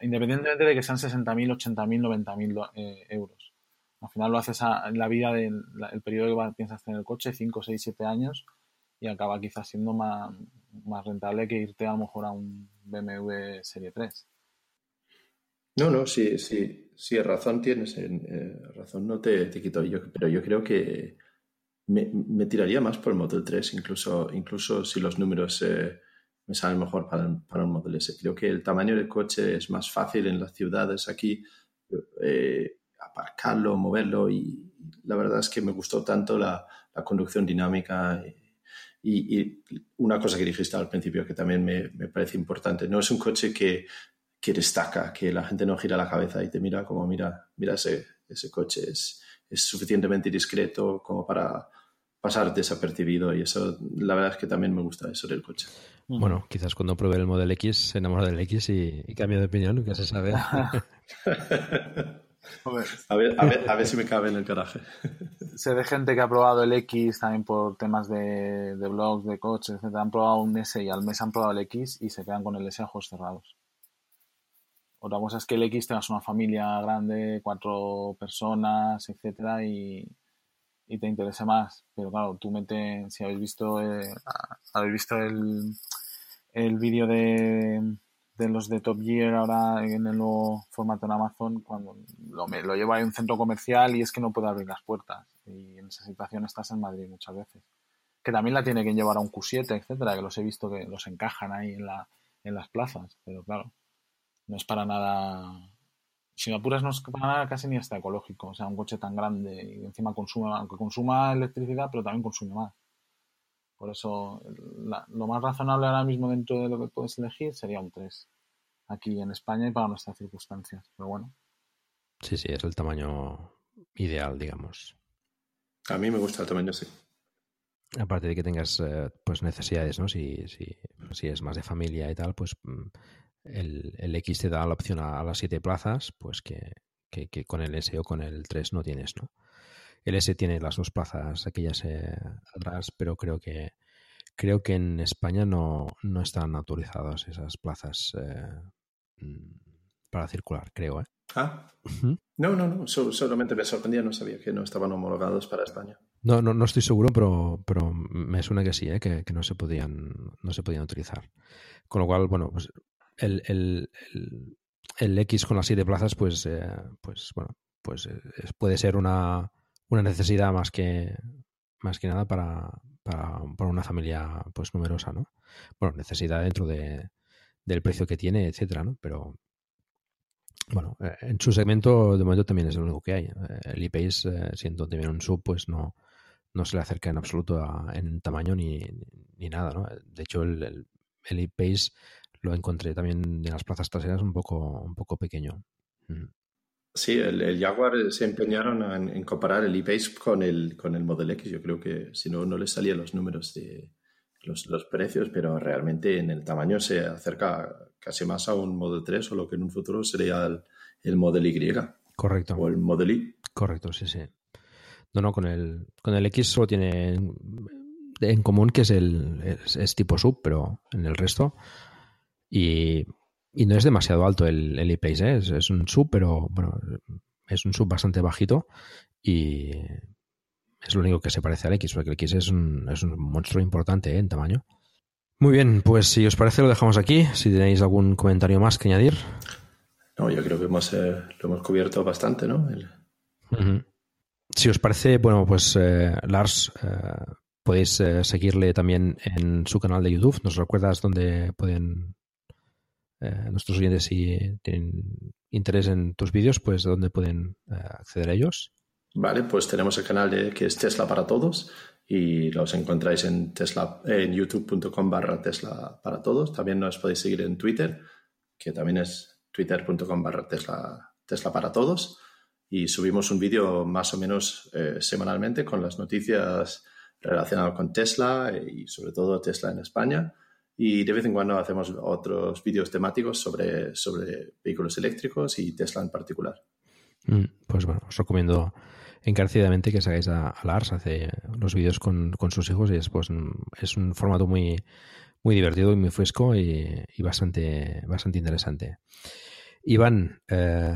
Independientemente de que sean 60.000, 80.000, 90.000 eh, euros. Al final lo haces en la vida del el periodo que piensas tener el coche, 5, 6, 7 años, y acaba quizás siendo más, más rentable que irte a lo mejor a un BMW Serie 3. No, no, sí, sí, sí, razón tienes, eh, razón no te, te quito, yo, pero yo creo que me, tiraría más por el Model 3, incluso, incluso si los números eh, me salen mejor para, para, un Model S. Creo que el tamaño del coche es más fácil en las ciudades aquí, eh, aparcarlo, moverlo y la verdad es que me gustó tanto la, la conducción dinámica. Y, una cosa que dijiste al principio que también me, me, parece importante, no es un coche que, que destaca, que la gente no gira la cabeza y te mira como, mira, mira ese, ese coche, es, es suficientemente discreto como para pasar desapercibido y eso, la verdad es que también me gusta eso del coche. Bueno, quizás cuando pruebe el Model X se enamora del X y, y cambia de opinión, nunca se sabe. A ver, a, ver, a ver si me cabe en el garaje. Sé de gente que ha probado el X también por temas de, de blogs, de coches, etc. Han probado un S y al mes han probado el X y se quedan con el S a ojos cerrados. Otra cosa es que el X tengas una familia grande, cuatro personas, etcétera, y, y te interese más. Pero claro, tú mete, si habéis visto, eh, habéis visto el, el vídeo de, de los de Top Gear ahora en el nuevo formato en Amazon, cuando lo, me- lo lleva a un centro comercial y es que no puede abrir las puertas. Y en esa situación estás en Madrid muchas veces. Que también la tiene que llevar a un Q7, etcétera, que los he visto que los encajan ahí en, la, en las plazas. Pero claro, no es para nada. Si apuras, no es para nada casi ni hasta ecológico. O sea, un coche tan grande y encima consume, aunque consuma electricidad, pero también consume más. Por eso, la- lo más razonable ahora mismo dentro de lo que puedes elegir sería un 3. Aquí en España y para nuestras circunstancias. Pero bueno, Sí, sí, es el tamaño ideal, digamos. A mí me gusta el tamaño, sí. Aparte de que tengas eh, pues necesidades, ¿no? Si, si, si es más de familia y tal, pues mm, el, el X te da la opción a, a las siete plazas, pues que, que- que con el S o con el 3 no tienes, ¿no? El S tiene las dos plazas aquellas eh, atrás, pero creo que creo que en España no, no están autorizadas esas plazas eh, mm, para circular, creo, ¿eh? Ah, no, no, no. so- solamente me sorprendía, no sabía que no estaban homologados para España. No, no, no estoy seguro, pero, pero me suena que sí, ¿eh? que, que no se podían, no se podían utilizar. Con lo cual, bueno, pues el, el, el, el X con las siete plazas, pues, eh, pues bueno, pues es- puede ser una, una necesidad más que más que nada para, para, para una familia pues numerosa, ¿no? Bueno, necesidad dentro de, del precio que tiene, etcétera, ¿no? Pero bueno, eh, en su segmento de momento también es lo único que hay. El ePace, eh, siendo también un sub, pues no, no se le acerca en absoluto en tamaño ni, ni nada, ¿no? De hecho, el, el, el lo encontré también en las plazas traseras un poco, un poco pequeño. Mm. Sí, el, el Jaguar eh, se empeñaron en, en comparar el ePace con el, con el Model X. Yo creo que si no, no les salían los números de los, los precios, pero realmente en el tamaño se acerca casi más a un Model 3 o lo que en un futuro sería el, el Model Y. Correcto. O el Model Y. Correcto, sí, sí. No, no, con el, con el X solo tiene en, en común que es el es, es tipo sub, pero en el resto. Y, y no es demasiado alto el, el ¿eh? es, es un sub, pero bueno, es un sub bastante bajito y es lo único que se parece al X, porque el X es un, es un monstruo importante ¿eh? en tamaño. Muy bien, pues si os parece lo dejamos aquí. Si tenéis algún comentario más que añadir. No, yo creo que hemos, eh, lo hemos cubierto bastante, ¿no? El-. Si os parece, bueno, pues eh, Lars, eh, podéis seguirle también en su canal de YouTube. ¿Nos recuerdas dónde pueden eh, nuestros oyentes, si tienen interés en tus vídeos, pues dónde pueden eh, acceder a ellos? Vale, pues tenemos el canal de, que es Tesla para Todos y los encontráis en, Tesla, en youtube.com barra Tesla para Todos. También nos podéis seguir en Twitter, que también es twitter.com barra Tesla, para Todos. Y subimos un vídeo más o menos eh, semanalmente con las noticias relacionadas con Tesla y sobre todo Tesla en España. Y de vez en cuando hacemos otros vídeos temáticos sobre, sobre vehículos eléctricos y Tesla en particular. Mm, Pues bueno, os recomiendo encarecidamente que sigáis a, a Lars, hace los vídeos con, con sus hijos y es, pues, un- es un formato muy, muy divertido y muy fresco y, bastante, bastante interesante. Iván, eh,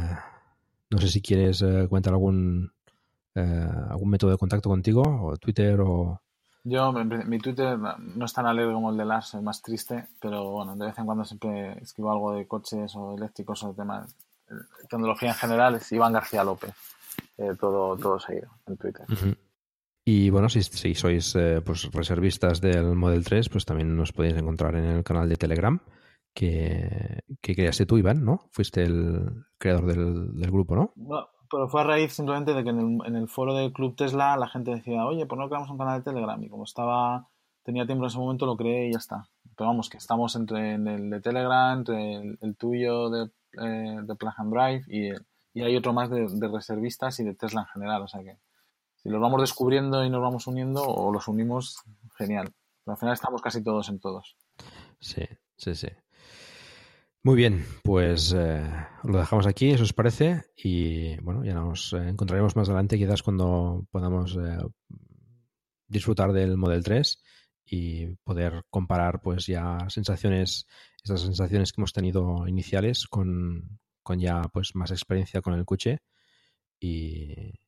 no sé si quieres eh, algún, eh, algún método de contacto contigo, o Twitter o... Yo, mi, mi Twitter no es tan alegre como el de Lars, es más triste, pero bueno, de vez en cuando siempre escribo algo de coches o eléctricos o temas de tecnología en general, es Iván García López, eh, todo, todo seguido en Twitter. Y bueno, si, si sois eh, pues reservistas del Model 3, pues también nos podéis encontrar en el canal de Telegram que, que creaste tú, Iván, ¿no? Fuiste el creador del, del grupo, ¿no? No, pero fue a raíz simplemente de que en el, en el foro del Club Tesla la gente decía, oye, ¿por qué no creamos un canal de Telegram? Y como estaba, tenía tiempo en ese momento, lo creé y ya está. Pero vamos, que estamos entre en el de Telegram, entre el, el tuyo de, eh, de Plug and Drive y, y hay otro más de, de reservistas y de Tesla en general. O sea que si los vamos descubriendo y nos vamos uniendo o los unimos, genial. Pero al final estamos casi todos en todos. Sí, sí, sí. Muy bien, pues eh, lo dejamos aquí, eso os parece, y bueno, ya nos eh, encontraremos más adelante, quizás cuando podamos eh, disfrutar del Model 3 y poder comparar pues ya sensaciones, estas sensaciones que hemos tenido iniciales con, con ya pues más experiencia con el coche y,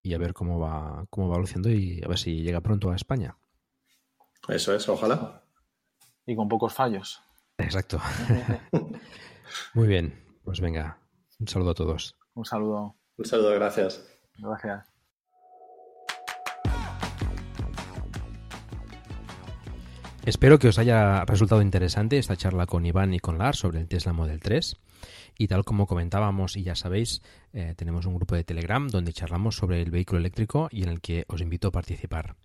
y a ver cómo va, cómo va luciendo y a ver si llega pronto a España. Eso es, ojalá. Y con pocos fallos. Exacto. Muy bien, pues venga, un saludo a todos. Un saludo. Un saludo, gracias. Gracias. Espero que os haya resultado interesante esta charla con Iván y con Lars sobre el Tesla Model 3. Y tal como comentábamos y ya sabéis, eh, tenemos un grupo de Telegram donde charlamos sobre el vehículo eléctrico y en el que os invito a participar.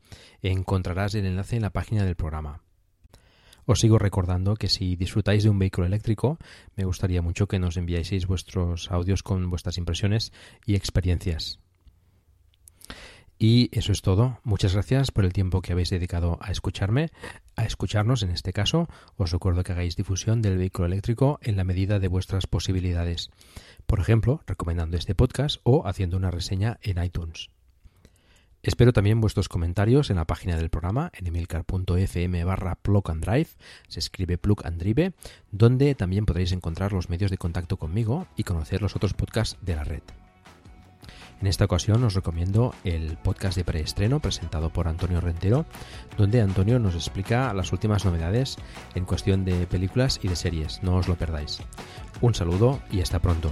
Encontrarás el enlace en la página del programa. Os sigo recordando que si disfrutáis de un vehículo eléctrico, me gustaría mucho que nos enviáis vuestros audios con vuestras impresiones y experiencias. Y eso es todo. Muchas gracias por el tiempo que habéis dedicado a escucharme, a escucharnos en este caso. Os recuerdo que hagáis difusión del vehículo eléctrico en la medida de vuestras posibilidades. Por ejemplo, recomendando este podcast o haciendo una reseña en iTunes. Espero también vuestros comentarios en la página del programa, en emilcar.fm barra plug and drive, se escribe plug and drive, donde también podréis encontrar los medios de contacto conmigo y conocer los otros podcasts de la red. En esta ocasión os recomiendo el podcast de preestreno presentado por Antonio Rentero, donde Antonio nos explica las últimas novedades en cuestión de películas y de series. No os lo perdáis. Un saludo y hasta pronto.